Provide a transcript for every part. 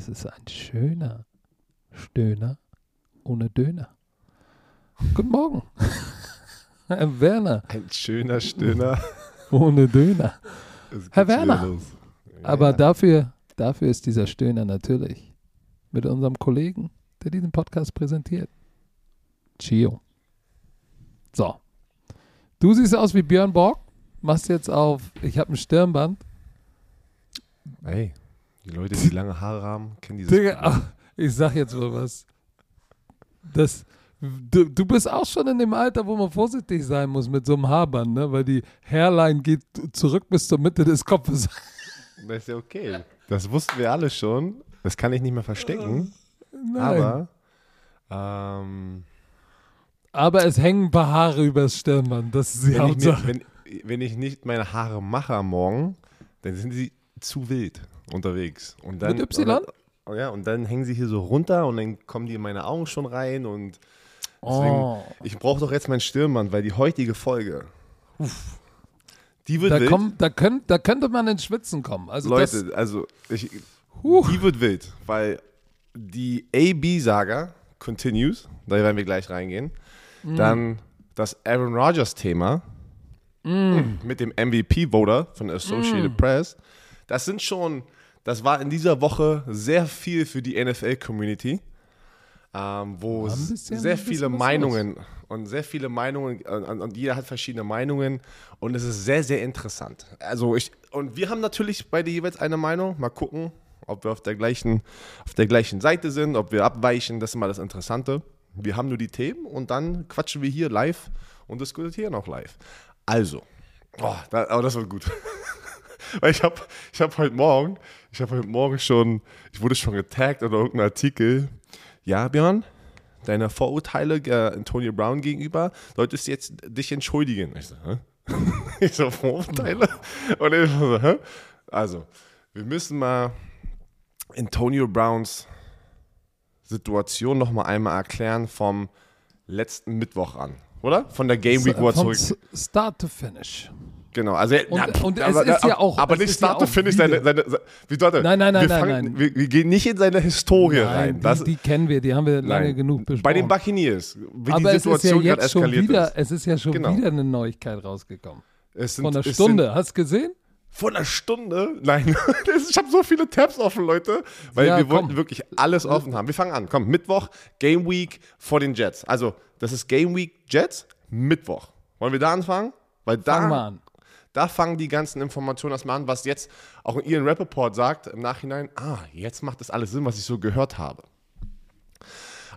Das ist ein schöner Stöhner ohne Döner. Guten Morgen. Herr Werner. Ein schöner Stöhner. Ohne Döner. Herr Werner. Ja, Aber dafür, dafür ist dieser Stöhner natürlich mit unserem Kollegen, der diesen Podcast präsentiert. Chio. So. Du siehst aus wie Björn Borg. Machst jetzt auf, ich habe ein Stirnband. Ey, die Leute, die lange Haare haben, kennen dieses. Digga, ach, ich sag jetzt mal was. Das, du, du bist auch schon in dem Alter, wo man vorsichtig sein muss mit so einem Haarband, ne? Weil die Hairline geht zurück bis zur Mitte des Kopfes. Das ist ja okay. Das wussten wir alle schon. Das kann ich nicht mehr verstecken. Nein. Aber ähm, Aber es hängen ein paar Haare übers Stirnband. Das ist die wenn, ich mir, wenn, wenn ich nicht meine Haare mache am Morgen, dann sind sie zu wild unterwegs. Und dann, Mit Y? Und oh ja, und dann hängen sie hier so runter und dann kommen die in meine Augen schon rein und deswegen, Oh. ich brauche doch jetzt mein Stirnband, weil die heutige Folge, uff, die wird Da, wild. kommt, da, könnt, da könnte man ins Schwitzen kommen. Also Leute, das, also ich, Huh. die wird wild, weil die AB-Saga continues, da werden wir gleich reingehen. Mm. Dann das Aaron Rodgers-Thema Mm. mit dem MVP-Voter von Associated Press. Das sind schon, das war in dieser Woche sehr viel für die NFL-Community, ähm, wo War sehr viele was Meinungen und sehr viele Meinungen und, und, jeder hat verschiedene Meinungen und es ist sehr, sehr interessant. Also ich, und wir haben natürlich beide jeweils eine Meinung. Mal gucken, ob wir auf der gleichen, auf der gleichen Seite sind, ob wir abweichen, das ist immer das Interessante. Wir haben nur die Themen und dann quatschen wir hier live und diskutieren auch live. Also, oh, da, aber das wird gut. Weil ich habe ich hab heute Morgen, ich habe heute Morgen schon, ich wurde schon getaggt oder irgendein Artikel. Ja, Björn, deine Vorurteile äh, Antonio Brown gegenüber, solltest du jetzt dich entschuldigen. Ich so, hä? Ich so, Vorurteile? Und ich so, hä? Also, wir müssen mal Antonio Browns Situation noch mal einmal erklären vom letzten Mittwoch an, oder? Von der Game Week, wo er von zurück. S- Start to Finish. Genau, also Und- und es ist ja auch- aber nicht ist ja Start to auch Finish, wieder- seine, seine, seine, wie warte, Nein, nein, nein, wir nein, fangen, nein. Wir, wir gehen nicht in seine Historie rein. Nein, Das, die, die kennen wir, die haben wir lange nein. genug besprochen. Bei den Buccaneers, wie Aber die es ist ja Situation gerade eskaliert wieder, ist. es ist ja schon Genau. wieder eine Neuigkeit rausgekommen. Es sind, Von einer Stunde, hast du gesehen? Sind, von einer Stunde? Nein, ich habe so viele Tabs offen, Leute, weil Ja, wir komm. wollten wirklich alles offen haben. Wir fangen an, komm, Mittwoch, Game Week vor den Jets. Also, das ist Game Week Jets, Mittwoch. Wollen wir da anfangen? Weil da, Fang mal an. Da fangen die ganzen Informationen erstmal an, was jetzt auch Ian Rappaport sagt im Nachhinein. Ah, jetzt macht das alles Sinn, was ich so gehört habe.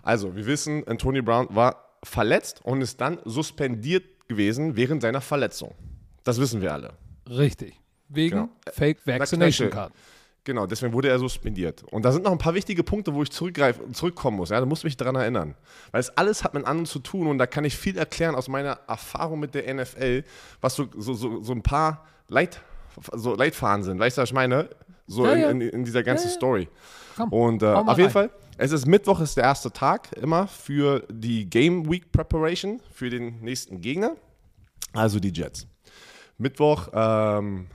Also, wir wissen, Antonio Brown war verletzt und ist dann suspendiert gewesen während seiner Verletzung. Das wissen wir alle. Richtig. Wegen Genau. Fake Vaccination Vaccination. Card. Genau, deswegen wurde er suspendiert. Und da sind noch ein paar wichtige Punkte, wo ich zurückkommen muss. Ja, da muss ich mich daran erinnern. Weil es alles hat mit anderen zu tun und da kann ich viel erklären aus meiner Erfahrung mit der NFL, was so, so, so, so ein paar Leit, so Leitfaden sind. Weißt du, was ich meine? So Ja, in, ja. in, in dieser ganzen Ja. Story. Komm, Und äh, auf jeden rein. Fall, es ist Mittwoch, ist der erste Tag immer für die Game Week Preparation für den nächsten Gegner, also die Jets. Mittwoch ähm,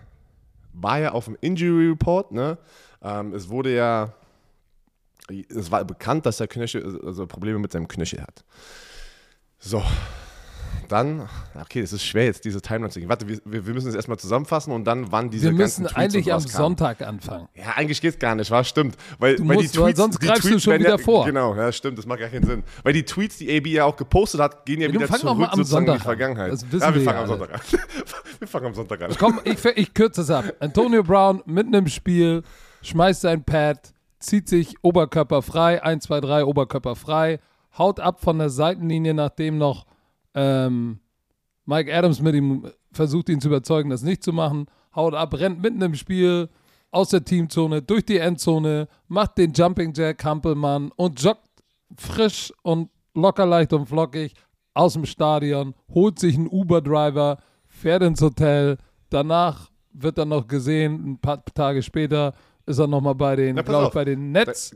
war ja auf dem Injury Report, ne? Ähm, es wurde ja, es war bekannt, dass er Knöchel, also Probleme mit seinem Knöchel hat. So, dann, okay, das ist schwer jetzt diese Timeline zu gehen. Warte, wir, wir müssen es erstmal zusammenfassen und dann wann diese Wir müssen ganzen Tweets eigentlich am kamen. Sonntag anfangen. Ja, eigentlich geht's gar nicht, war stimmt. Weil, Du weil musst, die Tweets, sonst die greifst du Tweets schon werden wieder ja, vor. Genau, ja, stimmt, das macht gar keinen Sinn. Weil die Tweets, die AB ja auch gepostet hat, gehen ja du wieder zurück sozusagen in die Sonntag an. Vergangenheit. Das wissen ja, wir wir fangen ja am alle. Sonntag an. wir fangen am Sonntag an. Komm, ich, ich kürze es ab. Antonio Brown mitten im Spiel, schmeißt sein Pad, zieht sich Oberkörper frei, 1, 2, 3, Oberkörper frei, haut ab von der Seitenlinie, nachdem noch ähm, Mike Adams mit ihm versucht, ihn zu überzeugen, das nicht zu machen, haut ab, rennt mitten im Spiel aus der Teamzone, durch die Endzone, macht den Jumping Jack Hampelmann und joggt frisch und locker leicht und flockig aus dem Stadion, holt sich einen Uber-Driver, fährt ins Hotel, danach wird er noch gesehen, ein paar Tage später ist er nochmal bei den, glaube ich, bei den Nets.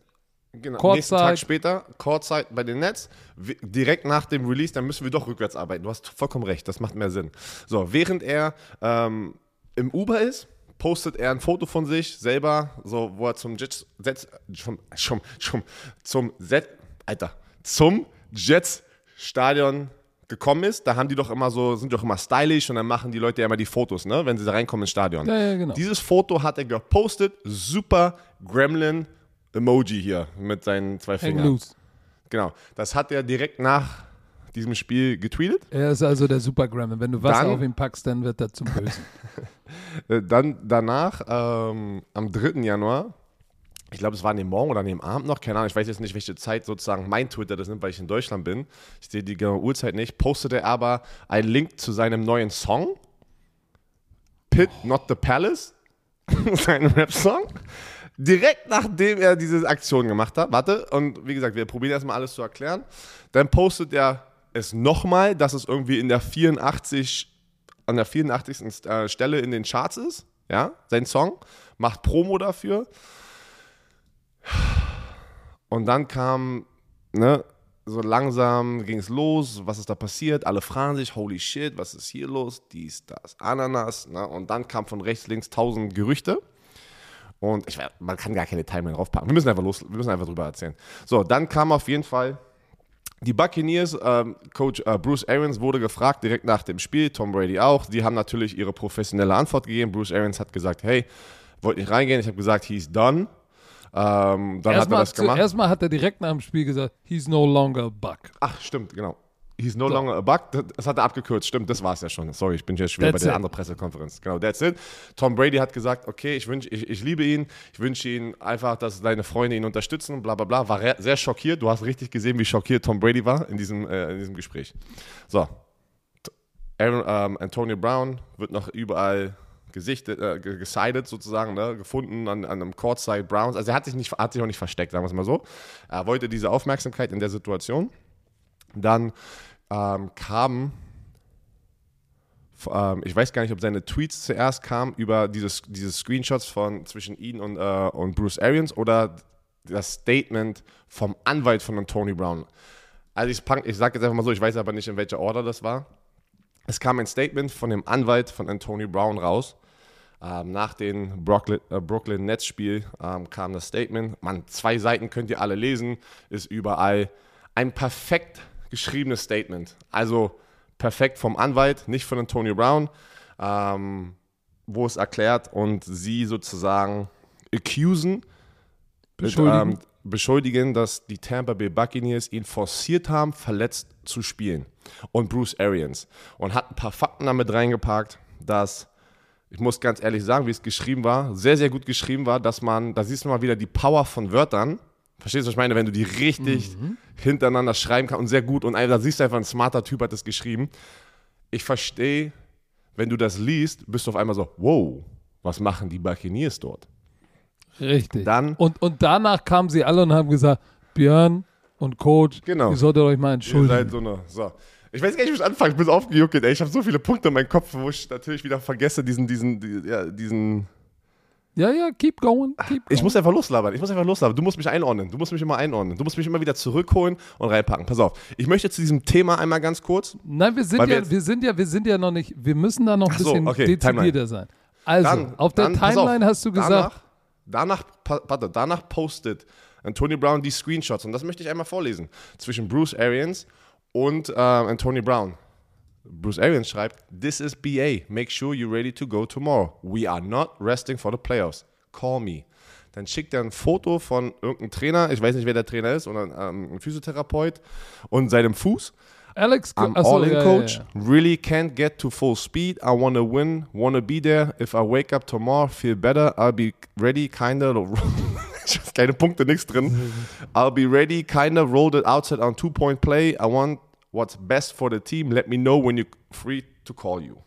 Genau. Kurzzeit. Nächsten Tag später, Kurzzeit bei den Nets, direkt nach dem Release, dann müssen wir doch rückwärts arbeiten. Du hast vollkommen recht, das macht mehr Sinn. So, während er ähm, im Uber ist, postet er ein Foto von sich selber, so wo er zum Jets, Jets schon, schon, schon, zum Set, Alter, zum Jets Stadion gekommen ist. Da haben die doch immer so, sind doch immer stylisch und dann machen die Leute ja immer die Fotos, ne, wenn sie da reinkommen ins Stadion. Ja, ja, genau. Dieses Foto hat er gepostet, super Gremlin Emoji hier mit seinen zwei Hang Fingern. loose. Genau, das hat er direkt nach diesem Spiel getweetet. Er ist also der Supergrammar. Wenn du Wasser Dann- auf ihn packst, dann wird er zum Bösen. Äh, Dann danach, ähm, am 3. Januar, ich glaube, es war an dem Morgen oder an dem Abend noch, keine Ahnung, ich weiß jetzt nicht, welche Zeit sozusagen mein Twitter das nimmt, weil ich in Deutschland bin. Ich sehe die genaue Uhrzeit nicht. Postete er aber einen Link zu seinem neuen Song. Pit Not the Palace. Seinem Rap-Song. Direkt nachdem er diese Aktion gemacht hat. Warte, und wie gesagt, wir probieren erstmal alles zu erklären. Dann postet er es nochmal, dass es irgendwie in der 84 an der 84. äh, Stelle in den Charts ist, ja, sein Song, macht Promo dafür. Und dann kam, ne, so langsam ging es los, was ist da passiert? Alle fragen sich, holy shit, was ist hier los? Dies, das, Ananas, ne? Und dann kam von rechts, links tausend Gerüchte. Und ich, man kann gar keine Timeline draufpacken. Wir müssen einfach los, wir müssen einfach drüber erzählen. So, dann kam auf jeden Fall die Buccaneers, ähm, Coach äh, Bruce Arians wurde gefragt direkt nach dem Spiel, Tom Brady auch. Die haben natürlich ihre professionelle Antwort gegeben. Bruce Arians hat gesagt, hey, wollt nicht reingehen. Ich habe gesagt, he's done. Ähm, dann hat er Erstmal, das gemacht. erstmal hat er direkt nach dem Spiel gesagt, he's no longer a buck. Ach, stimmt, genau. He's no longer a buck. Das- hat er abgekürzt. Stimmt, das war es ja schon. Sorry, ich bin jetzt schon wieder bei That's der it. anderen Pressekonferenz. Genau, that's it. Tom Brady hat gesagt, okay, ich, wünsch, ich, ich liebe ihn. Ich wünsche ihn einfach, dass seine Freunde ihn unterstützen, bla bla bla. War sehr schockiert. Du hast richtig gesehen, wie schockiert Tom Brady war in diesem, äh, in diesem Gespräch. So. Aaron, ähm, Antonio Brown wird noch überall gesichtet, äh, ge- gesidet sozusagen, ne, gefunden an, an einem Courtside Browns. Also er hat sich, nicht, hat sich auch nicht versteckt, sagen wir es mal so. Er wollte diese Aufmerksamkeit in der Situation. Dann ähm, kam, f- ähm, ich weiß gar nicht, ob seine Tweets zuerst kamen über dieses, diese Screenshots von zwischen ihn und, äh, und Bruce Arians oder das Statement vom Anwalt von Antonio Brown. Also ich, ich sage jetzt einfach mal so, ich weiß aber nicht, in welcher Order das war. Es kam ein Statement von dem Anwalt von Antonio Brown raus. Ähm, nach dem Brooklyn, äh, Brooklyn Nets Spiel ähm, kam das Statement. Man, zwei Seiten könnt ihr alle lesen, ist überall ein perfekt geschriebenes Statement. Also perfekt vom Anwalt, nicht von Antonio Brown, ähm, wo es erklärt und sie sozusagen accusen, Beschuldigen. ähm, beschuldigen, dass die Tampa Bay Buccaneers ihn forciert haben, verletzt zu spielen. Und Bruce Arians. Und hat ein paar Fakten damit reingepackt, dass, ich muss ganz ehrlich sagen, wie es geschrieben war, sehr, sehr gut geschrieben war, dass man, da siehst du mal wieder die Power von Wörtern. Verstehst du, was ich meine? Wenn du die richtig hintereinander schreiben kannst und sehr gut und da siehst du einfach, ein smarter Typ hat das geschrieben. Ich verstehe, wenn du das liest, bist du auf einmal so, wow, was machen die Buccaneers dort? Richtig. Dann- und, und danach kamen sie alle und haben gesagt, Björn und Coach, Genau. ihr solltet euch mal Ihr entschuldigen. seid so eine. So. Ich weiß gar nicht, wie ich anfange. Ich bin so aufgejuckt, ey. Ich habe so viele Punkte in meinem Kopf, wo ich natürlich wieder vergesse, diesen, diesen, die- ja, diesen. Ja, ja, keep going, keep going. Ich muss einfach loslabern. Ich muss einfach loslabern. Du musst mich einordnen. Du musst mich immer einordnen. Du musst mich immer wieder zurückholen und reinpacken. Pass auf. Ich möchte zu diesem Thema einmal ganz kurz. Nein, wir sind, wir ja, jetzt- wir sind ja, wir sind ja noch nicht, wir müssen da noch ein so, bisschen okay, dezidierter Timeline. sein. Also, Dann, auf der dann, Timeline auf. hast du gesagt, Danach, danach, warte, danach postet Antonio Brown die Screenshots. Und das möchte ich einmal vorlesen. Zwischen Bruce Arians und äh, Antonio Brown. Bruce Arians schreibt, This is BA. Make sure you're ready to go tomorrow. We are not resting for the playoffs. Call me. Dann schickt er ein Foto von irgendeinem Trainer, ich weiß nicht, wer der Trainer ist, oder ähm, ein Physiotherapeut, und seinem Fuß. Alex, I'm achso, all in, ja, ja, coach. ja. Really can't get to full speed. I want to win, want to be there. If I wake up tomorrow, feel better. I'll be ready, kinda. ich keine Punkte, nichts drin. I'll be ready, kinda. Rolled it outside on two point play. I want what's best for the team. Let me know when you're free to call you.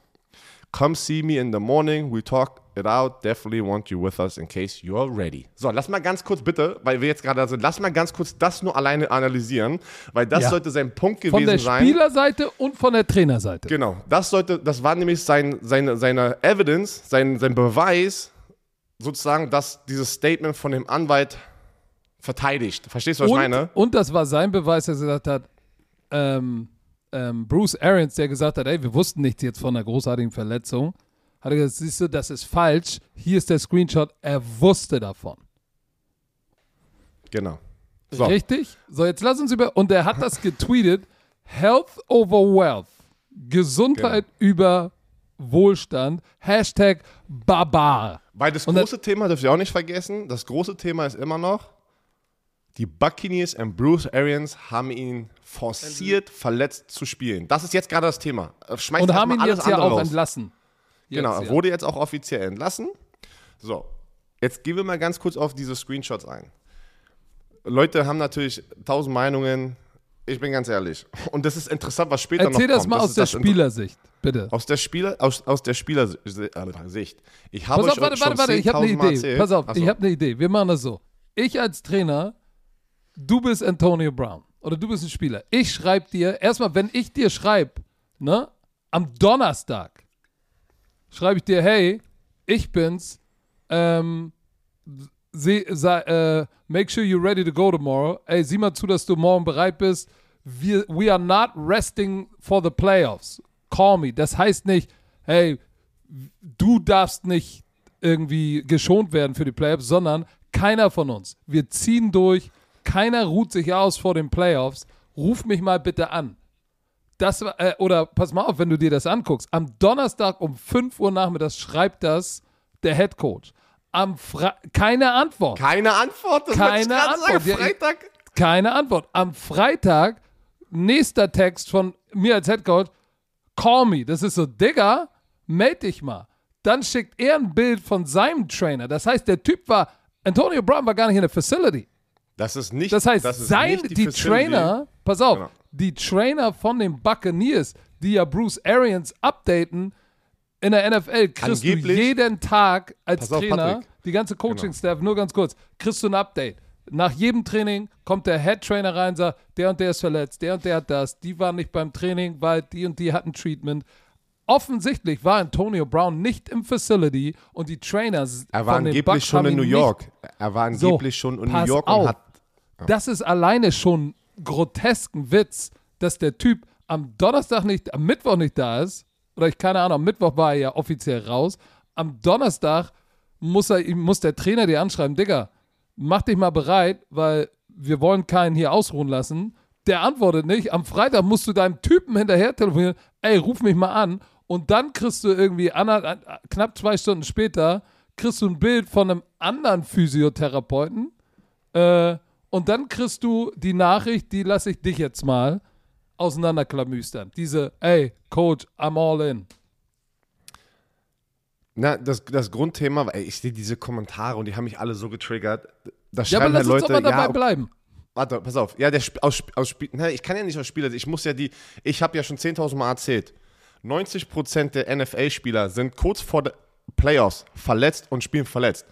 Come see me in the morning. We talk it out. Definitely want you with us in case you're ready. So, lass mal ganz kurz bitte, weil wir jetzt gerade da sind, lass mal ganz kurz das nur alleine analysieren, weil das Ja. sollte sein Punkt gewesen Von der sein. Spielerseite und von der Trainerseite. Genau, das sollte, das war nämlich sein, seine, seine Evidence, sein, sein Beweis, sozusagen, dass dieses Statement von dem Anwalt verteidigt. Verstehst du, was ich meine? Und, und das war sein Beweis, dass er gesagt hat, ähm, ähm, Bruce Arians, der gesagt hat, ey, wir wussten nichts jetzt von einer großartigen Verletzung, Hat er gesagt, siehst du, das ist falsch. Hier ist der Screenshot. Er wusste davon. Genau. So. Richtig? So, jetzt lass uns über. Und er hat das getweetet: Health over Wealth. Gesundheit Genau. über Wohlstand. Hashtag Barbar. Weil das große Thema dürft ihr auch nicht vergessen, das große Thema ist immer noch, die Buccaneers und Bruce Arians haben ihn forciert, verletzt zu spielen. Das ist jetzt gerade das Thema. Äh, Schmeißt Und haben ihn jetzt ja auch raus. entlassen. Jetzt, Genau, ja. wurde jetzt auch offiziell entlassen. So, jetzt gehen wir mal ganz kurz auf diese Screenshots ein. Leute haben natürlich tausend Meinungen. Ich bin ganz ehrlich. Und das ist interessant, was später Erzähl noch das kommt. mal aus der das Spielersicht, bitte. Aus der Spieler, aus, aus der Spielersicht. Ich habe Pass auf, warte, warte, warte, ich habe eine 10.000 Mal Idee. Pass auf, so. ich habe eine Idee. Wir machen das so. Ich als Trainer, du bist Antonio Brown oder du bist ein Spieler. Ich schreibe dir, erstmal, wenn ich dir schreibe, ne, am Donnerstag, schreibe ich dir, hey, ich bin's, ähm, seh, sei, äh, make sure you're ready to go tomorrow. Ey, sieh mal zu, dass du morgen bereit bist. Wir, we are not resting for the playoffs. Call me. Das heißt nicht, hey, du darfst nicht irgendwie geschont werden für die Playoffs, sondern keiner von uns. Wir ziehen durch, keiner ruht sich aus vor den Playoffs. Ruf mich mal bitte an. Das äh, oder pass mal auf, wenn du dir das anguckst. Am Donnerstag um 5 Uhr nachmittags schreibt das der Head Coach. Am Fre keine Antwort. Keine Antwort? Das Keine Antwort. Sagen. Ja, Freitag. Keine Antwort. Am Freitag, nächster Text von mir als Headcoach, call me. Das ist so, Digga, meld dich mal. Dann schickt er ein Bild von seinem Trainer. Das heißt, der Typ war, Antonio Brown war gar nicht in der Facility. Das ist nicht. Das heißt, das sein, die, Facility. Trainer, pass auf, Genau. die Trainer von den Buccaneers, die ja Bruce Arians updaten, in der NFL kriegst du Angeblich- jeden Tag als auf, Trainer, Patrick. Genau. die ganze Coaching-Staff, nur ganz kurz, kriegst du ein Update. Nach jedem Training kommt der Head-Trainer rein und sagt, der und der ist verletzt, der und der hat das, die waren nicht beim Training, weil die und die hatten Treatment. Offensichtlich war Antonio Brown nicht im Facility und die Trainer Er war angeblich schon in New York. Er war so, angeblich schon in New York auf. und Das ist alleine schon grotesken Witz, dass der Typ am Donnerstag nicht, am Mittwoch nicht da ist. Oder ich keine Ahnung, am Mittwoch war er ja offiziell raus. Am Donnerstag muss, er, muss der Trainer dir anschreiben, Digga, mach dich mal bereit, weil wir wollen keinen hier ausruhen lassen. Der antwortet nicht. Am Freitag musst du deinem Typen hinterher telefonieren, ey, ruf mich mal an. Und dann kriegst du irgendwie knapp zwei Stunden später, kriegst du ein Bild von einem anderen Physiotherapeuten, äh, und dann kriegst du die Nachricht, die lasse ich dich jetzt mal auseinanderklamüstern. Diese, ey, Coach, I'm all in. Na, das, das Grundthema, ey, ich sehe diese Kommentare und die haben mich alle so getriggert. Da Ja, aber lass halt uns Leute, doch mal dabei ja, bleiben. Warte, pass auf. Ja, der Sp aus, aus Spiel. Na, ich kann ja nicht aus Spieler. Ich muss ja die. Ich habe ja schon 10.000 Mal erzählt. 90% der NFL-Spieler sind kurz vor den Playoffs verletzt und spielen verletzt.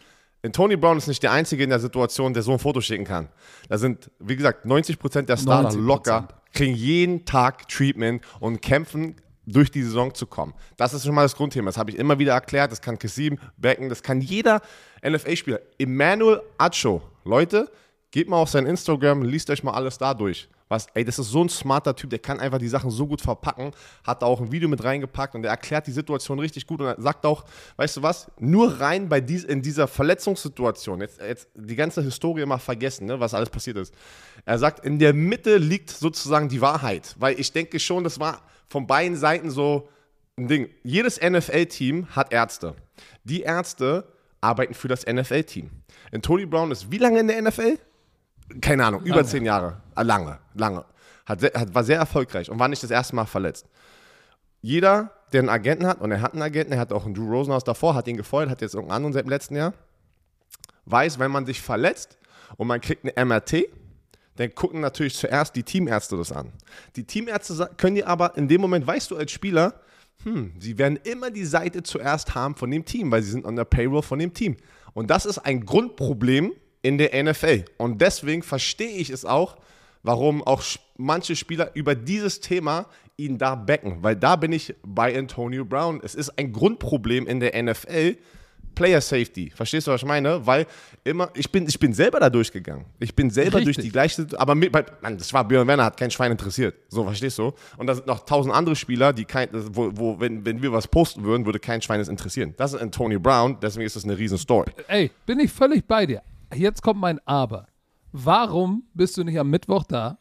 Tony Brown ist nicht der Einzige in der Situation, der so ein Foto schicken kann. Da sind, wie gesagt, 90% der Starter 90%. locker, kriegen jeden Tag Treatment und kämpfen durch die Saison zu kommen. Das ist schon mal das Grundthema. Das habe ich immer wieder erklärt. Das kann Kassim, Becken, das kann jeder NFL-Spieler. Emmanuel Acho. Leute, geht mal auf sein Instagram, liest euch mal alles da durch. Was, ey, das ist so ein smarter Typ, der kann einfach die Sachen so gut verpacken. Hat da auch ein Video mit reingepackt und der erklärt die Situation richtig gut und er sagt auch, weißt du was, nur rein bei dies, in dieser Verletzungssituation, jetzt, jetzt die ganze Historie mal vergessen, ne, was alles passiert ist. Er sagt, in der Mitte liegt sozusagen die Wahrheit, weil ich denke schon, das war von beiden Seiten so ein Ding. Jedes NFL-Team hat Ärzte. Die Ärzte arbeiten für das NFL-Team. Und Tony Brown ist wie lange in der NFL? Keine Ahnung, über zehn Jahre. Ah, Lange, lange. Hat, hat, war sehr erfolgreich und war nicht das erste Mal verletzt. Jeder, der einen Agenten hat, und er hat einen Agenten, er hat auch einen Drew Rosenhaus davor, hat ihn gefeuert, hat jetzt irgendeinen anderen seit dem letzten Jahr, weiß, wenn man sich verletzt und man kriegt eine MRT, dann gucken natürlich zuerst die Teamärzte das an. Die Teamärzte können dir aber in dem Moment, weißt du als Spieler, hm, sie werden immer die Seite zuerst haben von dem Team, weil sie sind on der Payroll von dem Team. Und das ist ein Grundproblem in der NFL. Und deswegen verstehe ich es auch, warum auch manche Spieler über dieses Thema ihn da backen. Weil da bin ich bei Antonio Brown. Es ist ein Grundproblem in der NFL, Player Safety. Verstehst du, was ich meine? Weil immer, ich bin, ich bin selber da durchgegangen. Ich bin selber Richtig. durch die gleiche, aber mit, Mann, das war Björn Werner, hat kein Schwein interessiert. So, verstehst du? Und da sind noch tausend andere Spieler, die kein, wo, wo wenn, wenn wir was posten würden, würde kein Schwein es interessieren. Das ist Antonio Brown, deswegen ist das eine riesen Story. Ey, bin ich völlig bei dir. Jetzt kommt mein Aber. Warum bist du nicht am Mittwoch da?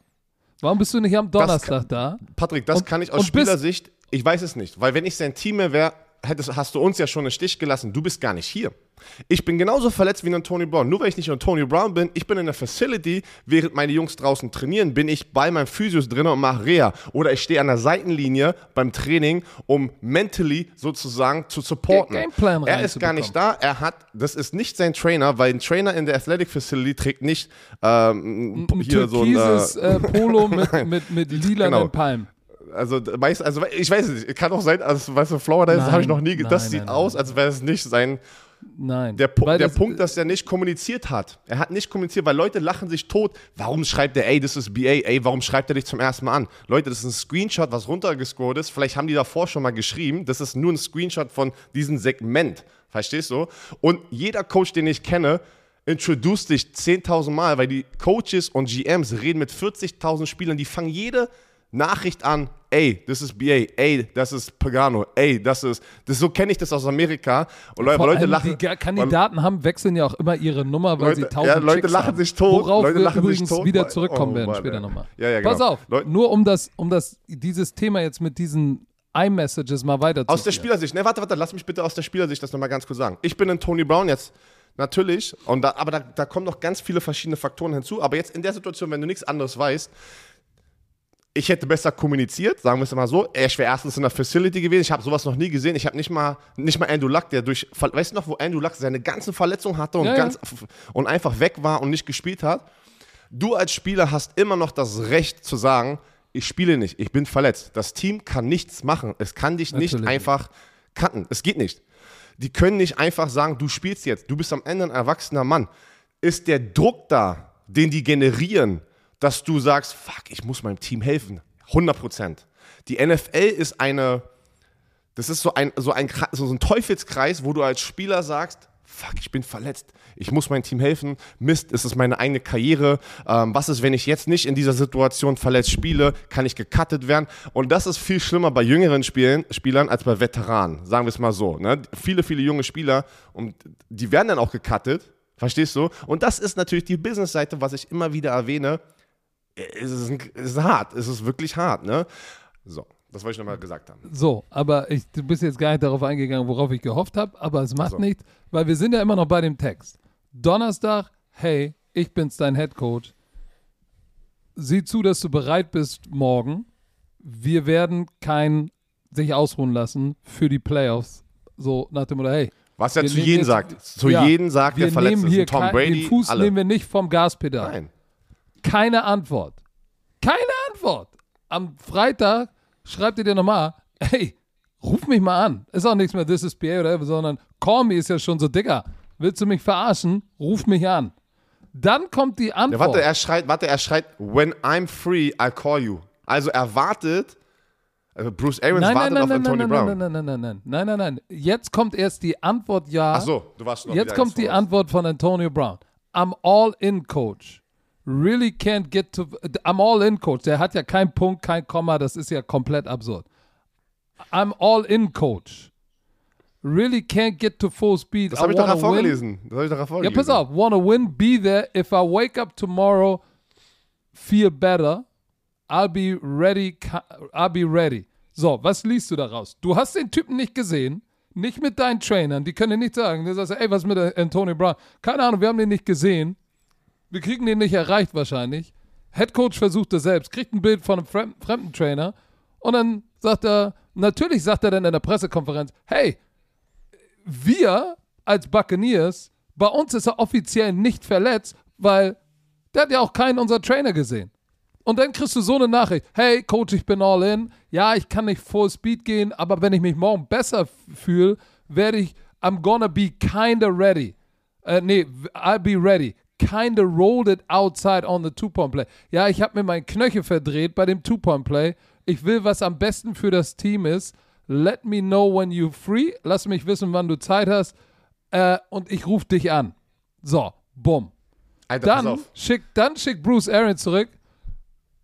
Warum bist du nicht am Donnerstag da? Patrick, das Und- kann ich aus Spielersicht, ich weiß es nicht, weil wenn ich sein Team wäre, hättest, hast du uns ja schon einen Stich gelassen. Du bist gar nicht hier. Ich bin genauso verletzt wie ein Tony Brown. Nur weil ich nicht ein Tony Brown bin, ich bin in der Facility, während meine Jungs draußen trainieren, bin ich bei meinem Physios drin und mache Reha. Oder ich stehe an der Seitenlinie beim Training, um mentally sozusagen zu supporten. Gameplan er ist gar nicht da. Er hat, das ist nicht sein Trainer, weil ein Trainer in der Athletic Facility trägt nicht ähm, Ein hier so ein. türkises Äh, äh, Polo mit, mit, mit lilanen Genau. Palmen. Also, meist, also ich weiß es nicht, kann auch sein, also, weißt du, Florida, das Nein, habe ich noch nie, ge- das nein, sieht nein, aus, nein. als wäre es nicht sein, Nein. der, Pu der das- Punkt, dass er nicht kommuniziert hat. Er hat nicht kommuniziert, weil Leute lachen sich tot. Warum schreibt er, ey, das ist BA, ey, warum schreibt er dich zum ersten Mal an? Leute, das ist ein Screenshot, was runtergescored ist. Vielleicht haben die davor schon mal geschrieben. Das ist nur ein Screenshot von diesem Segment. Verstehst du? Und jeder Coach, den ich kenne, introduce dich 10.000 Mal, weil die Coaches und GMs reden mit 40.000 Spielern, die fangen jede Nachricht an, ey, das ist BA, ey, das ist Pagano, ey, das ist, das so kenne ich das aus Amerika. Und Leute, Leute lachen. die Kandidaten haben, wechseln ja auch immer ihre Nummer, weil Leute- sie tausend ja, Leute Chicks lachen haben. sich tot, Worauf Leute wir lachen übrigens tot, wieder weil- zurückkommen oh werden Mann, später nochmal. Ja, ja, Pass genau. auf, Leute- nur um das, um das, dieses Thema jetzt mit diesen iMessages mal weiter Aus der Spielersicht, ne, warte, warte, lass mich bitte aus der Spielersicht das nochmal ganz kurz sagen. Ich bin ein Tony Brown jetzt, natürlich, und da, aber da, da kommen noch ganz viele verschiedene Faktoren hinzu. Aber jetzt in der Situation, wenn du nichts anderes weißt, ich hätte besser kommuniziert, sagen wir es mal so. Ich wäre erstens in der Facility gewesen. Ich habe sowas noch nie gesehen. Ich habe nicht mal, nicht mal Andrew Luck, der durch, weißt du noch, wo Andrew Luck seine ganzen Verletzungen hatte und, Ja, ja. ganz, und einfach weg war und nicht gespielt hat? Du als Spieler hast immer noch das Recht zu sagen, ich spiele nicht, ich bin verletzt. Das Team kann nichts machen. Es kann dich nicht Natürlich. einfach cutten. Es geht nicht. Die können nicht einfach sagen, du spielst jetzt, du bist am Ende ein erwachsener Mann. Ist der Druck da, den die generieren, dass du sagst, fuck, ich muss meinem Team helfen? 100 Prozent. Die NFL ist eine, das ist so ein, so, ein, so ein Teufelskreis, wo du als Spieler sagst, fuck, ich bin verletzt, ich muss meinem Team helfen, Mist, es ist meine eigene Karriere, ähm, was ist, wenn ich jetzt nicht in dieser Situation verletzt spiele, kann ich gecuttet werden und das ist viel schlimmer bei jüngeren Spielen, Spielern als bei Veteranen, sagen wir es mal so. Ne? Viele, viele junge Spieler, und die werden dann auch gecuttet, verstehst du? Und das ist natürlich die Business-Seite, was ich immer wieder erwähne, es ist, ein, es ist hart, es ist wirklich hart, ne? So, das wollte ich nochmal gesagt haben. So, aber ich, du bist jetzt gar nicht darauf eingegangen, worauf ich gehofft habe, aber es macht so. nichts, weil wir sind ja immer noch bei dem Text. Donnerstag, hey, ich bin's, dein Head Coach. Sieh zu, dass du bereit bist morgen. Wir werden kein sich ausruhen lassen für die Playoffs. So nach dem Motto, hey, Was er zu jedem sagt. Zu ja, jedem sagt, wir der verletzt ist. Tom Brady, den Fuß alle. nehmen wir nicht vom Gaspedal. Nein. Keine Antwort. Keine Antwort. Am Freitag schreibt ihr dir nochmal, hey, ruf mich mal an. Ist auch nichts mehr, this is PA oder sondern call me ist ja schon so, Digga, willst du mich verarschen? Ruf mich an. Dann kommt die Ja, Antwort. warte, er schreit, warte, er schreit, when I'm free, I'll call you. Also er wartet, also Bruce Arians nein, nein, wartet nein, auf nein, Antonio nein, Brown. nein, nein, nein, nein, nein, nein, nein, nein. Jetzt kommt erst die Antwort, ja. Ach so, du warst noch Jetzt kommt die. Antwort von Antonio Brown. I'm all in, Coach. Really can't get to. I'm all in, Coach. Der hat ja keinen Punkt, kein Komma. Das ist ja komplett absurd. I'm all in, Coach. Really can't get to full speed. Das habe ich doch gerade vorgelesen. Das habe ich doch gerade Ja, vorgelesen. pass auf. Wanna win, be there. If I wake up tomorrow, feel better. I'll be ready. I'll be ready. So, was liest du daraus? Du hast den Typen nicht gesehen, nicht mit deinen Trainern. Die können dir nicht sagen. Du sagst, ey, was mit Antonio Brown? Keine Ahnung, wir haben den nicht gesehen. Wir kriegen den nicht erreicht wahrscheinlich. Head Coach versucht es selbst, kriegt ein Bild von einem fremden, fremden Trainer und dann sagt er, natürlich sagt er dann in der Pressekonferenz, hey, wir als Buccaneers, bei uns ist er offiziell nicht verletzt, weil der hat ja auch keinen unserer Trainer gesehen. Und dann kriegst du so eine Nachricht, hey Coach, ich bin all in. Ja, ich kann nicht full speed gehen, aber wenn ich mich morgen besser fühle, werde ich, I'm gonna be kinda ready. Äh, nee, I'll be ready. Kinda rolled it outside on the Two-Point-Play. Ja, ich habe mir meinen Knöchel verdreht bei dem Two-Point-Play. Ich will, was am besten für das Team ist. Let me know when you're free. Lass mich wissen, wann du Zeit hast. äh, und ich rufe dich an. So, bumm. Alter, Dann auf. schickt, dann schickt Bruce Arians zurück,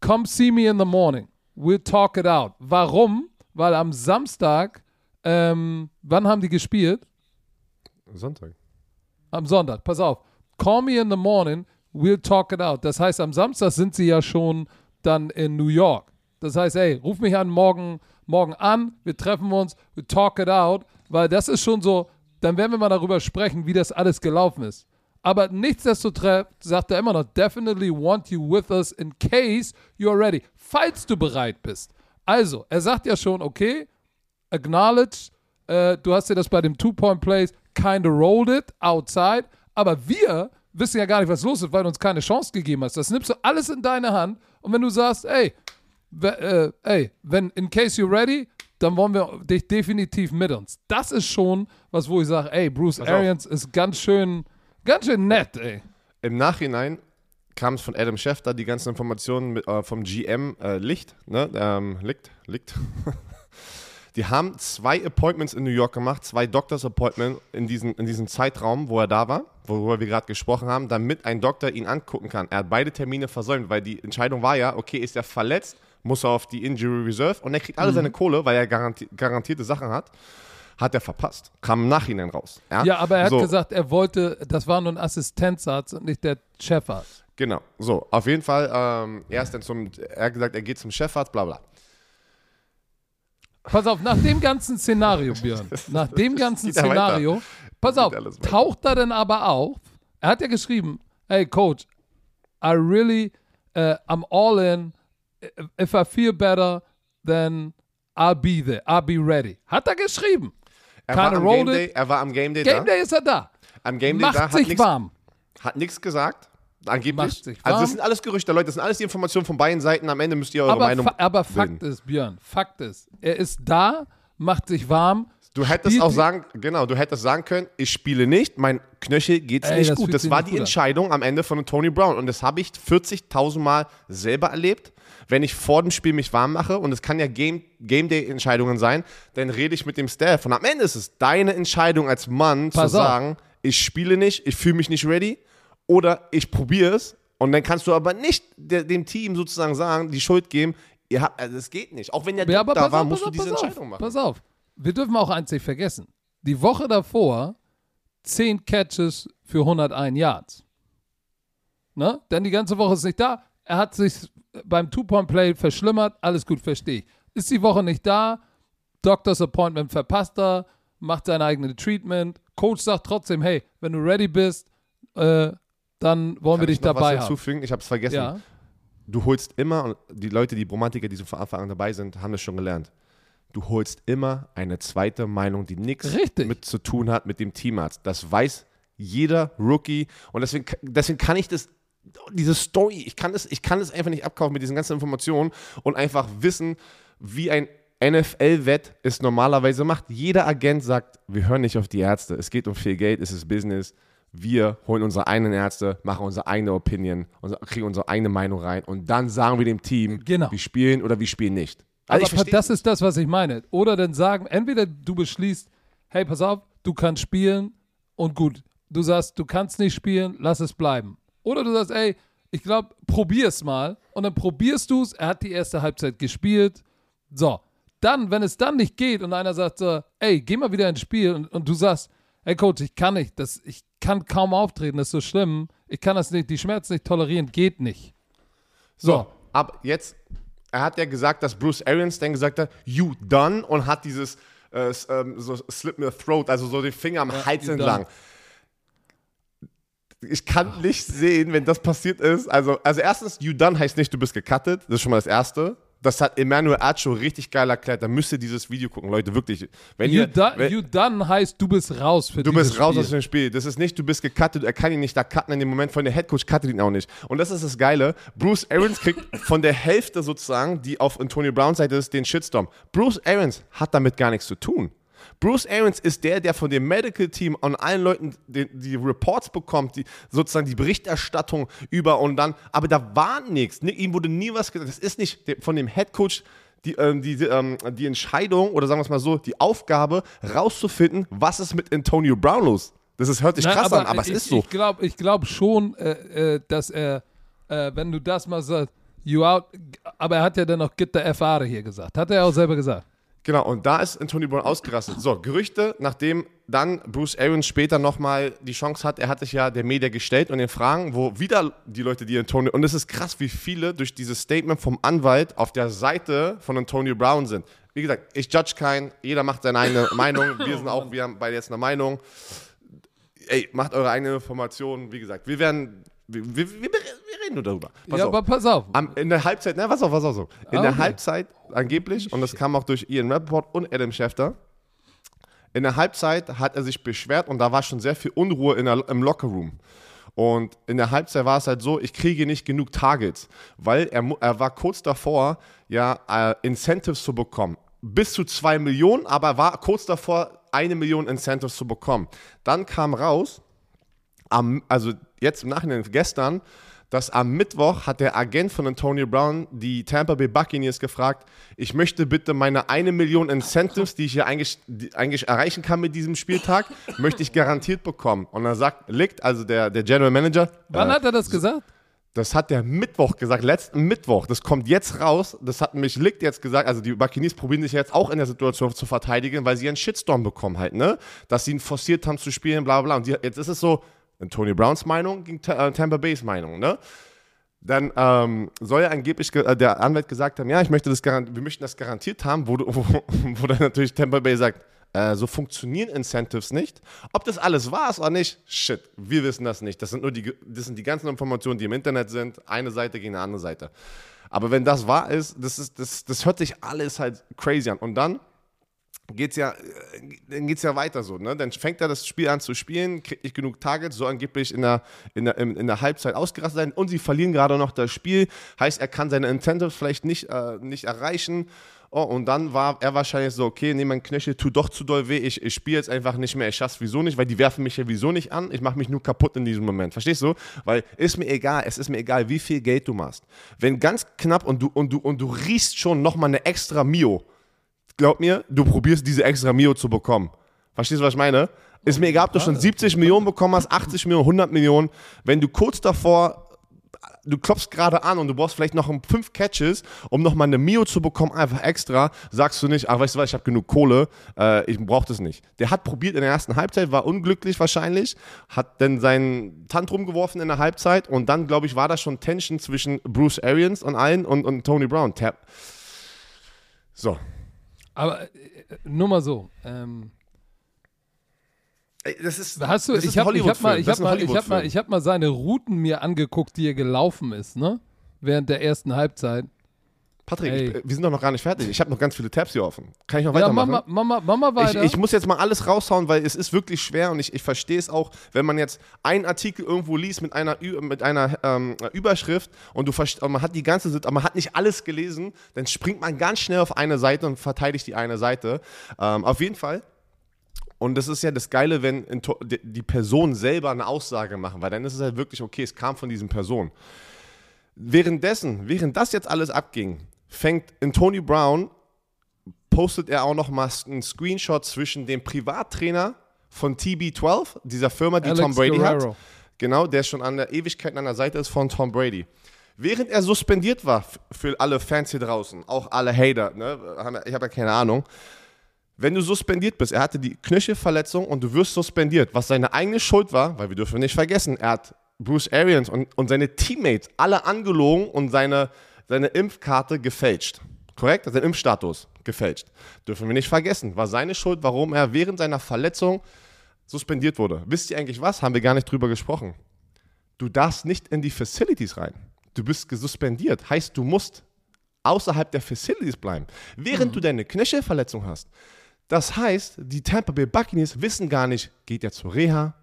come see me in the morning. We'll talk it out. Warum? Weil am Samstag, ähm, wann haben die gespielt? Sonntag. Am Sonntag, pass auf. Call me in the morning, we'll talk it out. Das heißt, am Samstag sind sie ja schon dann in New York. Das heißt, ey, ruf mich an morgen, morgen an, wir treffen uns, we talk it out, weil das ist schon so, dann werden wir mal darüber sprechen, wie das alles gelaufen ist. Aber nichtsdestotrotz sagt er immer noch, definitely want you with us in case you're ready, falls du bereit bist. Also, er sagt ja schon, okay, acknowledge, äh, du hast dir das bei dem Two-Point-Plays kinda rolled it outside, aber wir wissen ja gar nicht, was los ist, weil du uns keine Chance gegeben hast. Das nimmst du alles in deine Hand und wenn du sagst, ey, äh, ey, wenn in case you're ready, dann wollen wir dich definitiv mit uns. Das ist schon was, wo ich sage, ey, Bruce. Arians ist ganz schön, ganz schön nett, ey. Im Nachhinein kam es von Adam Schefter, die ganzen Informationen mit, äh, vom GM äh, Licht, ne? Ähm, Licht, Licht. Die haben zwei Appointments in New York gemacht, zwei Doctors Appointments in diesem in diesem Zeitraum, wo er da war, worüber wir gerade gesprochen haben, damit ein Doktor ihn angucken kann. Er hat beide Termine versäumt, weil die Entscheidung war ja, okay, ist er verletzt, muss er auf die Injury Reserve und er kriegt alle seine Kohle, weil er garanti garantierte Sachen hat. Hat er verpasst. Kam im Nachhinein raus. Ja, Ja, aber er hat So. gesagt, er wollte, das war nur ein Assistenzarzt und nicht der Chefarzt. Genau, so, auf jeden Fall, ähm, er ist dann zum, er hat gesagt, er geht zum Chefarzt, bla bla. Pass auf, nach dem ganzen Szenario, Björn, nach dem ganzen. Szenario, pass auf, taucht er denn aber auf, er hat ja geschrieben, hey Coach, I really, uh, I'm all in, if I feel better, then I'll be there, I'll be ready. Hat er geschrieben. Er war, am Game Day, er war am Game Day Game da. Day ist er da. Am Game Day da, Macht hat sich nichts warm. hat nichts gesagt. Angeblich. Also das sind alles Gerüchte, Leute, das sind alles die Informationen von beiden Seiten. Am Ende müsst ihr eure Aber, Meinung fa aber Fakt bilden. ist, Björn, Fakt ist, er ist da, macht sich warm. Du hättest auch sagen, genau, du hättest sagen können, ich spiele nicht, mein Knöchel geht's Ey, nicht das gut. Das war die gut an. Entscheidung am Ende von Tony Brown und das habe ich 40.000 Mal selber erlebt. Wenn ich vor dem Spiel mich warm mache und es kann ja Game, Game Day Entscheidungen sein, dann rede ich mit dem Staff und am Ende ist es deine Entscheidung als Mann Pass zu auf. sagen, ich spiele nicht, ich fühle mich nicht ready oder ich probiere es und dann kannst du aber nicht dem Team sozusagen sagen, die Schuld geben, ihr habt, also es geht nicht. Auch wenn der Ja, Doktor pass war, auf, musst du auf, diese pass Entscheidung auf, machen. Pass auf. Wir dürfen auch eins nicht vergessen. Die Woche davor 10 Catches für 101 Yards. Ne? Denn die ganze Woche ist nicht da. Er hat sich beim Two-Point-Play verschlimmert. Alles gut, verstehe ich. Ist die Woche nicht da. Doctors Appointment verpasst er. Macht sein eigenes Treatment. Coach sagt trotzdem, hey, wenn du ready bist, äh, dann wollen Kann wir dich ich noch dabei was haben. hinzufügen? Ich habe es vergessen. Ja. Du holst immer, und die Leute, die Bromantiker, die so von Anfang an dabei sind, haben das schon gelernt. Du holst immer eine zweite Meinung, die nichts mit zu tun hat mit dem Teamarzt. Das weiß jeder Rookie. Und deswegen, deswegen kann ich das, diese Story, ich kann das, ich kann das einfach nicht abkaufen mit diesen ganzen Informationen und einfach wissen, wie ein NFL-Wett es normalerweise macht. Jeder Agent sagt, wir hören nicht auf die Ärzte. Es geht um viel Geld, es ist Business. Wir holen unsere eigenen Ärzte, machen unsere eigene Opinion, kriegen unsere eigene Meinung rein und dann sagen wir dem Team, Genau. wir spielen oder wir spielen nicht. Also Aber das ist das, was ich meine. Oder dann sagen, entweder du beschließt, hey, pass auf, du kannst spielen und gut. Du sagst, du kannst nicht spielen, lass es bleiben. Oder du sagst, ey, ich glaube, probier's mal. Und dann probierst du es. Er hat die erste Halbzeit gespielt. So. Dann, wenn es dann nicht geht und einer sagt so, ey, geh mal wieder ins Spiel und, und du sagst, hey Coach, ich kann nicht, das, ich kann kaum auftreten, das ist so schlimm. Ich kann das nicht, die Schmerzen nicht tolerieren, geht nicht. So, ab jetzt, er hat ja gesagt, dass Bruce Arians dann gesagt hat, you done und hat dieses äh, ähm, so Slip me a throat, also so den Finger am Hals you entlang. done. Ich kann nicht sehen, wenn das passiert ist. Also, also erstens, you done heißt nicht, du bist gecuttet. Das ist schon mal das Erste. Das hat Emmanuel Acho richtig geil erklärt. Da müsst ihr dieses Video gucken, Leute, wirklich. Wenn You, ihr, done, wenn, you done heißt, du bist raus für Du bist raus Spiel. aus dem Spiel. Das ist nicht, du bist gecuttet, er kann ihn nicht da cutten in dem Moment, von der Headcoach cuttet ihn auch nicht. Und das ist das Geile. Bruce Arians kriegt von der Hälfte sozusagen, die auf Antonio Browns Seite ist, den Shitstorm. Bruce Arians hat damit gar nichts zu tun. Bruce Arians ist der, der von dem Medical Team an allen Leuten die, die Reports bekommt, die sozusagen die Berichterstattung über und dann, aber da war nichts. Ni- Ihm wurde nie was gesagt. Das ist nicht von dem Headcoach die, ähm, die, ähm, die Entscheidung oder sagen wir es mal so, die Aufgabe rauszufinden, was ist mit Antonio Brown los. Das ist, hört sich Na, krass an, aber ich, es ist so. Ich glaube ich glaub schon, äh, äh, dass er, äh, wenn du das mal sagst, you out, aber er hat ja dann noch out of hier gesagt. Hat er auch selber gesagt. Genau, und da ist Anthony Brown ausgerastet. So, Gerüchte, nachdem dann Bruce Arians später nochmal die Chance hat, er hat sich ja der Media gestellt und den Fragen, wo wieder die Leute, die Antonio, und es ist krass, wie viele durch dieses Statement vom Anwalt auf der Seite von Antonio Brown sind. Wie gesagt, ich judge keinen, jeder macht seine eigene Meinung, wir sind auch, wir haben beide jetzt eine Meinung. Ey, macht eure eigene Informationen, wie gesagt, wir werden, wir, wir, wir, reden nur darüber. Pass ja, auf. aber pass auf. Am, in der Halbzeit, ne, was auf, was auf so. In Ah, der okay. Halbzeit angeblich, und das kam auch durch Ian Rappaport und Adam Schefter, in der Halbzeit hat er sich beschwert und da war schon sehr viel Unruhe in der, im Lockerroom. Und in der Halbzeit war es halt so, ich kriege nicht genug Targets, weil er, er war kurz davor, ja, äh, Incentives zu bekommen. Bis zu zwei Millionen, aber er war kurz davor, eine Million Incentives zu bekommen. Dann kam raus, am, also jetzt im Nachhinein gestern, dass am Mittwoch hat der Agent von Antonio Brown die Tampa Bay Buccaneers gefragt, ich möchte bitte meine eine Million Incentives, die ich hier eigentlich, die, eigentlich erreichen kann mit diesem Spieltag, möchte ich garantiert bekommen. Und dann sagt, liegt also der, der General Manager, Wann äh, hat er das gesagt? das hat der Mittwoch gesagt, letzten Mittwoch. Das kommt jetzt raus. Das hat mich Licht jetzt gesagt. Also die Buccaneers probieren sich jetzt auch in der Situation zu verteidigen, weil sie einen Shitstorm bekommen halt, ne? Dass sie ihn forciert haben zu spielen, bla bla bla. Und die, jetzt ist es so, Tony Browns Meinung gegen äh, Tampa Bays Meinung, ne? Dann ähm, soll ja angeblich ge- äh, der Anwalt gesagt haben, ja, ich möchte das wir möchten das garantiert haben, wo, wo, wo dann natürlich Tampa Bay sagt, äh, so funktionieren Incentives nicht. Ob das alles war oder nicht, shit, wir wissen das nicht. Das sind nur die, das sind die ganzen Informationen, die im Internet sind, eine Seite gegen eine andere Seite. Aber wenn das wahr ist, das, ist, das, das hört sich alles halt crazy an. Und dann geht's ja, äh, dann geht's ja weiter so, ne? Dann fängt er das Spiel an zu spielen, kriegt nicht genug Targets, so angeblich in der, in der, in der Halbzeit ausgerastet sein und sie verlieren gerade noch das Spiel. Heißt, er kann seine Incentives vielleicht nicht, äh, nicht erreichen. Oh, und dann war er wahrscheinlich so, okay, nee, mein Knöchel tut doch zu doll weh, ich, ich spiele jetzt einfach nicht mehr, ich schaff's wieso nicht, weil die werfen mich ja wieso nicht an, ich mache mich nur kaputt in diesem Moment, verstehst du? Weil ist mir egal, es ist mir egal, wie viel Geld du machst. Wenn ganz knapp und du, und du, und du riechst schon nochmal eine extra Mio, glaub mir, du probierst diese extra Mio zu bekommen. Verstehst du, was ich meine? Ist mir egal, ob du schon 70 Millionen bekommen hast, 80 Millionen, 100 Millionen. Wenn du kurz davor, du klopfst gerade an und du brauchst vielleicht noch fünf Catches, um nochmal eine Mio zu bekommen, einfach extra, sagst du nicht, ach, weißt du was, ich habe genug Kohle, äh, ich brauche das nicht. Der hat probiert in der ersten Halbzeit, war unglücklich wahrscheinlich, hat dann seinen Tantrum geworfen in der Halbzeit und dann, glaube ich, war da schon Tension zwischen Bruce Arians und allen und, und Tony Brown. Tap. So, Aber äh, nur mal so. Ähm, Das ist, hast du, das ich habe hab mal, Hollywood-Film. ich hab mal, ich hab mal, ich hab mal seine Routen mir angeguckt, die er gelaufen ist, ne? Während der ersten Halbzeit. Patrick, ich, wir sind doch noch gar nicht fertig. Ich habe noch ganz viele Tabs hier offen. Kann ich noch Ja, weitermachen? Mama, Mama, Mama ich, weiter. ich muss jetzt mal alles raushauen, weil es ist wirklich schwer und ich, ich verstehe es auch, wenn man jetzt einen Artikel irgendwo liest mit einer, mit einer ähm, Überschrift und du und man hat die ganze aber man hat nicht alles gelesen, dann springt man ganz schnell auf eine Seite und verteidigt die eine Seite. Ähm, auf jeden Fall. Und das ist ja das Geile, wenn die Person selber eine Aussage machen, weil dann ist es halt wirklich okay, es kam von diesen Personen. Währenddessen, während das jetzt alles abging, fängt in Tony Brown, postet er auch noch mal einen Screenshot zwischen dem Privattrainer von TB12, dieser Firma, die Alex Tom Brady Guerrero. hat. Genau, der schon an der Ewigkeit an der Seite ist von Tom Brady. Während er suspendiert war, für alle Fans hier draußen, auch alle Hater, ne? ich habe ja keine Ahnung, wenn du suspendiert bist, er hatte die Knöchelverletzung und du wirst suspendiert, was seine eigene Schuld war, weil wir dürfen nicht vergessen, er hat Bruce Arians und, und seine Teammates alle angelogen und seine, seine Impfkarte gefälscht. Korrekt? Sein Impfstatus gefälscht. Dürfen wir nicht vergessen. War seine Schuld, warum er während seiner Verletzung suspendiert wurde. Wisst ihr eigentlich was? Haben wir gar nicht drüber gesprochen. Du darfst nicht in die Facilities rein. Du bist gesuspendiert. Heißt, du musst außerhalb der Facilities bleiben, während du deine Knöchelverletzung hast. Das heißt, die Tampa Bay Buccaneers wissen gar nicht, geht er zur Reha?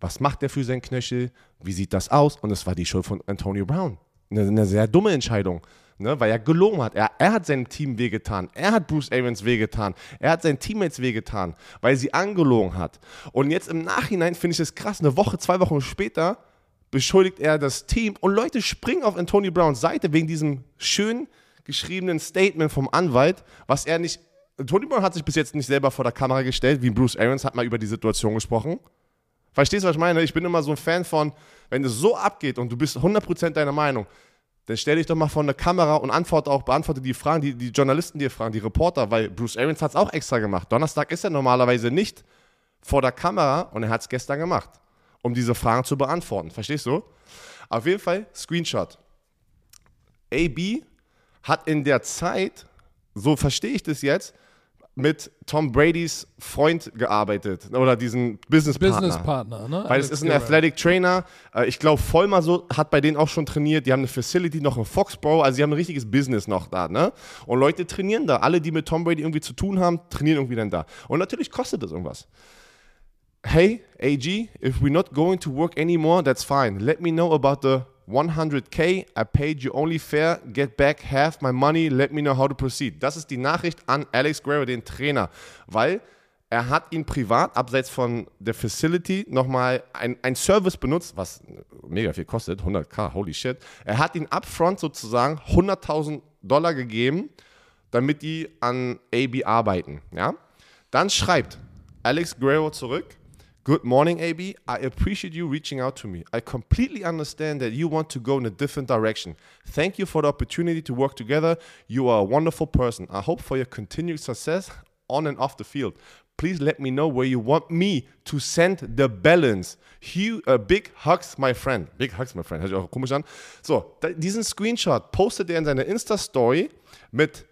Was macht er für seinen Knöchel? Wie sieht das aus? Und es war die Schuld von Antonio Brown. Eine, eine sehr dumme Entscheidung, ne? weil er gelogen hat. Er, er hat seinem Team wehgetan. Er hat Bruce Arians wehgetan. Er hat seinen Teammates wehgetan, weil sie angelogen hat. Und jetzt im Nachhinein finde ich es krass, eine Woche, zwei Wochen später beschuldigt er das Team und Leute springen auf Antonio Browns Seite wegen diesem schön geschriebenen Statement vom Anwalt, was er nicht. Antonio Brown hat sich bis jetzt nicht selber vor der Kamera gestellt, wie Bruce Arians hat mal über die Situation gesprochen. Verstehst du, was ich meine? Ich bin immer so ein Fan von, wenn es so abgeht und du bist 100% deiner Meinung, dann stell dich doch mal vor eine Kamera und antworte auch, beantworte die Fragen, die die Journalisten dir fragen, die Reporter, weil Bruce Arians hat es auch extra gemacht. Donnerstag ist er normalerweise nicht vor der Kamera und er hat es gestern gemacht, um diese Fragen zu beantworten. Verstehst du? Auf jeden Fall, Screenshot. AB hat in der Zeit, so verstehe ich das jetzt, mit Tom Bradys Freund gearbeitet oder diesen Businesspartner. Businesspartner, ne? Weil es ist ein Athletic Trainer. Äh, Ich glaube, Vollmer so hat bei denen auch schon trainiert. Die haben eine Facility noch in Foxborough. Also, sie haben ein richtiges Business noch da. Ne? Und Leute trainieren da. Alle, die mit Tom Brady irgendwie zu tun haben, trainieren irgendwie dann da. Und natürlich kostet das irgendwas. Hey, AG, if we're not going to work anymore, that's fine. Let me know about the 100k. I paid you only fair. Get back half my money. Let me know how to proceed. Das ist die Nachricht an Alex Guerrero, den Trainer, weil er hat ihn privat, abseits von der Facility, nochmal ein, ein Service benutzt, was mega viel kostet, 100k, holy shit. Er hat ihn upfront sozusagen 100.000 Dollar gegeben, damit die an AB arbeiten. Ja? Dann schreibt Alex Guerrero zurück. Good morning, AB. I appreciate you reaching out to me. I completely understand that you want to go in a different direction. Thank you for the opportunity to work together. You are a wonderful person. I hope for your continued success on and off the field. Please let me know where you want me to send the balance. Hugh, uh, big hugs, my friend. Big hugs, my friend. Hört sich auch komisch an. So, diesen Screenshot postet er in seiner Insta-Story mit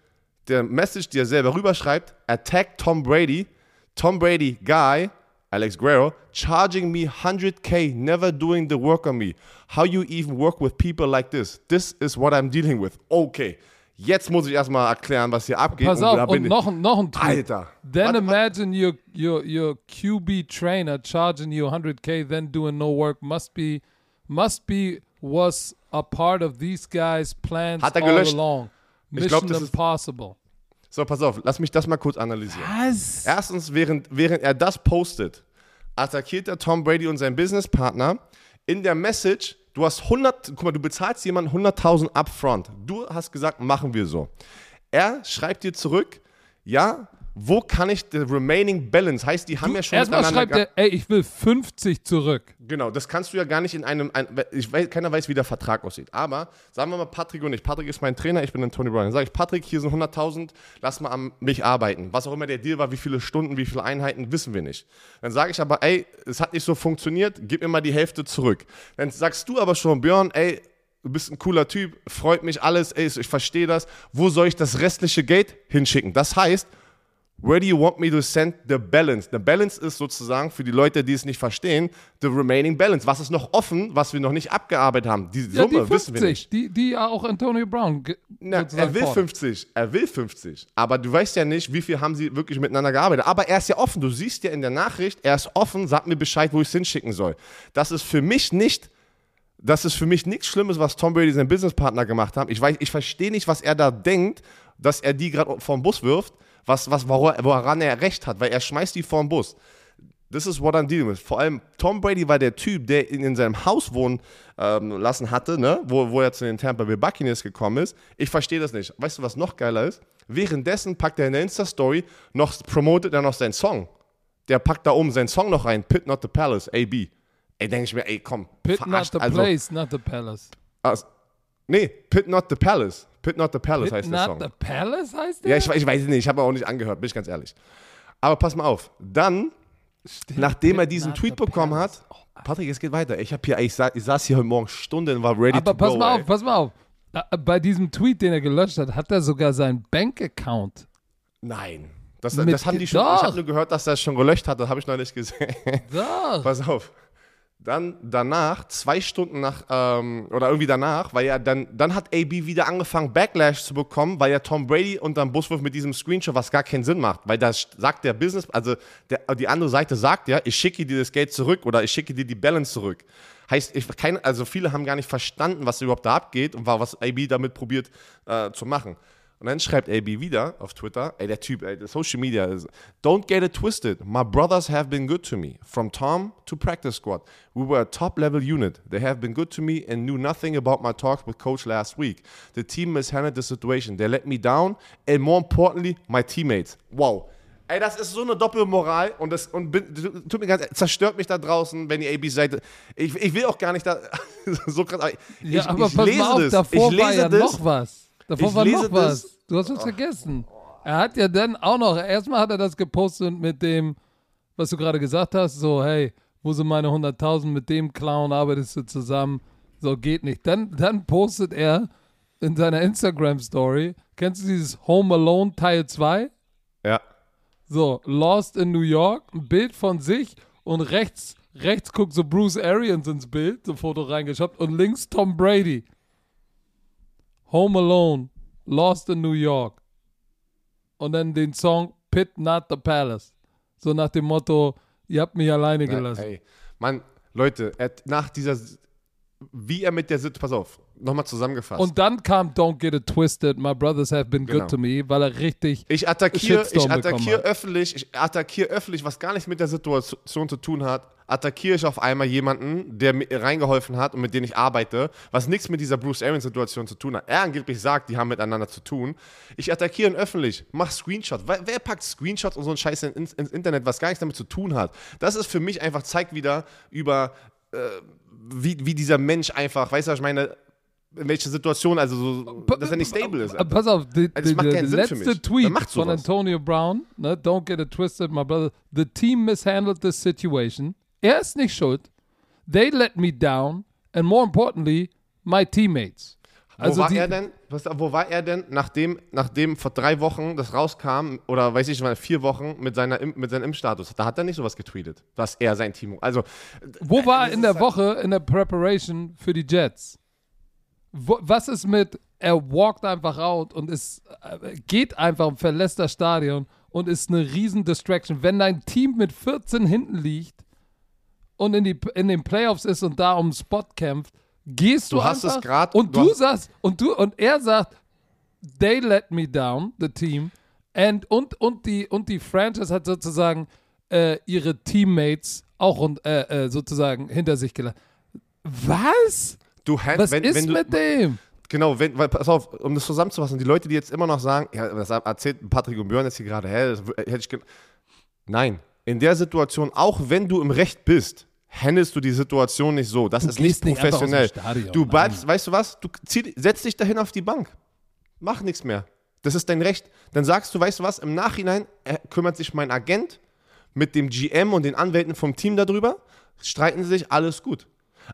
der Message, die er selber rüberschreibt. Attack Tom Brady. Tom Brady, guy, Alex Guerrero, charging me 100k, never doing the work on me. How you even work with people like this? This is what I'm dealing with. Okay, jetzt muss ich erstmal erklären, was hier abgeht. Pass auf, und ich- noch, noch ein Tweet. Alter. Then Warte, imagine your, your, your QB trainer charging you 100k, then doing no work. Must be, must be, was a part of these guys' plans Hat er all along. Ich Mission glaub, das ist- impossible. So, pass auf, lass mich das mal kurz analysieren. Was? Erstens, während, während er das postet, attackiert er Tom Brady und seinen Businesspartner in der Message, du hast 100, guck mal, du bezahlst jemanden 100.000 upfront. Du hast gesagt, machen wir so. Er schreibt dir zurück, ja, wo kann ich the remaining balance, heißt, die haben ja schon Erstmal schreibt er, ey, ich will 50 zurück. Genau, das kannst du ja gar nicht in einem, ein, ich weiß, keiner weiß, wie der Vertrag aussieht. Aber sagen wir mal Patrick und ich. Patrick ist mein Trainer, ich bin dann Tony Brown. Dann sage ich, Patrick, hier sind 100.000, lass mal an mich arbeiten. Was auch immer der Deal war, wie viele Stunden, wie viele Einheiten, wissen wir nicht. Dann sage ich aber, ey, es hat nicht so funktioniert, gib mir mal die Hälfte zurück. Dann sagst du aber schon, Björn, ey, du bist ein cooler Typ, freut mich alles, ey, ich verstehe das. Wo soll ich das restliche Geld hinschicken? Das heißt, Where do you want me to send the balance? The balance ist sozusagen für die Leute, die es nicht verstehen, the remaining balance. Was ist noch offen, was wir noch nicht abgearbeitet haben? Die Ja, Summe die wissen wir nicht. 50, die, die ja auch Antonio Brown Na, er will fordert. 50, er will 50, aber du weißt ja nicht, wie viel haben sie wirklich miteinander gearbeitet. Aber er ist ja offen, du siehst ja in der Nachricht, er ist offen, sag mir Bescheid, wo ich es hinschicken soll. Das ist für mich nicht, das ist für mich nichts Schlimmes, was Tom Brady sein Businesspartner gemacht haben. Ich weiß, ich verstehe nicht, was er da denkt, dass er die gerade vom Bus wirft, was, was, wora- woran er recht hat, weil er schmeißt die vom Bus. This is what I'm dealing with. Vor allem Tom Brady war der Typ, der ihn in seinem Haus wohnen ähm, lassen hatte, ne? wo, wo er zu den Tampa Bay Buccaneers gekommen ist. Ich verstehe das nicht. Weißt du, was noch geiler ist? Währenddessen packt er in der Insta-Story noch, promotet er noch seinen Song. Der packt da oben seinen Song noch rein. Pit Not the Palace, AB. Ey, denke ich mir, ey, komm. Pit not verarscht. the also, place, not the palace. Also, nee, Pit Not the Palace. Pit Not the Palace Pit heißt der not Song. the palace heißt der? Ja, ich, ich weiß es nicht, ich habe auch nicht angehört, bin ich ganz ehrlich. Aber pass mal auf, dann, nachdem er Pit diesen not Tweet bekommen palace. hat, Patrick, es geht weiter. Ich, hab hier, ich, sa ich saß hier heute Morgen Stunden, war ready Aber to pass go. mal ey. auf, pass mal auf. Bei diesem Tweet, den er gelöscht hat, hat er sogar seinen Bankaccount. Nein. Das, das haben die schon, Doch. ich habe nur gehört, dass er es schon gelöscht hat, das habe ich noch nicht gesehen. Doch. Pass auf. Dann danach, zwei Stunden nach, ähm, oder irgendwie danach, weil ja dann, dann hat AB wieder angefangen, Backlash zu bekommen, weil ja Tom Brady unterm Buswurf mit diesem Screenshot, was gar keinen Sinn macht. Weil das sagt der Business, also der, die andere Seite sagt ja, ich schicke dir das Geld zurück oder ich schicke dir die Balance zurück. Heißt, ich, keine, also viele haben gar nicht verstanden, was überhaupt da abgeht und was AB damit probiert äh, zu machen. Und dann schreibt AB wieder auf Twitter, ey, der Typ, ey, der Social Media ist, don't get it twisted. My brothers have been good to me. From Tom to practice squad. We were a top level unit. They have been good to me and knew nothing about my talks with coach last week. The team mishandled the situation. They let me down and more importantly, my teammates. Wow. Ey, das ist so eine Doppelmoral und das und bin, tut mir ganz zerstört mich da draußen, wenn die AB Seite. Ich, ich will auch gar nicht da so krass. Ich, Ja, aber ich lese auf, das. ich lese das. noch was. Davor Ich war noch was. das. Du hast uns vergessen. Er hat ja dann auch noch, erstmal hat er das gepostet mit dem, was du gerade gesagt hast, so, hey, wo sind meine 100.000, mit dem Clown arbeitest du zusammen, so geht nicht. Dann, dann postet er in seiner Instagram-Story, kennst du dieses Home Alone Teil 2? Ja. So, Lost in New York, ein Bild von sich und rechts, rechts guckt so Bruce Arians ins Bild, so Foto reingeschoppt und links Tom Brady. Home Alone, Lost in New York. Und dann den Song Pit Not the Palace. So nach dem Motto, ihr habt mich alleine gelassen. Ey, Mann, Leute, er, nach dieser, wie er mit der Situation, pass auf, nochmal zusammengefasst. Und dann kam Don't Get It Twisted, My Brothers Have Been Genau. Good to Me, weil er richtig Ich attackiere, ich hat. öffentlich, ich attackiere öffentlich, was gar nichts mit der Situation zu tun hat, attackiere ich auf einmal jemanden, der mir reingeholfen hat und mit dem ich arbeite, was nichts mit dieser Bruce Arians-Situation zu tun hat. Er angeblich sagt, die haben miteinander zu tun. Ich attackiere ihn öffentlich, mach Screenshots. Wer, wer packt Screenshots und so einen Scheiß ins, ins Internet, was gar nichts damit zu tun hat? Das ist für mich einfach, zeigt wieder über, äh, wie, wie dieser Mensch einfach, weißt du, was ich meine, in welcher Situation, also so, dass er nicht stable ist. Äh, Pass auf, die, macht der letzte Tweet von? Antonio Brown, ne, don't get it twisted, my brother. The team mishandled this situation. Er ist nicht schuld. They let me down. And more importantly, my teammates. Also wo war er denn? Was, wo war er denn, nachdem, nachdem vor drei Wochen das rauskam, oder weiß ich mal, vier Wochen mit, seiner, mit seinem Impfstatus? Da hat er nicht sowas getweetet, was er sein Team. Also, Wo war er in der halt Woche in der Preparation für die Jets? Wo, was ist mit, er walkt einfach out und ist, äh, geht einfach und verlässt das Stadion und ist eine riesen Distraction. Wenn dein Team mit 14 hinten liegt und in, die, in den Playoffs ist und da um den Spot kämpft, gehst du, Du hast einfach es grad- und du du sagst und du und er sagt, they let me down, the team, and und und die und die Franchise hat sozusagen äh, ihre Teammates auch und, äh, äh, sozusagen hinter sich gelassen. Was? Du hätt- Was wenn, ist wenn du, mit dem? Genau, wenn, weil, pass auf, um das zusammenzufassen, die Leute, die jetzt immer noch sagen, ja, das erzählt Patrick und Björn jetzt hier gerade, hä, das hätte ich. Nein, in der Situation, auch wenn du im Recht bist, handelst du die Situation nicht so. Das ist nicht gehst nicht professionell. Stadion, du bleibst, weißt du was? Du zieh, setz dich dahin auf die Bank. Mach nichts mehr. Das ist dein Recht. Dann sagst du, weißt du was? Im Nachhinein äh, kümmert sich mein Agent mit dem GM und den Anwälten vom Team darüber, streiten sie sich, alles gut.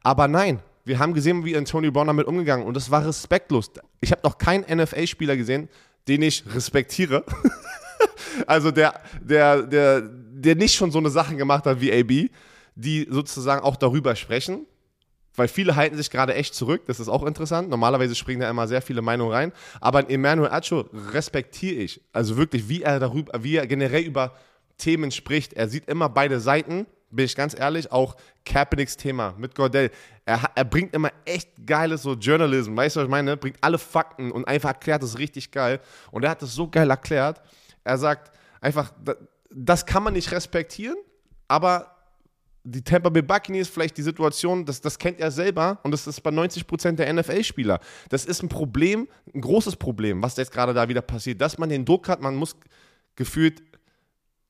Aber nein, wir haben gesehen, wie Antonio Brown damit umgegangen und das war respektlos. Ich habe noch keinen NFL-Spieler gesehen, den ich respektiere. also der, der, der, der nicht schon so eine Sachen gemacht hat wie AB, die sozusagen auch darüber sprechen. Weil viele halten sich gerade echt zurück, das ist auch interessant. Normalerweise springen da immer sehr viele Meinungen rein. Aber Emmanuel Acho respektiere ich. Also wirklich, wie er darüber, wie er generell über Themen spricht. Er sieht immer beide Seiten, bin ich ganz ehrlich. Auch Kaepernicks Thema mit Gordell. Er, er bringt immer echt geiles so Journalism, weißt du, was ich meine? Bringt alle Fakten und einfach erklärt es richtig geil. Und er hat es so geil erklärt. Er sagt einfach, da- das kann man nicht respektieren, aber die Tampa Bay Buccaneers, vielleicht die Situation, das, das kennt er selber und das ist bei 90% der NFL-Spieler. Das ist ein Problem, ein großes Problem, was jetzt gerade da wieder passiert, dass man den Druck hat, man muss gefühlt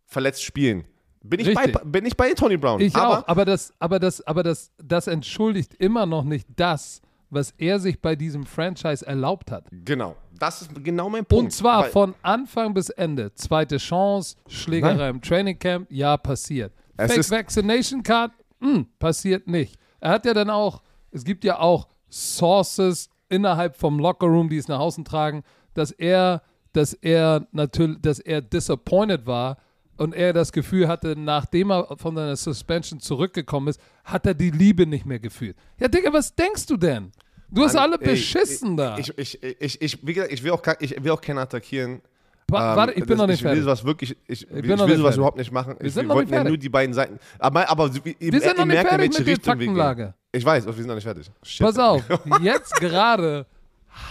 verletzt spielen. Bin ich, bei, bin ich bei Tony Brown. Ich aber auch, aber das, aber das, aber das, das entschuldigt immer noch nicht das, was er sich bei diesem Franchise erlaubt hat. genau, das ist genau mein Punkt. Und zwar von Anfang bis Ende. Zweite Chance, Schlägerei Nein. im Training Camp, ja, passiert. Es Fake Vaccination Card, hm, passiert nicht. Er hat ja dann auch, es gibt ja auch Sources innerhalb vom Lockerroom, die es nach außen tragen, dass er, dass er natürlich, dass er disappointed war und er das Gefühl hatte, nachdem er von seiner Suspension zurückgekommen ist, hat er die Liebe nicht mehr gefühlt. Ja, Digga, was denkst du denn? Du hast Mann, alle ey, beschissen da. Ich, ich, ich, ich, wie gesagt, ich will auch, ich will auch keinen attackieren. Wa- Ähm, Warte, ich bin das- noch nicht ich will fertig. sowas wirklich, ich, ich, bin will sowas fertig. überhaupt nicht machen. Wir Ich, sind wir noch wollten nicht ja fertig. nur die beiden Seiten. Aber, aber ihr, Wir sind noch nicht merkt, in fertig welche mit der. Faktenlage. Ich weiß, wir sind noch nicht fertig. Shit. Pass auf, jetzt gerade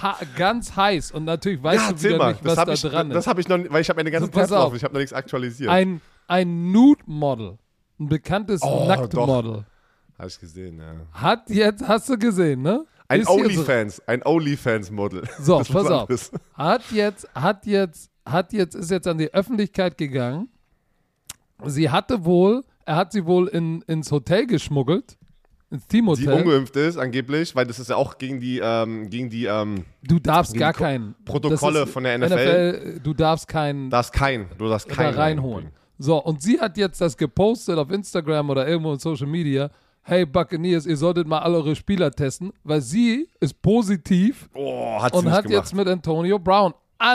ha ganz heiß und natürlich weißt Ja, du wieder mal. nicht, was Das habe da ich, dran das ist. hab ich noch, weil ich habe meine ganzen So, Tabs auf. offen. Ich habe noch nichts aktualisiert. Ein, ein Nude-Model, ein bekanntes Oh, Nacktmodel, habe ich gesehen, ja. hat jetzt, hast du gesehen, ne? Ein OnlyFans, ein OnlyFans-Model. So, Das so pass auf. Hat jetzt, hat jetzt, hat jetzt, ist jetzt an die Öffentlichkeit gegangen sie hatte wohl, er hat sie wohl in, ins Hotel geschmuggelt, ins Die Teamhotel. ungeimpft ist, angeblich, weil das ist ja auch gegen die, ähm, gegen die, ähm, Du darfst gar die keinen Protokolle von der NFL. Du darfst keinen darfst kein, du darfst da keinen reinholen. So, und sie hat jetzt das gepostet auf Instagram oder irgendwo in Social Media. Hey Buccaneers, ihr solltet mal alle eure Spieler testen, weil sie ist positiv Oh, hat und hat gemacht. jetzt mit Antonio Brown Hat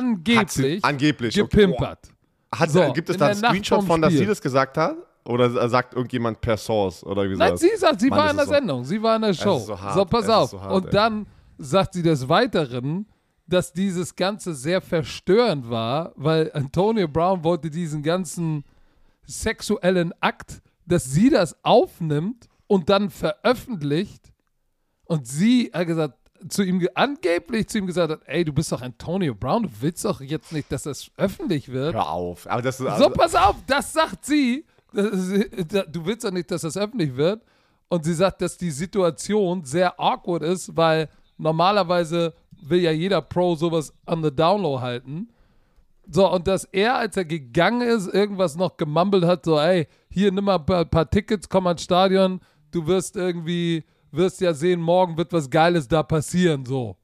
sie, angeblich, angeblich. okay. gepimpert. Oh. Hat, So, gibt es da einen Screenshot von, dass sie das gesagt hat? Oder sagt irgendjemand per Source? Oder wie Nein, sie sagt, sie Mann, war in der so- Sendung, sie war in der Show. so hart, so, pass auf. so hart, und ey. dann sagt sie des Weiteren, dass dieses Ganze sehr verstörend war, weil Antonio Brown wollte diesen ganzen sexuellen Akt, dass sie das aufnimmt und dann veröffentlicht und sie hat gesagt, zu ihm ge- angeblich zu ihm gesagt hat, ey, du bist doch Antonio Brown, du willst doch jetzt nicht, dass das öffentlich wird. Hör auf. Aber das ist, So, also, pass auf, das sagt sie. Du willst ja nicht, dass das öffentlich wird. Und sie sagt, dass die Situation sehr awkward ist, weil normalerweise will ja jeder Pro sowas on the download halten. So, und dass er, als er gegangen ist, irgendwas noch gemumbelt hat, so, ey, hier nimm mal ein paar, paar Tickets, komm ans Stadion, du wirst irgendwie, wirst ja sehen, morgen wird was Geiles da passieren, so.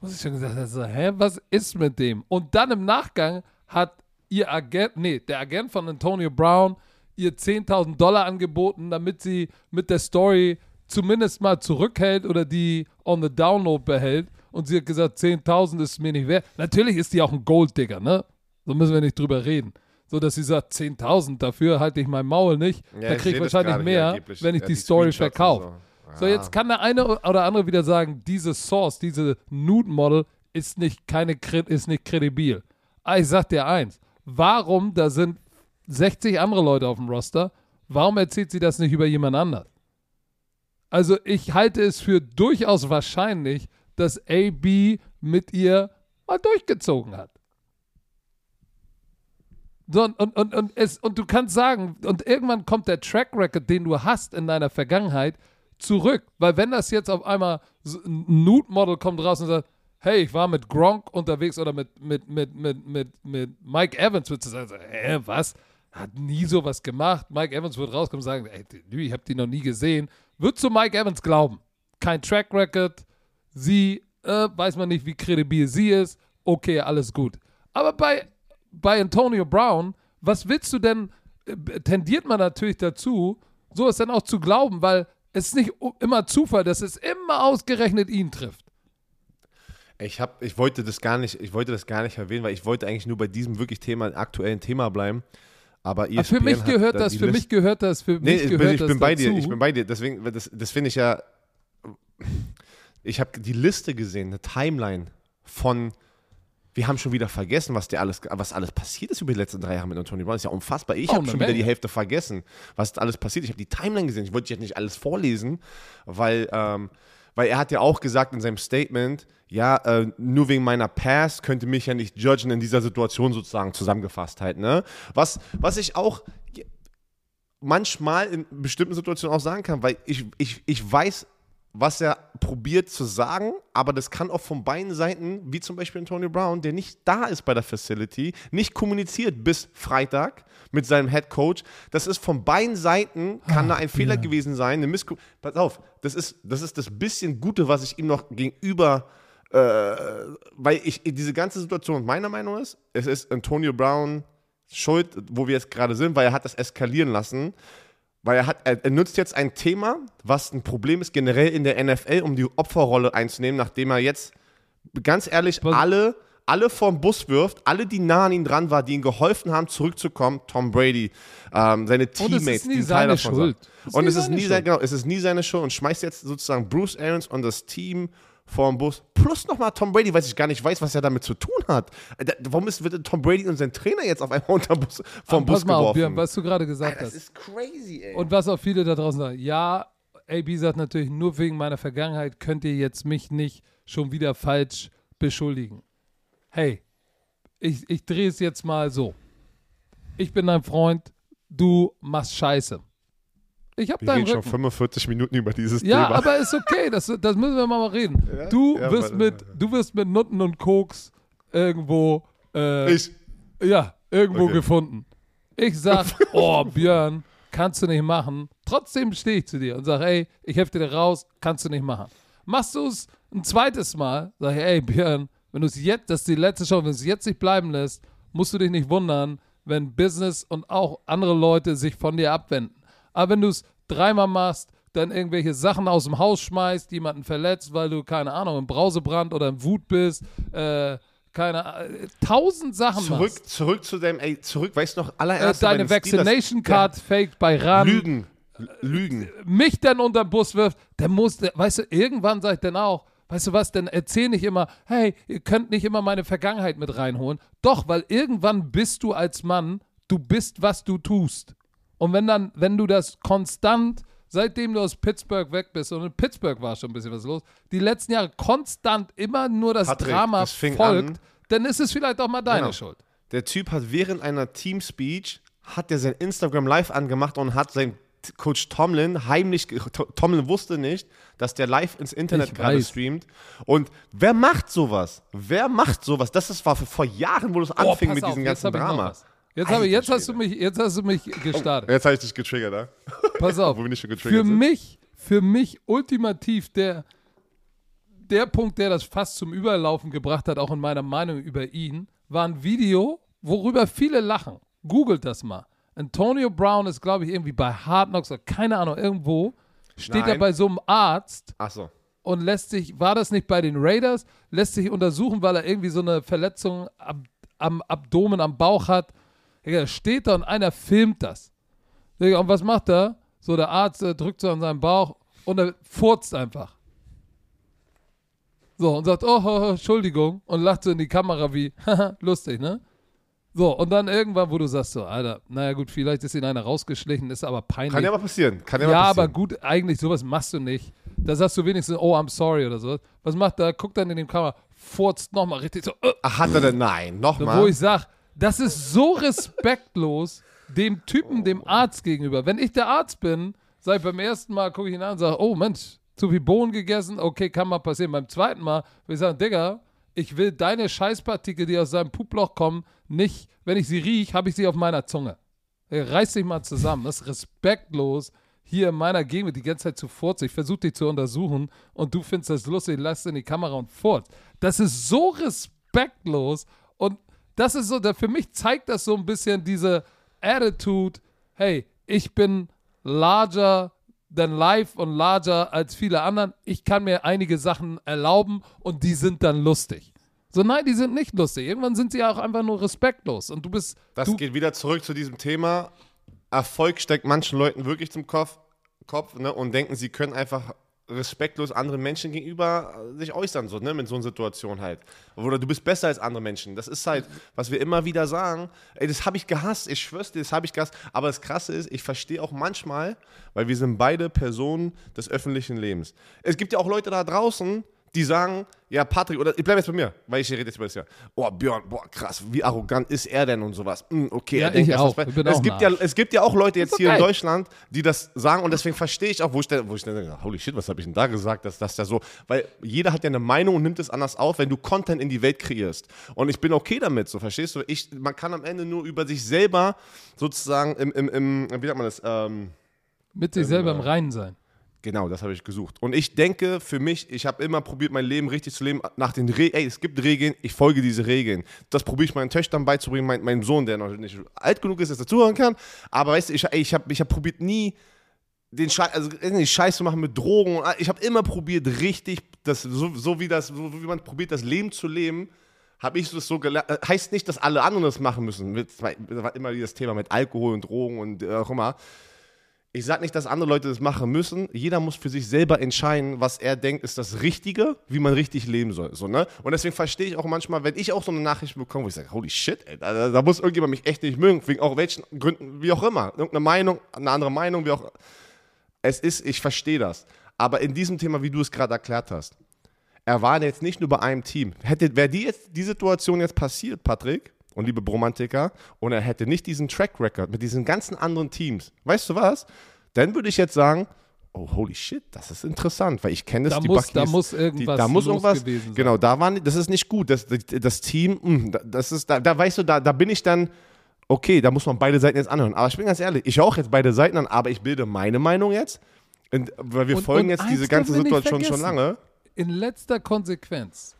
Was ich schon gesagt habe, so, hä, was ist mit dem? Und dann im Nachgang hat ihr Agent, nee, der Agent von Antonio Brown ihr 10.000 Dollar angeboten, damit sie mit der Story zumindest mal zurückhält oder die on the download behält. Und sie hat gesagt, 10.000 ist mir nicht wert. Natürlich ist die auch ein Golddigger, ne? So müssen wir nicht drüber reden. So, dass sie sagt, 10.000, dafür halte ich mein Maul nicht. Ja, da kriege ich wahrscheinlich mehr, wenn ich Ja, die, die Story verkaufe. so. So, Ja. jetzt kann der eine oder andere wieder sagen, diese Source, diese Nude-Model ist nicht, keine, ist nicht kredibil. Aber ich sag dir eins, warum, da sind 60 andere Leute auf dem Roster, warum erzählt sie das nicht über jemand anders? Also ich halte es für durchaus wahrscheinlich, dass AB mit ihr mal durchgezogen hat. So, und, und, und, es, und du kannst sagen, und irgendwann kommt der Track Record, den du hast in deiner Vergangenheit, zurück. Weil wenn das jetzt auf einmal ein Nude-Model kommt raus und sagt, hey, ich war mit Gronk unterwegs oder mit, mit, mit, mit, mit, mit Mike Evans, würdest du sagen, hä, was? Hat nie sowas gemacht. Mike Evans wird rauskommen und sagen, ey, ich habe die noch nie gesehen. Würdest du Mike Evans glauben? Kein Track Record, sie, äh, weiß man nicht, wie kredibil sie ist. Okay, alles gut. Aber bei, bei Antonio Brown, was willst du denn, äh, tendiert man natürlich dazu, sowas dann auch zu glauben, weil es ist nicht immer Zufall, dass es immer ausgerechnet ihn trifft. Ich, hab, ich wollte das gar nicht, ich wollte das gar nicht erwähnen, weil ich wollte eigentlich nur bei diesem wirklich Thema, aktuellen Thema bleiben. Aber für ESPN mich hat gehört da das, für Liste- mich gehört das, für Nee, mich ich gehört bin, ich das bin bei dazu. dir, ich bin bei dir. Deswegen, das, das finde ich ja. Ich habe die Liste gesehen, eine Timeline von. Wir haben schon wieder vergessen, was, der alles, was alles passiert ist über die letzten drei Jahre mit Antonio Brown. Das ist ja unfassbar. Ich Oh, habe schon wieder Menge. die Hälfte vergessen, was alles passiert. Ich habe die Timeline gesehen. Ich wollte jetzt nicht alles vorlesen, weil, ähm, weil er hat ja auch gesagt in seinem Statement, ja, äh, nur wegen meiner Pass könnte mich ja nicht judgen in dieser Situation sozusagen zusammengefasst halt. Ne? Was, was ich auch manchmal in bestimmten Situationen auch sagen kann, weil ich, ich, ich weiß, was er probiert zu sagen, aber das kann auch von beiden Seiten, wie zum Beispiel Antonio Brown, der nicht da ist bei der Facility, nicht kommuniziert bis Freitag mit seinem Head Coach. Das ist von beiden Seiten, kann da ein Fehler gewesen sein, eine Misskom Pass auf, das ist, das ist das bisschen Gute, was ich ihm noch gegenüber äh, weil ich diese ganze Situation meiner Meinung ist, es ist Antonio Brown schuld, wo wir jetzt gerade sind, weil er hat das eskalieren lassen. Weil er hat, er, nutzt jetzt ein Thema, was ein Problem ist generell in der NFL, um die Opferrolle einzunehmen, nachdem er jetzt, ganz ehrlich, Was- alle, alle vom Bus wirft, alle, die nah an ihm dran waren, die ihm geholfen haben, zurückzukommen, Tom Brady, ähm, seine Teammates, die Teil davon Schuld. sind. Und es ist nie genau, es ist nie seine Schuld und schmeißt jetzt sozusagen Bruce Arians und das Team vor dem Bus. Plus nochmal Tom Brady, weil ich gar nicht weiß, was er damit zu tun hat. Äh, da- Warum ist, wird Tom Brady und sein Trainer jetzt auf einmal unter Bus, vom Pass Bus mal auf, geworfen? Björn, was du gerade gesagt das hast. ist crazy, ey. Und was auch viele da draußen sagen, ja, AB sagt natürlich, nur wegen meiner Vergangenheit könnt ihr jetzt mich nicht schon wieder falsch beschuldigen. Hey, ich, ich drehe es jetzt mal so. Ich bin dein Freund, du machst Scheiße. Ich hab wir deinen reden schon Rücken. 45 Minuten über dieses Ja, Thema. aber ist okay, das, das müssen wir mal reden. Du, Ja, wirst mit, du wirst mit Nutten und Koks irgendwo, äh, ich, ja, irgendwo Okay. gefunden. Ich sag, oh Björn, kannst du nicht machen. Trotzdem stehe ich zu dir und sag, ey, ich hefte dir raus, kannst du nicht machen. Machst du es ein zweites Mal, sag ich, ey Björn, wenn du es jetzt, das ist die letzte Chance, wenn du es jetzt nicht bleiben lässt, musst du dich nicht wundern, wenn Business und auch andere Leute sich von dir abwenden. Aber wenn du es dreimal machst, dann irgendwelche Sachen aus dem Haus schmeißt, jemanden verletzt, weil du, keine Ahnung, im Brausebrand oder im Wut bist, äh, keine äh, tausend Sachen Zurück, machst. zurück zu dem, ey, zurück, weißt du noch, Äh, allererst. bei deine Vaccination Card faked bei RAN. Lügen. Lügen. mich dann unter den Bus wirft, der muss, der, weißt du, irgendwann sag ich dann auch, weißt du was, dann erzähl nicht immer, hey, ihr könnt nicht immer meine Vergangenheit mit reinholen. Doch, weil irgendwann bist du als Mann, du bist, was du tust. Und wenn dann, wenn du das konstant, seitdem du aus Pittsburgh weg bist, und in Pittsburgh war schon ein bisschen was los, die letzten Jahre konstant immer nur das Patrick, Drama das folgt, an- dann ist es vielleicht auch mal deine Genau. Schuld. Der Typ hat während einer Team-Speech, hat er sein Instagram live angemacht und hat sein Coach Tomlin heimlich, Tomlin wusste nicht, dass der live ins Internet Ich gerade weiß. streamt. Und wer macht sowas? Wer macht sowas? Das ist, war vor Jahren, wo das Oh, anfing mit auf, diesem ganzen Drama. Jetzt, habe, ich- jetzt, hast du mich, jetzt hast du mich gestartet. Jetzt habe ich dich getriggert, ne? Pass auf. Wo wir nicht schon getriggert für sind. mich, für mich ultimativ der, der Punkt, der das fast zum Überlaufen gebracht hat, auch in meiner Meinung über ihn, war ein Video, worüber viele lachen. Googelt das mal. Antonio Brown ist, glaube ich, irgendwie bei Hard Knocks oder keine Ahnung, irgendwo. Steht er Nein. bei so einem Arzt Ach so. und lässt sich, war das nicht bei den Raiders, lässt sich untersuchen, weil er irgendwie so eine Verletzung am, am Abdomen, am Bauch hat. Digga, steht da und einer filmt das. Digga, und was macht er? So, der Arzt äh, drückt so an seinen Bauch und er furzt einfach. So, und sagt, oh, oh, oh, Entschuldigung, und lacht so in die Kamera wie, haha, lustig, ne? So, und dann irgendwann, wo du sagst so, Alter, naja gut, vielleicht ist ihn einer rausgeschlichen, ist aber peinlich. Kann ja mal passieren. Kann ja, Ja, mal aber passieren. gut, eigentlich sowas machst du nicht. Da sagst du wenigstens, oh, I'm sorry oder so. Was macht er? Guckt dann in die Kamera, furzt nochmal richtig so, äh, Ach, hat er denn? Nein, wo nochmal. ich sag, das ist so respektlos dem Typen, dem Arzt gegenüber. Wenn ich der Arzt bin, sag ich beim ersten Mal, gucke ich ihn an und sage, oh Mensch, zu viel Bohnen gegessen, okay, kann mal passieren. Beim zweiten Mal will ich sagen, Digga, ich will deine Scheißpartikel, die aus seinem Puploch kommen, nicht, wenn ich sie riech, habe ich sie auf meiner Zunge. Ey, Reiß dich mal zusammen. Das ist respektlos, hier in meiner Gegend die ganze Zeit zu furzen. Ich versuche dich zu untersuchen und du findest das lustig, lass in die Kamera und furzt. Das ist so respektlos das ist so, da, für mich zeigt das so ein bisschen diese Attitude, hey, ich bin larger than life und larger als viele anderen. Ich kann mir einige Sachen erlauben und die sind dann lustig. So, nein, die sind nicht lustig. Irgendwann sind sie auch einfach nur respektlos und du bist, Das du, geht wieder zurück zu diesem Thema. Erfolg steckt manchen Leuten wirklich zum Kopf, Kopf ne, und denken, sie können einfach respektlos anderen Menschen gegenüber äh, sich äußern, so, ne, mit so einer Situation halt. Oder du bist besser als andere Menschen. Das ist halt, was wir immer wieder sagen. Ey, das habe ich gehasst, ich schwör's dir, das habe ich gehasst. Aber das Krasse ist, ich verstehe auch manchmal, weil wir sind beide Personen des öffentlichen Lebens. Es gibt ja auch Leute da draußen, die sagen, ja, Patrick, oder ich bleibe jetzt bei mir, weil ich rede jetzt über das Jahr. Oh, Björn, boah, krass, wie arrogant ist er denn und sowas. Hm, okay, Ja, er denkt ich auch. Ich bin es, auch gibt ja, es gibt ja auch Leute jetzt hier in geil. Deutschland, die das sagen und deswegen verstehe ich auch, wo ich dann, wo ich dann denke, holy shit, was habe ich denn da gesagt, dass das ja so, weil jeder hat ja eine Meinung und nimmt es anders auf, wenn du Content in die Welt kreierst. Und ich bin okay damit, so verstehst du? Ich, man kann am Ende nur über sich selber sozusagen im, im, im wie sagt man das, ähm, mit sich selber im Reinen sein. Genau, das habe ich gesucht. Und ich denke für mich, ich habe immer probiert, mein Leben richtig zu leben nach den Regeln. Ey, es gibt Regeln, ich folge diese Regeln. Das probiere ich meinen Töchtern beizubringen, mein, meinem Sohn, der noch nicht alt genug ist, dass er zuhören kann. Aber weißt du, ich, ich habe ich hab probiert nie den Scheiß, also Scheiß zu machen mit Drogen. Ich habe immer probiert, richtig, das, so, so, wie das, so wie man probiert, das Leben zu leben, habe ich das so gelernt. Äh, Heißt nicht, dass alle anderen das machen müssen. Mit, immer dieses Thema mit Alkohol und Drogen und äh, auch immer. Ich sage nicht, dass andere Leute das machen müssen. Jeder muss für sich selber entscheiden, was er denkt, ist das Richtige, wie man richtig leben soll. So, ne? Und deswegen verstehe ich auch manchmal, wenn ich auch so eine Nachricht bekomme, wo ich sage, holy shit, ey, da, da muss irgendjemand mich echt nicht mögen, wegen auch welchen Gründen, wie auch immer. Irgendeine Meinung, eine andere Meinung, wie auch. Es ist, ich verstehe das. Aber in diesem Thema, wie du es gerade erklärt hast, er war jetzt nicht nur bei einem Team. Hätte, wäre die die Situation jetzt passiert, Patrick und liebe Bromantiker, und er hätte nicht diesen Track Record mit diesen ganzen anderen Teams, weißt du was? Dann würde ich jetzt sagen, oh holy shit, das ist interessant, weil ich kenne das Da die muss- da Buccaneers, muss irgendwas die, da muss irgendwas gewesen sein. Genau, da waren, das ist nicht gut. Das, das Team, mh, das ist, da, da weißt du, da, da bin ich dann okay, da muss man beide Seiten jetzt anhören. Aber ich bin ganz ehrlich, ich höre auch jetzt beide Seiten an, aber ich bilde meine Meinung jetzt. Weil wir Und- folgen und jetzt diese ganze Situation schon lange. In letzter Konsequenz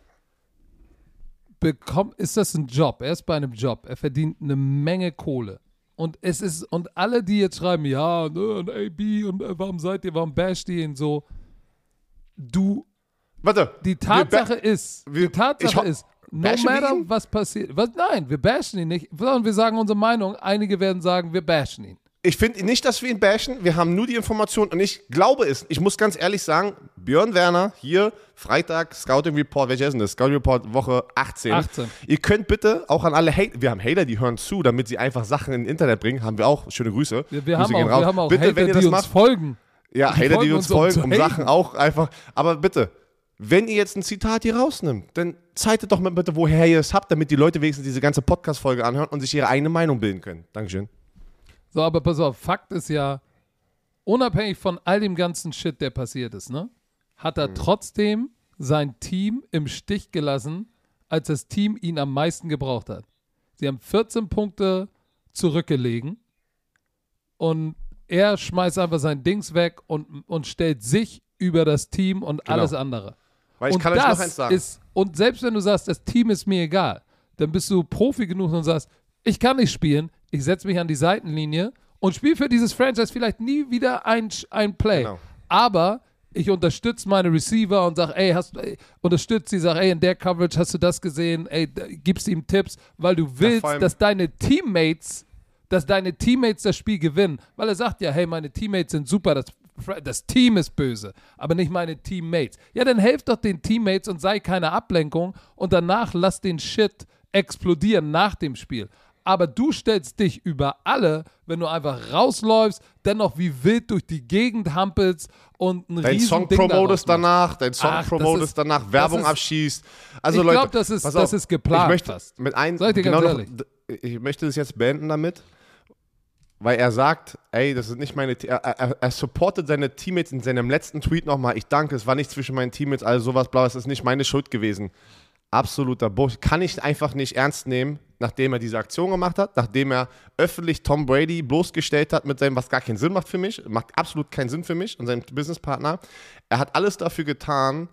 bekommt, ist das ein Job. Er ist bei einem Job. Er verdient eine Menge Kohle. Und es ist, und alle, die jetzt schreiben, ja, ne, und AB und äh, warum seid ihr, warum basht ihr ihn so? Du, Warte. die Tatsache ist, wir- die Tatsache ist, no matter was passiert, was, nein, wir bashen ihn nicht, sondern wir sagen unsere Meinung. Einige werden sagen, wir bashen ihn. Ich finde nicht, dass wir ihn bashen. Wir haben nur die Information und ich glaube es. Ich muss ganz ehrlich sagen, Björn Werner hier, Freitag, Scouting Report, welcher ist denn das? Scouting Report Woche 18. 18. Ihr könnt bitte auch an alle Hater, wir haben Hater, die hören zu, damit sie einfach Sachen ins Internet bringen, haben wir auch. Schöne Grüße. Wir, wir, Grüße haben, auch, wir haben auch bitte, Hater, wenn ihr die das uns macht, folgen. ja, die Hater, die uns uns, um folgen, um haten. Sachen auch einfach, aber bitte, wenn ihr jetzt ein Zitat hier rausnimmt, dann zeitet doch mal bitte, woher ihr es habt, damit die Leute wenigstens diese ganze Podcast-Folge anhören und sich ihre eigene Meinung bilden können. Dankeschön. So, aber pass auf, Fakt ist ja, unabhängig von all dem ganzen Shit, der passiert ist, ne, hat Mhm. er trotzdem sein Team im Stich gelassen, als das Team ihn am meisten gebraucht hat. Sie haben 14 Punkte zurückgelegen und er schmeißt einfach sein Dings weg und, und stellt sich über das Team und Genau. alles andere. Weil ich und kann euch das noch eins sagen. Ist, und selbst wenn du sagst, das Team ist mir egal, dann bist du Profi genug und sagst, ich kann nicht spielen, ich setze mich an die Seitenlinie und spiele für dieses Franchise vielleicht nie wieder ein, ein Play. Genau. Aber ich unterstütze meine Receiver und sage, ey, hast ey, unterstütze sie, sag, ey, in der Coverage hast du das gesehen, ey, gibst ihm Tipps, weil du willst, allem- dass deine Teammates, dass deine Teammates das Spiel gewinnen. Weil er sagt ja, hey, meine Teammates sind super, das, das Team ist böse, aber nicht meine Teammates. Ja, dann helft doch den Teammates und sei keine Ablenkung und danach lass den Shit explodieren nach dem Spiel. Aber du stellst dich über alle, wenn du einfach rausläufst, dennoch wie wild durch die Gegend hampelst und ein Dein Song Ding promotest danach, dein Song Ach, promotest ist- danach, Werbung ist- abschießt. Also Ich Leute, glaub, das ist- pass das auf, ist geplant Ich möchte fast. mit ein, Sag ich genau noch, ich möchte das jetzt beenden damit, weil er sagt, ey, das ist nicht meine, er, er, er supportet seine Teammates in seinem letzten Tweet nochmal. Ich danke, es war nicht zwischen meinen Teammates, also sowas blau, es ist nicht meine Schuld gewesen. Absoluter Bullshit. Kann ich einfach nicht ernst nehmen, nachdem er diese Aktion gemacht hat, nachdem er öffentlich Tom Brady bloßgestellt hat mit seinem, was gar keinen Sinn macht für mich, macht absolut keinen Sinn für mich und seinem Businesspartner. Er hat alles dafür getan,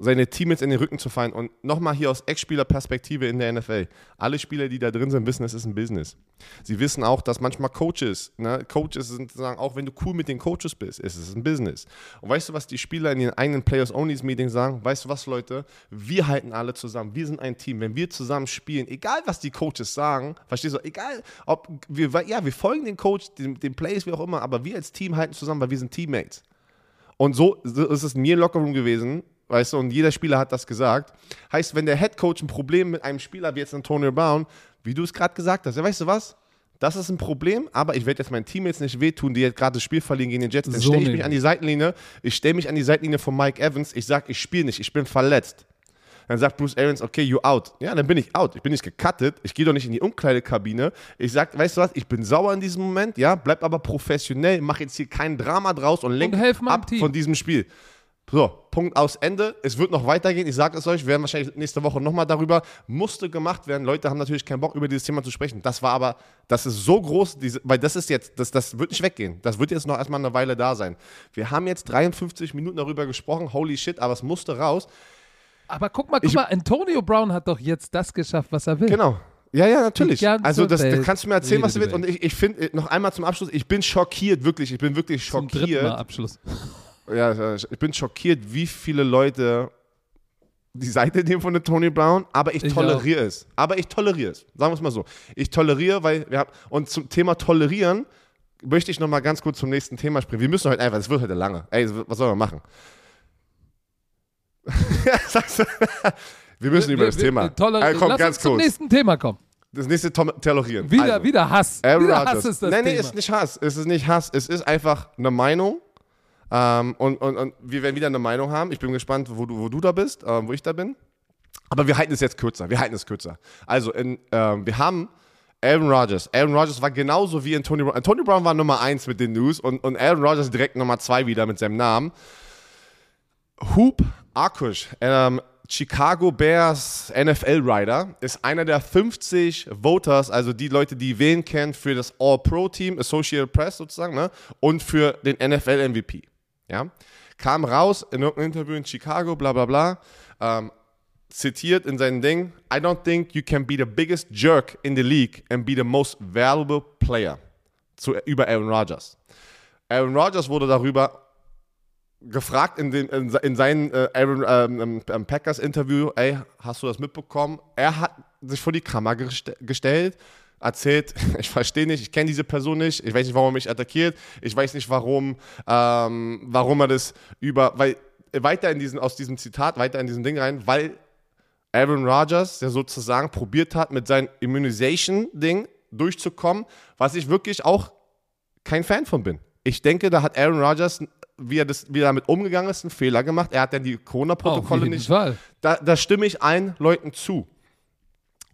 seine Teammates in den Rücken zu fallen. Und nochmal hier aus Ex-Spieler-Perspektive in der NFL. Alle Spieler, die da drin sind, wissen, es ist ein Business. Sie wissen auch, dass manchmal Coaches, ne, Coaches sind sagen, auch wenn du cool mit den Coaches bist, ist es ein Business. Und weißt du, was die Spieler in den eigenen Players-Onlys-Meetings sagen? Weißt du was, Leute? Wir halten alle zusammen. Wir sind ein Team. Wenn wir zusammen spielen, egal was die Coaches sagen, verstehst du, egal, ob wir, ja, wir folgen den Coach, den, den Plays, wie auch immer, aber wir als Team halten zusammen, weil wir sind Teammates. Und so ist es mir Lockerroom gewesen, weißt du, und jeder Spieler hat das gesagt. Heißt, wenn der Head Coach ein Problem mit einem Spieler wie jetzt Antonio Brown, wie du es gerade gesagt hast, ja, weißt du was? Das ist ein Problem, aber ich werde jetzt meinen Teammates nicht wehtun, die jetzt gerade das Spiel verlieren gegen den Jets. Dann So stelle ich mich an die Seitenlinie, ich stelle mich an die Seitenlinie von Mike Evans, ich sage, ich spiele nicht, ich bin verletzt. Dann sagt Bruce Arians, okay, you out. Ja, dann bin ich out. Ich bin nicht gecuttet. Ich gehe doch nicht in die Umkleidekabine. Ich sag, weißt du was, ich bin sauer in diesem Moment, ja, bleib aber professionell, mach jetzt hier kein Drama draus und lenk Und ab Team. von diesem Spiel. So, Punkt aus Ende. Es wird noch weitergehen. Ich sage es euch, wir werden wahrscheinlich nächste Woche nochmal darüber. Musste gemacht werden. Leute haben natürlich keinen Bock, über dieses Thema zu sprechen. Das war aber, das ist so groß, diese, weil das ist jetzt, das, das wird nicht weggehen. Das wird jetzt noch erstmal eine Weile da sein. Wir haben jetzt 53 Minuten darüber gesprochen. Holy shit, aber es musste raus. Aber guck mal, guck Ich- mal, Antonio Brown hat doch jetzt das geschafft, was er will. Genau. Ja, ja, natürlich. Also das, das kannst du mir erzählen, was du willst. Und ich, ich finde, noch einmal zum Abschluss, ich bin schockiert, wirklich. Ich bin wirklich Zum dritten Mal schockiert. Abschluss. Ja, ich bin schockiert, wie viele Leute die Seite nehmen von der Tony Brown, aber ich, Ich toleriere es. Aber ich toleriere es. Sagen wir es mal so. Ich toleriere, weil wir haben, und zum Thema tolerieren möchte ich noch mal ganz kurz zum nächsten Thema springen. Wir müssen heute einfach, es wird heute lange. Ey, was sollen wir machen? Wir müssen über das Wir- Thema. toller- Ey, komm, Lass ganz uns zum kurz. nächsten Thema kommen. Das nächste Tom Tolerieren. Wieder, Also. wieder Hass. Aaron wieder. Hass ist das nein, nein, Thema. ist nicht Hass. Es ist nicht Hass. Es ist einfach eine Meinung. Ähm, und, und, und wir werden wieder eine Meinung haben. Ich bin gespannt, wo du, wo du da bist, ähm, wo ich da bin. Aber wir halten es jetzt kürzer. Wir halten es kürzer. Also, in, ähm, wir haben Aaron Rodgers. Aaron Rodgers war genauso wie Antonio Brown. Antonio Brown war Nummer 1 mit den News und, und Aaron Rodgers direkt Nummer 2 wieder mit seinem Namen. Hoop Akush, ähm, Chicago Bears NFL Rider, ist einer der 50 Voters, also die Leute, die wählen können für das All-Pro-Team, Associated Press sozusagen, ne? und für den NFL MVP. Ja? Kam raus in irgendeinem Interview in Chicago, bla bla bla, ähm, zitiert in seinem Ding, I don't think you can be the biggest jerk in the league and be the most valuable player zu, über Aaron Rodgers. Aaron Rodgers wurde darüber gefragt in, den, in, in seinem äh, Aaron ähm, ähm, Packers Interview, ey, hast du das mitbekommen? Er hat sich vor die Kamera gest gestellt, erzählt, ich verstehe nicht, ich kenne diese Person nicht, ich weiß nicht, warum er mich attackiert, ich weiß nicht, warum, ähm, warum er das über, weil weiter in diesen, aus diesem Zitat, weiter in diesem Ding rein, weil Aaron Rodgers, der sozusagen probiert hat, mit seinem Immunization-Ding durchzukommen, was ich wirklich auch kein Fan von bin. Ich denke, da hat Aaron Rodgers, wie er, das, wie er damit umgegangen ist, einen Fehler gemacht. Er hat dann die Corona-Protokolle nicht. Fall. Da, da stimme ich allen Leuten zu.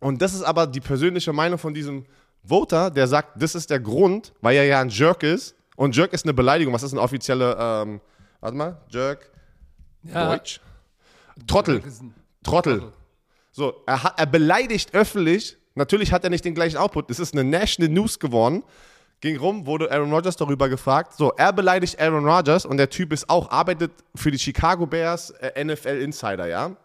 Und das ist aber die persönliche Meinung von diesem Voter, der sagt, das ist der Grund, weil er ja ein Jerk ist. Und Jerk ist eine Beleidigung. Was ist eine offizielle, ähm, warte mal, Jerk, Ja. Deutsch? Trottel. Trottel. So, er, hat, er beleidigt öffentlich. Natürlich hat er nicht den gleichen Output. Es ist eine National News geworden. Ging rum, wurde Aaron Rodgers darüber gefragt. So, er beleidigt Aaron Rodgers und der Typ ist auch, arbeitet für die Chicago Bears, äh, NFL Insider, ja.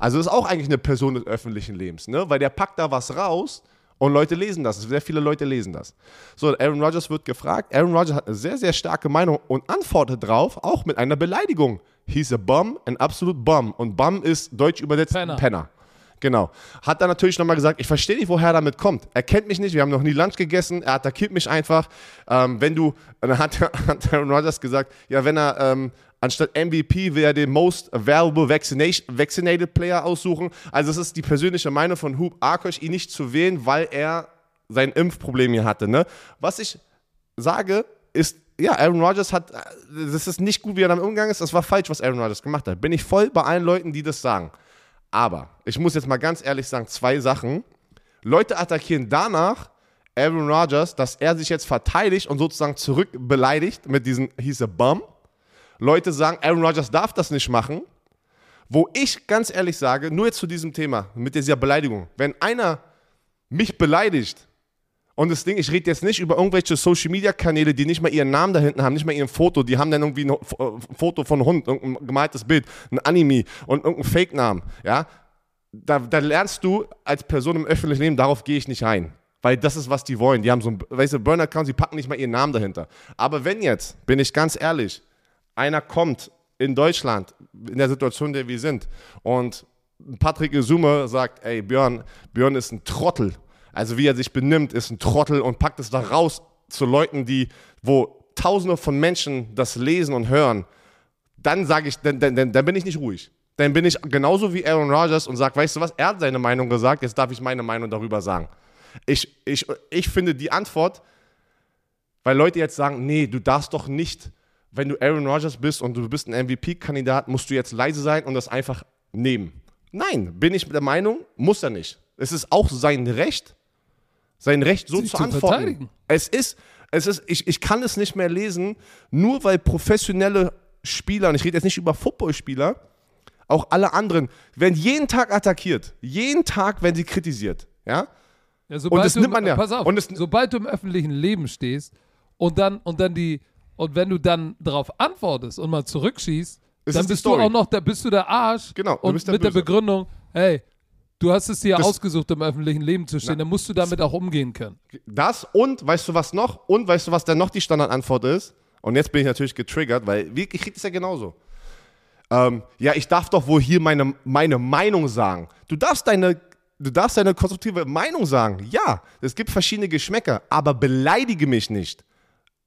Also ist auch eigentlich eine Person des öffentlichen Lebens, ne? Weil der packt da was raus und Leute lesen das. Sehr viele Leute lesen das. So, Aaron Rodgers wird gefragt. Aaron Rodgers hat eine sehr, sehr starke Meinung und antwortet drauf, auch mit einer Beleidigung. He's a bum, ein absolut bum. Und bum ist deutsch übersetzt Penner. Penner. Genau. Hat dann natürlich nochmal gesagt, ich verstehe nicht, woher er damit kommt. Er kennt mich nicht, wir haben noch nie Lunch gegessen, er attackiert mich einfach. Ähm, wenn du, dann hat, hat Aaron Rodgers gesagt, ja, wenn er ähm, anstatt MVP will er den Most Vaccination, Vaccinated Player aussuchen. Also es ist die persönliche Meinung von Hub Arkosh, ihn nicht zu wählen, weil er sein Impfproblem hier hatte. Ne? Was ich sage, ist, ja, Aaron Rodgers hat, das ist nicht gut, wie er damit umgegangen ist, das war falsch, was Aaron Rodgers gemacht hat. Bin ich voll bei allen Leuten, die das sagen. Aber ich muss jetzt mal ganz ehrlich sagen, zwei Sachen. Leute attackieren danach Aaron Rodgers, dass er sich jetzt verteidigt und sozusagen zurück beleidigt mit diesem He's a bum. Leute sagen, Aaron Rodgers darf das nicht machen. Wo ich ganz ehrlich sage, nur jetzt zu diesem Thema, mit dieser Beleidigung, wenn einer mich beleidigt und das Ding, ich rede jetzt nicht über irgendwelche Social Media Kanäle, die nicht mal ihren Namen da hinten haben, nicht mal ihren Foto, die haben dann irgendwie ein äh, Foto von Hund, irgendein gemaltes Bild, ein Anime und irgendein Fake-Namen, ja. Da, da lernst du als Person im öffentlichen Leben, darauf gehe ich nicht ein. Weil das ist, was die wollen. Die haben so ein, weißt du, Burner-Account, sie packen nicht mal ihren Namen dahinter. Aber wenn jetzt, bin ich ganz ehrlich, einer kommt in Deutschland, in der Situation, in der wir sind, und Patrick Isume sagt, ey, Björn, Björn ist ein Trottel. Also wie er sich benimmt, ist ein Trottel und packt es da raus zu Leuten, die, wo tausende von Menschen das lesen und hören, dann sage ich, dann, dann, dann, bin ich nicht ruhig. Dann bin ich genauso wie Aaron Rodgers und sage, weißt du was, er hat seine Meinung gesagt, jetzt darf ich meine Meinung darüber sagen. Ich, ich, ich finde die Antwort, weil Leute jetzt sagen, nee, du darfst doch nicht, wenn du Aaron Rodgers bist und du bist ein MVP-Kandidat, musst du jetzt leise sein und das einfach nehmen. Nein, bin ich der Meinung, muss er nicht. Es ist auch sein Recht, sein Recht so Sich zu zu antworten. verteidigen. Es ist, es ist, ich, ich kann es nicht mehr lesen, nur weil professionelle Spieler, und ich rede jetzt nicht über Footballspieler, auch alle anderen, werden jeden Tag attackiert. Jeden Tag werden sie kritisiert. Ja? Ja, sobald das du, nimmt man ja. Pass auf, Und sobald du im öffentlichen Leben stehst und dann, und dann die, und wenn du dann darauf antwortest und mal zurückschießt, Es dann bist du auch noch, da bist du der Arsch. Genau, und der mit der Böse. Begründung, hey, du hast es dir Das- ausgesucht, im öffentlichen Leben zu stehen, dann musst du damit auch umgehen können. Das und weißt du was noch? Und weißt du, was dann noch die Standardantwort ist? Und jetzt bin ich natürlich getriggert, weil ich kriege das ja genauso. Ähm, ja, ich darf doch wohl hier meine, meine Meinung sagen. Du darfst deine, du darfst deine konstruktive Meinung sagen. Ja, es gibt verschiedene Geschmäcker, aber beleidige mich nicht.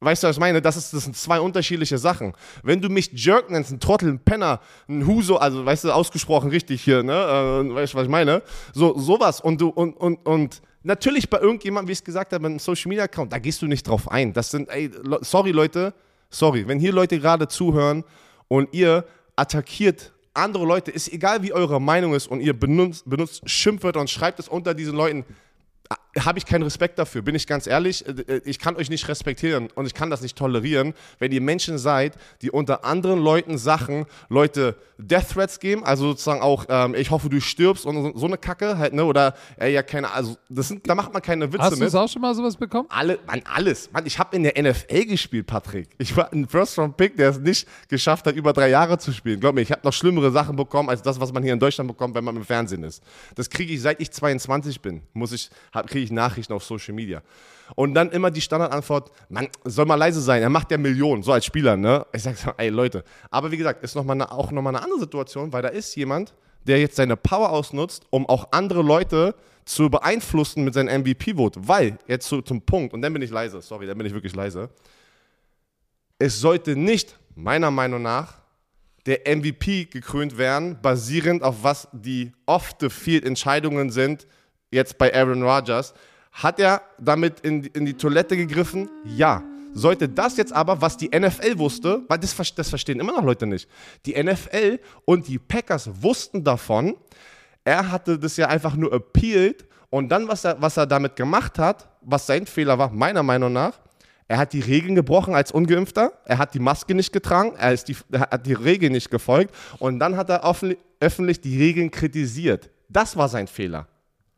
Weißt du, was ich meine? Das, ist, das sind zwei unterschiedliche Sachen. Wenn du mich Jerk nennst, ein Trottel, ein Penner, ein Huso, also weißt du, ausgesprochen richtig hier, ne? Äh, weißt du, was ich meine? So, sowas. Und du, und, und, und natürlich bei irgendjemandem, wie ich es gesagt habe, einem Social Media Account, da gehst du nicht drauf ein. Das sind, ey, sorry Leute, sorry, wenn hier Leute gerade zuhören und ihr attackiert andere Leute, ist egal wie eure Meinung ist und ihr benutzt, benutzt Schimpfwörter und schreibt es unter diesen Leuten, habe ich keinen Respekt dafür, bin ich ganz ehrlich. Äh, ich kann euch nicht respektieren und ich kann das nicht tolerieren, wenn ihr Menschen seid, die unter anderen Leuten Sachen, Leute Death Threats geben, also sozusagen auch, ähm, ich hoffe, du stirbst und so eine Kacke halt, ne? Oder ey, ja, keine, also das sind, da macht man keine Witze Hast du mit. auch schon mal sowas bekommen? Alle, Mann, alles. Mann, ich habe in der NFL gespielt, Patrick. Ich war ein First-Round-Pick, der es nicht geschafft hat, über drei Jahre zu spielen. Glaub mir, ich habe noch schlimmere Sachen bekommen, als das, was man hier in Deutschland bekommt, wenn man im Fernsehen ist. Das kriege ich, seit ich 22 bin, muss ich, kriege ich Nachrichten auf Social Media. Und dann immer die Standardantwort, man soll mal leise sein, er macht ja Millionen, so als Spieler, ne? Ich sag so, ey Leute. Aber wie gesagt, ist noch mal eine, auch nochmal eine andere Situation, weil da ist jemand, der jetzt seine Power ausnutzt, um auch andere Leute zu beeinflussen mit seinem MVP-Vote. Weil, jetzt zu, zum Punkt, und dann bin ich leise, sorry, dann bin ich wirklich leise. Es sollte nicht, meiner Meinung nach, der MVP gekrönt werden, basierend auf was die off-the-field-Entscheidungen sind, jetzt bei Aaron Rodgers. Hat er damit in, in die Toilette gegriffen? Ja. Sollte das jetzt aber, was die NFL wusste, weil das, das verstehen immer noch Leute nicht, die NFL und die Packers wussten davon, er hatte das ja einfach nur appealed und dann, was er, was er damit gemacht hat, was sein Fehler war, meiner Meinung nach, er hat die Regeln gebrochen als Ungeimpfter, er hat die Maske nicht getragen, er, ist die, er hat die Regeln nicht gefolgt und dann hat er öffentlich die Regeln kritisiert. Das war sein Fehler.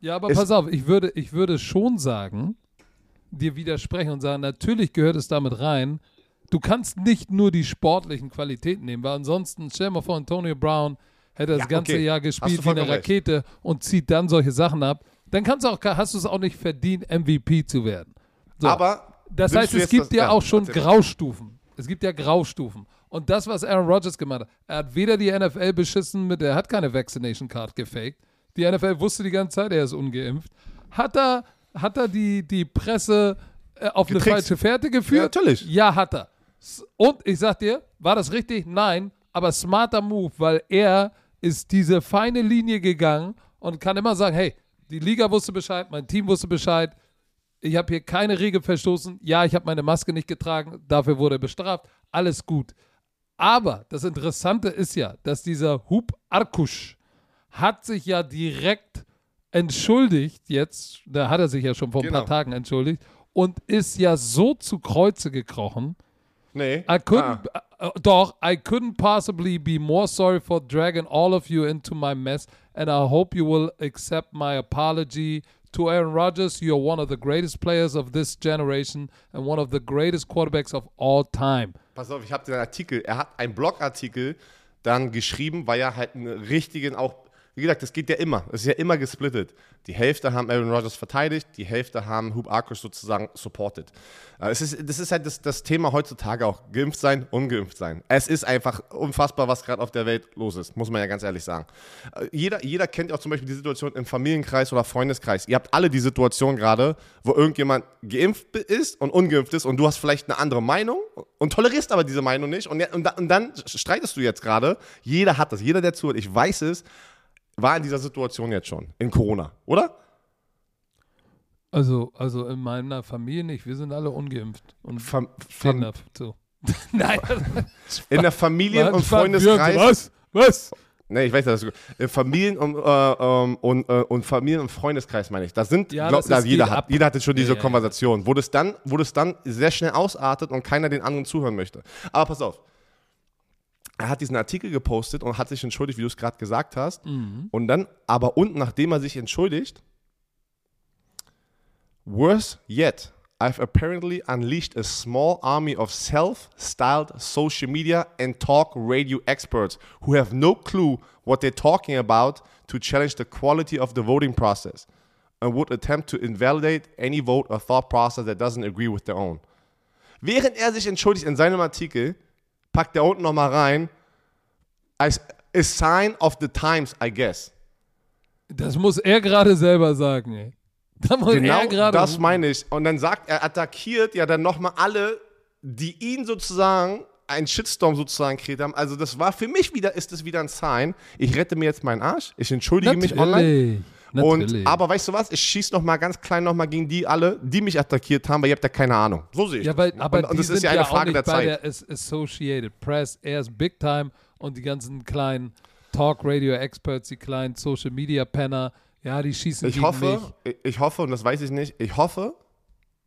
Ja, aber pass auf, ich würde, ich würde schon sagen, dir widersprechen und sagen, natürlich gehört es damit rein. Du kannst nicht nur die sportlichen Qualitäten nehmen, weil ansonsten, stell dir mal vor, Antonio Brown hätte das ja, ganze okay. Jahr gespielt wie eine Rakete recht. und zieht dann solche Sachen ab. Dann kannst du auch, hast du es auch nicht verdient, MVP zu werden. So. Aber das heißt, es gibt das, ja, auch schon Graustufen. Es gibt ja Graustufen. Und das, was Aaron Rodgers gemacht hat, er hat weder die NFL beschissen mit, er hat keine Vaccination Card gefaked. Die NFL wusste die ganze Zeit, er ist ungeimpft. Hat er hat er die, die Presse äh, auf Getrickst. eine falsche Fährte geführt? Ja, natürlich. Ja, hat er. Und ich sag dir, war das richtig? Nein, aber smarter Move, weil er ist diese feine Linie gegangen und kann immer sagen, hey, die Liga wusste Bescheid, mein Team wusste Bescheid, ich habe hier keine Regel verstoßen, ja, ich habe meine Maske nicht getragen, dafür wurde er bestraft, alles gut. Aber das Interessante ist ja, dass dieser Hub Arkusch hat sich ja direkt entschuldigt jetzt, da hat er sich ja schon vor ein genau. paar Tagen entschuldigt und ist ja so zu Kreuze gekrochen. Nee. I couldn't, ah. uh, doch, I couldn't possibly be more sorry for dragging all of you into my mess and I hope you will accept my apology. To Aaron Rodgers, you're one of the greatest players of this generation and one of the greatest quarterbacks of all time. Pass auf, ich habe den Artikel, er hat einen Blogartikel dann geschrieben, weil er halt einen richtigen auch wie gesagt, das geht ja immer. Es ist ja immer gesplittet. Die Hälfte haben Aaron Rodgers verteidigt, die Hälfte haben Hub Arkush sozusagen supported. Äh, es ist, das ist halt das, das Thema heutzutage auch. Geimpft sein, ungeimpft sein. Es ist einfach unfassbar, was gerade auf der Welt los ist, muss man ja ganz ehrlich sagen. Äh, jeder, jeder kennt auch zum Beispiel die Situation im Familienkreis oder Freundeskreis. Ihr habt alle die Situation gerade, wo irgendjemand geimpft ist und ungeimpft ist und du hast vielleicht eine andere Meinung und tolerierst aber diese Meinung nicht und, und, und dann streitest du jetzt gerade. Jeder hat das, jeder, der zuhört, ich weiß es, war in dieser Situation jetzt schon, in Corona, oder? Also, also in meiner Familie nicht, wir sind alle ungeimpft und Fam Fam so. Nein. in der Familien- und Freundeskreis. Was? Was? Nee, ich weiß das. Familien und, äh, ähm, und, äh, und Familien- und Freundeskreis meine ich. Da sind, ja, glaub, da jeder, hat, jeder hatte schon diese ja, Konversation, ja. wo das dann, wo das dann sehr schnell ausartet und keiner den anderen zuhören möchte. Aber pass auf er hat diesen Artikel gepostet und hat sich entschuldigt, wie du es gerade gesagt hast. Mhm. Und dann, aber unten, nachdem er sich entschuldigt, worse yet, I've apparently unleashed a small army of self-styled social media and talk radio experts who have no clue what they're talking about to challenge the quality of the voting process and would attempt to invalidate any vote or thought process that doesn't agree with their own. Während er sich entschuldigt in seinem Artikel, packt er unten nochmal rein, als a sign of the times, I guess. Das muss er gerade selber sagen, ey. Da muss genau er gerade. Das meine ich. Und dann sagt er, attackiert ja dann nochmal alle, die ihn sozusagen einen Shitstorm sozusagen kreiert haben. Also das war für mich wieder, ist das wieder ein Sign. Ich rette mir jetzt meinen Arsch. Ich entschuldige Natürlich. mich online. Natürlich. Und, aber weißt du was? Ich schieße noch mal ganz klein noch mal gegen die alle, die mich attackiert haben, weil ihr habt ja keine Ahnung. So sehe ich ja, weil, das. Aber und, und das ist ja eine ja Frage der Zeit. Der Associated Press, er ist Big Time und die ganzen kleinen Talk Radio Experts, die kleinen Social Media Penner, Ja, die schießen Ich gegen hoffe, mich. ich, ich hoffe, und das weiß ich nicht, ich hoffe,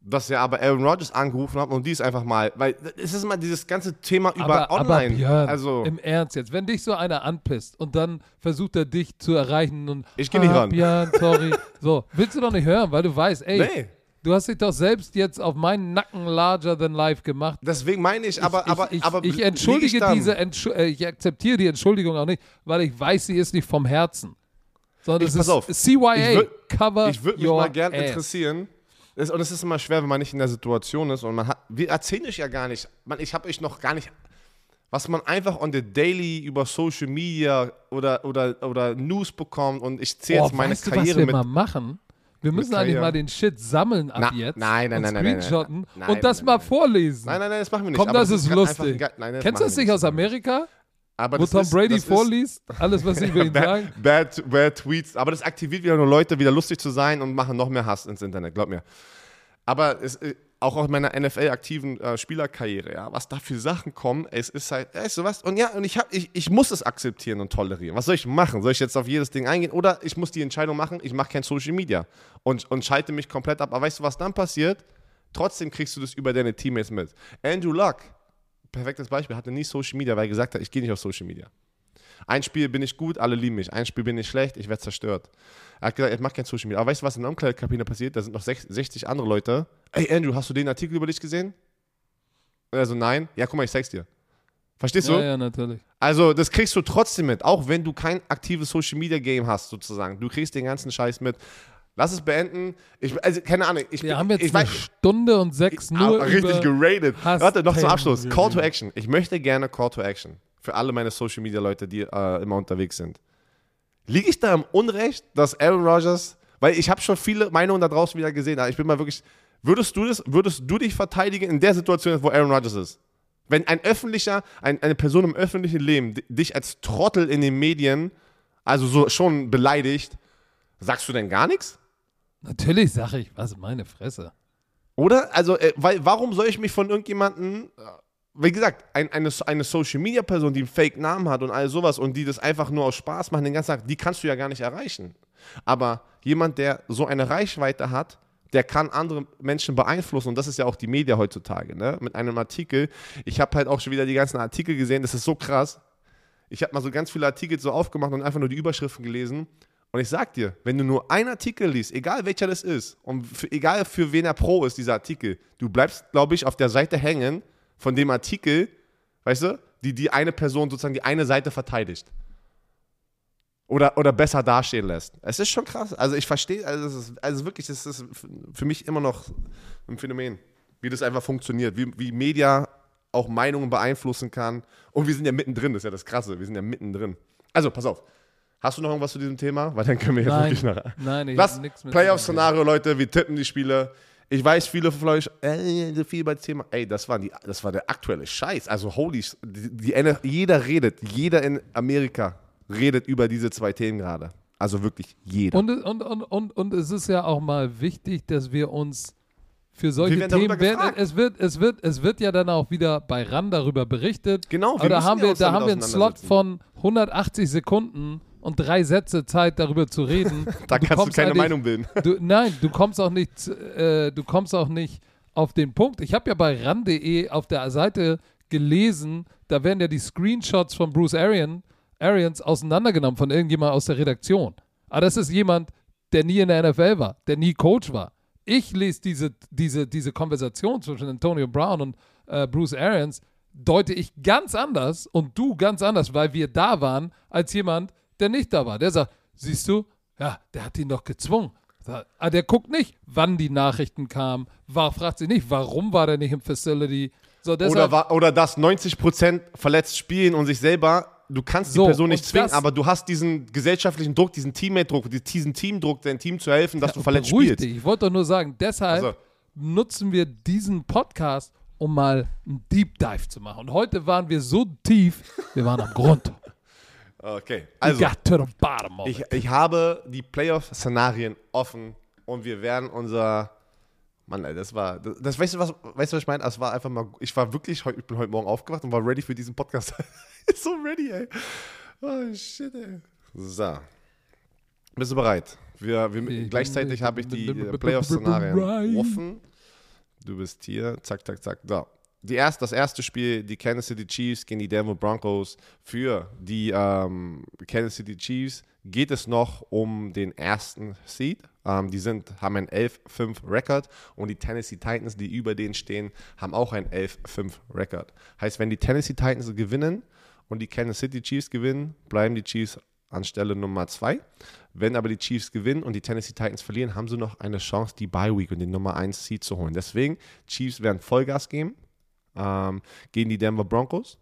dass er aber Aaron Rodgers angerufen hat und dies einfach mal, weil es ist immer dieses ganze Thema über aber, online. Aber Björn, also, im Ernst jetzt, wenn dich so einer anpisst und dann versucht er dich zu erreichen und Ich geh nicht ah, ran. Björn, sorry. so, willst du doch nicht hören, weil du weißt, ey, nee, du hast dich doch selbst jetzt auf meinen Nacken larger than life gemacht. deswegen meine ich, aber, ich, aber, ich, aber ich entschuldige dann? diese, Entsch äh, ich akzeptiere die Entschuldigung auch nicht, weil ich weiß, sie ist nicht vom Herzen. Sondern Ich- es pass ist auf. CYA, Ich würd- cover Ich würde mich your mal gern ass. interessieren. Es, und es ist immer schwer, wenn man nicht in der Situation ist und man hat. Wir erzählen euch ja gar nicht. Man, ich habe euch noch gar nicht. Was man einfach on the daily über Social Media oder, oder, oder News bekommt und ich zähle Oh, jetzt meine weißt du, Karriere was wir mit. mal machen? Wir müssen eigentlich mal den Shit sammeln ab Na, jetzt. nein, nein, und nein, nein, nein, nein. screenshotten Nein, und das mal vorlesen. Nein, nein, nein, das machen wir nicht. Komm, Aber das ist lustig. ein nein, das Kennst du das nicht aus Amerika? Aber Wo das Tom ist- Brady vorliest? Alles, was sie über ihn sagen? Bad, bad Tweets. Aber das aktiviert wieder nur Leute, wieder lustig zu sein und machen noch mehr Hass ins Internet, glaub mir. Aber es, äh, auch aus meiner NFL-aktiven äh, Spielerkarriere, ja, was da für Sachen kommen, es ist halt, weißt du was? Und ja, und ich, hab, ich, ich muss es akzeptieren und tolerieren. Was soll ich machen? Soll ich jetzt auf jedes Ding eingehen? Oder ich muss die Entscheidung machen, ich mache kein Social Media und, und schalte mich komplett ab. Aber weißt du, was dann passiert? Trotzdem kriegst du das über deine Teammates mit. Andrew Luck, perfektes Beispiel, hatte nie Social Media, weil er gesagt hat, ich gehe nicht auf Social Media. Ein Spiel bin ich gut, alle lieben mich. Ein Spiel bin ich schlecht, ich werde zerstört. Er hat gesagt, ich mache kein Social Media. Aber weißt du, was in der Umkleidekabine passiert? Da sind noch sech- 60 andere Leute. Ey, Andrew, hast du den Artikel über dich gesehen? Und er so, nein. Ja, guck mal, ich zeig's dir. Verstehst du? Ja, ja, natürlich. Also, das kriegst du trotzdem mit, auch wenn du kein aktives Social Media Game hast, sozusagen. Du kriegst den ganzen Scheiß mit. Lass es beenden. Ich, also, keine Ahnung. Ich, Wir bin- haben jetzt ich eine weiß, Stunde und sechs nur Ah, richtig über geratet. Hass Warte, noch zum Abschluss. Call to Action. Ich möchte gerne Call to Action. Für alle meine Social Media Leute, die äh, immer unterwegs sind. Liege ich da im Unrecht, dass Aaron Rodgers, weil ich habe schon viele Meinungen da draußen wieder gesehen, aber ich bin mal wirklich, würdest du das, würdest du dich verteidigen in der Situation, wo Aaron Rodgers ist? Wenn ein öffentlicher, ein, eine Person im öffentlichen Leben di- dich als Trottel in den Medien, also so schon beleidigt, sagst du denn gar nichts? Natürlich sage ich, was meine Fresse. Oder? Also, äh, weil, warum soll ich mich von irgendjemandem, äh, wie gesagt, ein, eine, eine Social-Media-Person, die einen Fake-Namen hat und all sowas und die das einfach nur aus Spaß machen den ganzen Tag, die kannst du ja gar nicht erreichen. Aber jemand, der so eine Reichweite hat, der kann andere Menschen beeinflussen und das ist ja auch die Media heutzutage, ne? Mit einem Artikel. Ich habe halt auch schon wieder die ganzen Artikel gesehen, das ist so krass. Ich habe mal so ganz viele Artikel so aufgemacht und einfach nur die Überschriften gelesen. Und ich sag dir, wenn du nur einen Artikel liest, egal welcher das ist, und für, egal für wen er pro ist, dieser Artikel, du bleibst, glaube ich, auf der Seite hängen von dem Artikel, weißt du, die die eine Person sozusagen die eine Seite verteidigt. Oder, oder besser dastehen lässt. Es ist schon krass. Also ich verstehe, also, also wirklich, das ist für mich immer noch ein Phänomen, wie das einfach funktioniert, wie, wie Media auch Meinungen beeinflussen kann. Und wir sind ja mittendrin, das ist ja das Krasse, wir sind ja mittendrin. Also, pass auf. Hast du noch irgendwas zu diesem Thema? Weil dann können wir jetzt Nein, wirklich nach. nein, ich Lass hab nichts mit Playoff-Szenario, Leute, wir tippen die Spiele. Ich weiß, viele von euch, äh, so viel bei dem Thema. Ey, das war, die, das war der aktuelle Scheiß. Also, holy, die, die, jeder redet, jeder in Amerika redet über diese zwei Themen gerade. Also wirklich jeder. Und, es- und, und, und, und es ist ja auch mal wichtig, dass wir uns für solche darüber Themen werden. Es wird, es, wird, es wird ja dann auch wieder bei RAN darüber berichtet. Genau, wir Aber da haben ja wir, da haben wir einen Slot von 180 Sekunden und drei Sätze Zeit, darüber zu reden. da Und kannst du keine Meinung bilden. Du, nein, du kommst auch nicht, äh, du kommst auch nicht auf den Punkt. Ich habe ja bei ran.de auf der Seite gelesen, da werden ja die Screenshots von Bruce Arian, Arians auseinandergenommen von irgendjemand aus der Redaktion. Aber das ist jemand, der nie in der NFL war, der nie Coach war. Ich lese diese, diese, diese Konversation zwischen Antonio Brown und äh, Bruce Arians, deute ich ganz anders und du ganz anders, weil wir da waren, als jemand, der nicht da war. Der sagt, siehst du, ja, der hat ihn doch gezwungen. Ah, Der guckt nicht, wann die Nachrichten kamen, war, fragt sich nicht, warum war der nicht im Facility. So, Oder, deshalb, wa- oder dass 90% verletzt spielen und sich selber, du kannst So, die Person nicht zwingen, aber du hast diesen gesellschaftlichen Druck, diesen Teammate-Druck, diesen Teamdruck, dein Team zu helfen, dass du verletzt spielst. dich. Ich wollte doch nur sagen, deshalb Also. nutzen wir diesen Podcast, um mal einen Deep Dive zu machen. Und heute waren wir so tief, wir waren am Grund. Okay, also ich, ich habe die Playoff-Szenarien offen und wir werden unser Mann, ey, das war, das, das weißt du was, weißt du was ich meine? Das war einfach mal, ich war wirklich, ich bin heute Morgen aufgewacht und war ready für diesen Podcast. so ready, ey. Oh shit, ey. So. Bist du bereit? Wir, wir, Ich- gleichzeitig habe ich die äh, Playoff-Szenarien offen. Du bist hier. Zack, zack, zack. Da. Die erst, das erste Spiel, die Kansas City Chiefs gegen die Denver Broncos. Für die ähm, Kansas City Chiefs geht es noch um den ersten Seed. Ähm, die sind, haben einen 11-5-Record und die Tennessee Titans, die über denen stehen, haben auch einen 11-5-Record. Heißt, wenn die Tennessee Titans gewinnen und die Kansas City Chiefs gewinnen, bleiben die Chiefs an Stelle Nummer 2. Wenn aber die Chiefs gewinnen und die Tennessee Titans verlieren, haben sie noch eine Chance, die Bye Week und den Nummer 1 Seed zu holen. Deswegen, Chiefs werden Vollgas geben ähm, gegen die Denver Broncos.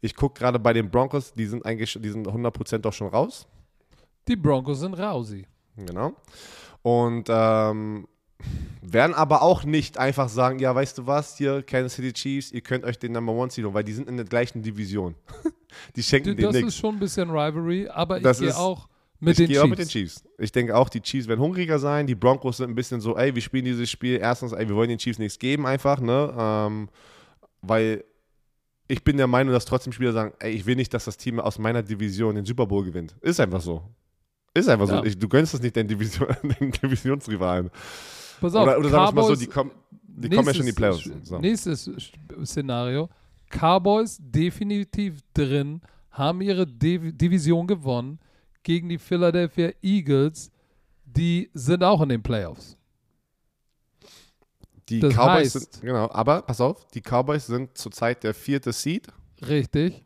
Ich gucke gerade bei den Broncos, die sind eigentlich, die sind 100% doch schon raus. Die Broncos sind rausi. Genau. Und ähm, werden aber auch nicht einfach sagen, ja, weißt du was, hier Kansas City Chiefs, ihr könnt euch den Number One holen, weil die sind in der gleichen Division. die schenken denen Das ist nichts. schon ein bisschen Rivalry, aber Das ich gehe auch mit ich den gehe Chiefs. auch mit den Chiefs. Ich denke auch, die Chiefs werden hungriger sein. Die Broncos sind ein bisschen so, ey, wir spielen dieses Spiel. Erstens, ey, wir wollen den Chiefs nichts geben einfach, ne? Ähm, weil ich bin der Meinung, dass trotzdem Spieler sagen, ey, ich will nicht, dass das Team aus meiner Division den Super Bowl gewinnt. Ist einfach so. Ist einfach Ja. so. Ich, du gönnst das nicht den, Division, Divisionsrivalen. Pass auf, oder oder sagen wir es mal so, die, kommen die kommen ja schon in die Playoffs. nächstes- So. Nächstes Szenario. Cowboys definitiv drin, haben ihre Div Division gewonnen gegen die Philadelphia Eagles. Die sind auch in den Playoffs. Die Das Cowboys heißt- sind, genau, aber pass auf, die Cowboys sind zurzeit der vierte Seed. Richtig.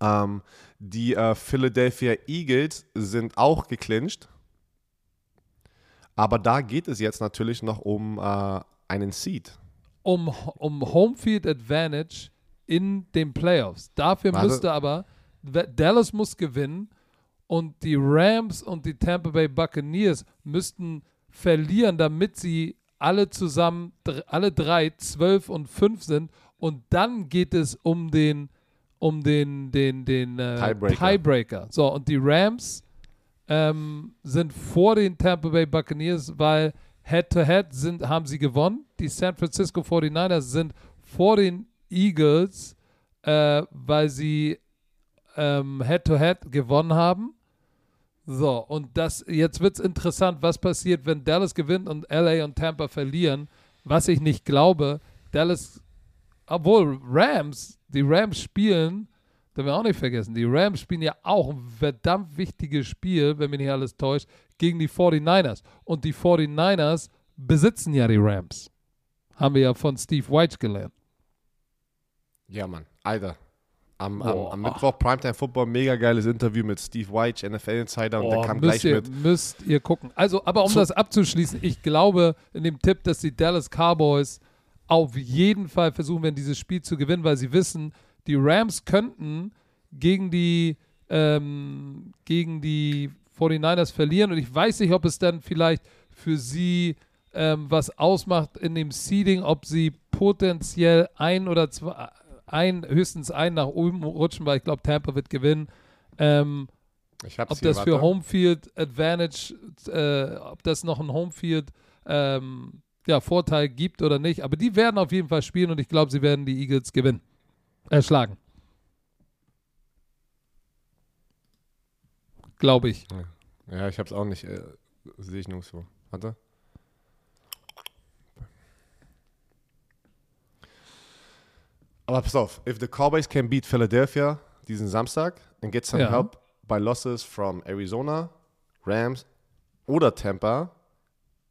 Ähm, die äh, Philadelphia Eagles sind auch geclincht. Aber da geht es jetzt natürlich noch um äh, einen Seed. Um, um Homefield Advantage in den Playoffs. Dafür Warte. müsste aber Dallas muss gewinnen und die Rams und die Tampa Bay Buccaneers müssten verlieren, damit sie alle zusammen, alle drei, 12 und 5 sind. Und dann geht es um den, um den, den, den äh, Tiebreaker. Tiebreaker. So, und die Rams ähm, sind vor den Tampa Bay Buccaneers, weil Head-to-Head sind, haben sie gewonnen. Die San Francisco 49ers sind vor den Eagles, äh, weil sie ähm, Head-to-Head gewonnen haben. So, und das, jetzt wird es interessant, was passiert, wenn Dallas gewinnt und LA und Tampa verlieren, was ich nicht glaube. Dallas, obwohl Rams, die Rams spielen, dürfen wir auch nicht vergessen, die Rams spielen ja auch ein verdammt wichtiges Spiel, wenn mich nicht alles täuscht, gegen die 49ers. Und die 49ers besitzen ja die Rams. Haben wir ja von Steve White gelernt. Ja, Mann. Alter. Am, am, am Mittwoch Primetime Football, mega geiles Interview mit Steve White, NFL Insider, und der Oh, kam müsst, gleich ihr, mit. müsst ihr gucken. Also, aber um Zu- das abzuschließen, ich glaube in dem Tipp, dass die Dallas Cowboys auf jeden Fall versuchen werden, dieses Spiel zu gewinnen, weil sie wissen, die Rams könnten gegen die, ähm, gegen die 49ers verlieren. Und ich weiß nicht, ob es dann vielleicht für sie ähm, was ausmacht in dem Seeding, ob sie potenziell ein oder zwei, ein, höchstens ein nach oben rutschen, weil ich glaube, Tampa wird gewinnen. Ähm, ob das für. Homefield Advantage, äh, ob das noch ein Homefield ähm, ja, Vorteil gibt oder nicht. Aber die werden auf jeden Fall spielen und ich glaube, sie werden die Eagles gewinnen. Erschlagen. Glaube ich. Ja, ich hab's auch nicht. Äh, Sehe ich nirgendwo. Warte. Aber pass auf, if the Cowboys can beat Philadelphia diesen Samstag and get some Ja. help by losses from Arizona, Rams oder Tampa,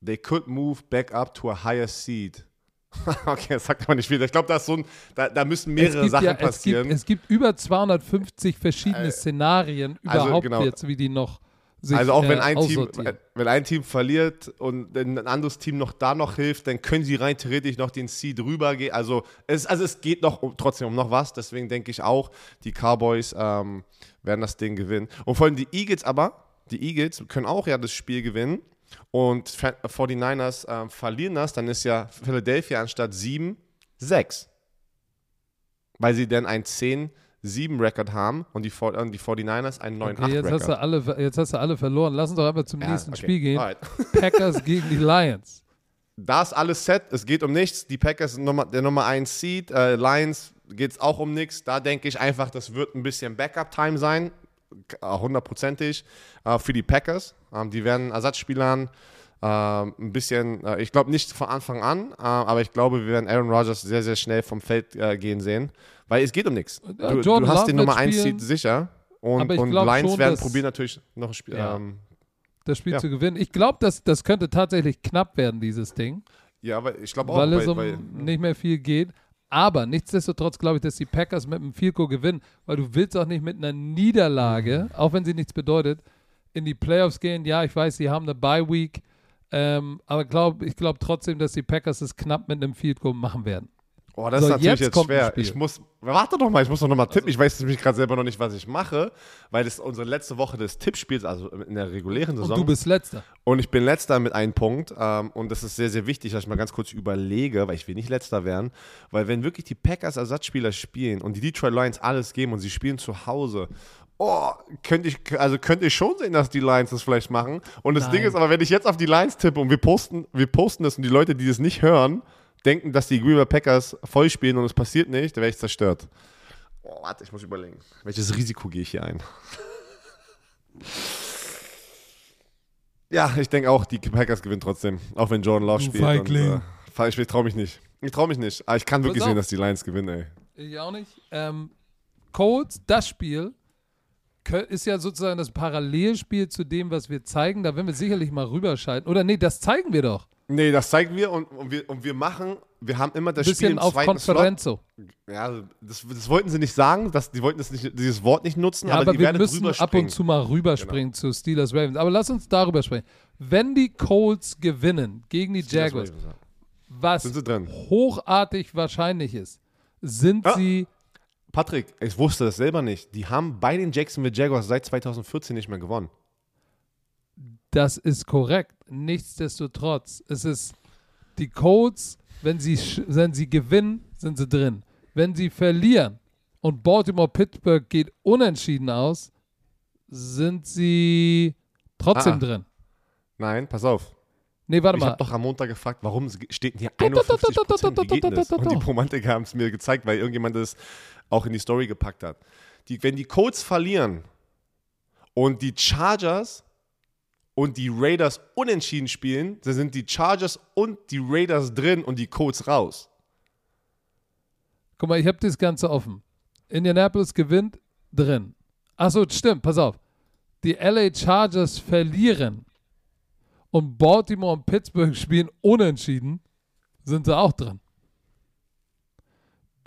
they could move back up to a higher seed. okay, das sagt aber nicht viel. Ich glaube, da, so ein, da, da müssen mehrere Sachen ja, passieren. Es gibt, es gibt über 250 verschiedene Szenarien also überhaupt genau. jetzt, wie die noch sich Also auch wenn äh, ein, Team, aussortieren. wenn ein Team verliert und ein anderes Team noch da noch hilft, dann können sie rein theoretisch noch den Seed rübergehen. Also es, also es geht noch um, trotzdem um noch was. Deswegen denke ich auch, die Cowboys ähm, werden das Ding gewinnen. Und vor allem die Eagles aber, die Eagles können auch ja das Spiel gewinnen. Und Fa- 49ers ähm, verlieren das, dann ist ja Philadelphia anstatt 7, 6. Weil sie dann ein 10-7-Record haben und die, und die 49ers einen 9-8-Record. Okay, jetzt, hast du alle, jetzt hast du alle verloren. Lass uns doch einfach zum Ja, nächsten okay. Spiel gehen. Alright. Packers gegen die Lions. Da ist alles set, es geht um nichts. Die Packers sind Nummer, der Nummer 1 Seed. Äh, Lions geht es auch um nichts. Da denke ich einfach, das wird ein bisschen Backup-Time sein. äh, hundertprozentig äh, für die Packers. Ähm, die werden Ersatzspielern äh, ein bisschen, äh, ich glaube nicht von Anfang an, äh, aber ich glaube, wir werden Aaron Rodgers sehr, sehr schnell vom Feld gehen sehen, weil es geht um nichts. Ja, Du, du hast den Nummer 1 spielen. Seed sicher und, und Lions schon, werden probieren natürlich noch ein Spiel. Ja. Ähm, das Spiel Ja. zu gewinnen. Ich glaube, das, das könnte tatsächlich knapp werden, dieses Ding. ja, aber ich glaube auch, weil es weil, um weil, nicht mehr viel geht. Aber nichtsdestotrotz glaube ich, dass die Packers mit einem Goal gewinnen, weil du willst auch nicht mit einer Niederlage, auch wenn sie nichts bedeutet, in die Playoffs gehen. Ja, ich weiß, sie haben eine Bye Week, ähm, aber glaub, ich glaube trotzdem, dass die Packers es knapp mit einem Field Goal machen werden. Oh, das So, ist natürlich jetzt jetzt, schwer. Ich muss, warte doch mal, ich muss doch noch mal tippen. Ich weiß nämlich gerade selber noch nicht, was ich mache, weil das ist unsere letzte Woche des Tippspiels, also in der regulären Und Saison. du bist letzter. Und ich bin letzter mit einem Punkt. Ähm, und das ist sehr, sehr wichtig, dass ich mal ganz kurz überlege, weil ich will nicht letzter werden. Weil wenn wirklich die Packers Ersatzspieler spielen und die Detroit Lions alles geben und sie spielen zu Hause, oh, könnte ich, also könnte ich schon sehen, dass die Lions das vielleicht machen. Und das Nein. Ding ist aber, wenn ich jetzt auf die Lions tippe und wir posten, wir posten das und die Leute, die das nicht hören, denken, dass die Green Bay Packers voll spielen und es passiert nicht, dann wäre ich zerstört. Oh, warte, ich muss überlegen. Welches Risiko gehe ich hier ein? Ja, ich denke auch, die Packers gewinnen trotzdem. Auch wenn Jordan Love Du spielt. Feigling. Und, äh, ich ich traue mich nicht. Ich traue mich nicht. Aber ich kann wirklich Pass sehen, auf. dass die Lions gewinnen, ey. Ich auch nicht. Ähm, Colts, das Spiel ist ja sozusagen das Parallelspiel zu dem, was wir zeigen. Da werden wir sicherlich mal rüberschalten. Oder nee, das zeigen wir doch. Nee, das zeigen wir und, und, wir, und wir machen, wir haben immer das Spiel Bisschen im auf zweiten Konferenzo. Slot. Ja, das, das wollten sie nicht sagen, das, die wollten das nicht, dieses Wort nicht nutzen, Ja, aber, aber, die wir werden müssen ab und zu mal rüberspringen zu Steelers Ravens. Aber lass uns darüber sprechen. Wenn die Colts gewinnen gegen die Jaguars, Ravens, ja. was hochartig wahrscheinlich ist, sind Ja. sie Patrick, ich wusste das selber nicht. Die haben bei den Jacksonville Jaguars seit 2014 nicht mehr gewonnen. Das ist korrekt. Nichtsdestotrotz, es ist die Colts, wenn sie, wenn sie gewinnen, sind sie drin. Wenn sie verlieren und Baltimore Pittsburgh geht unentschieden aus, sind sie trotzdem Ah. drin. Nein, pass auf. Nee, warte Ich mal. habe doch am Montag gefragt, warum steht denn hier 51 Prozent? Wie geht das? Und die Promantiker haben es mir gezeigt, weil irgendjemand das auch in die Story gepackt hat. Die, wenn die Colts verlieren und die Chargers und die Raiders unentschieden spielen, dann sind die Chargers und die Raiders drin und die Colts raus. Guck mal, ich habe das Ganze offen. Indianapolis gewinnt, drin. Achso, stimmt, pass auf. Die LA Chargers verlieren und Baltimore und Pittsburgh spielen unentschieden, sind sie auch drin.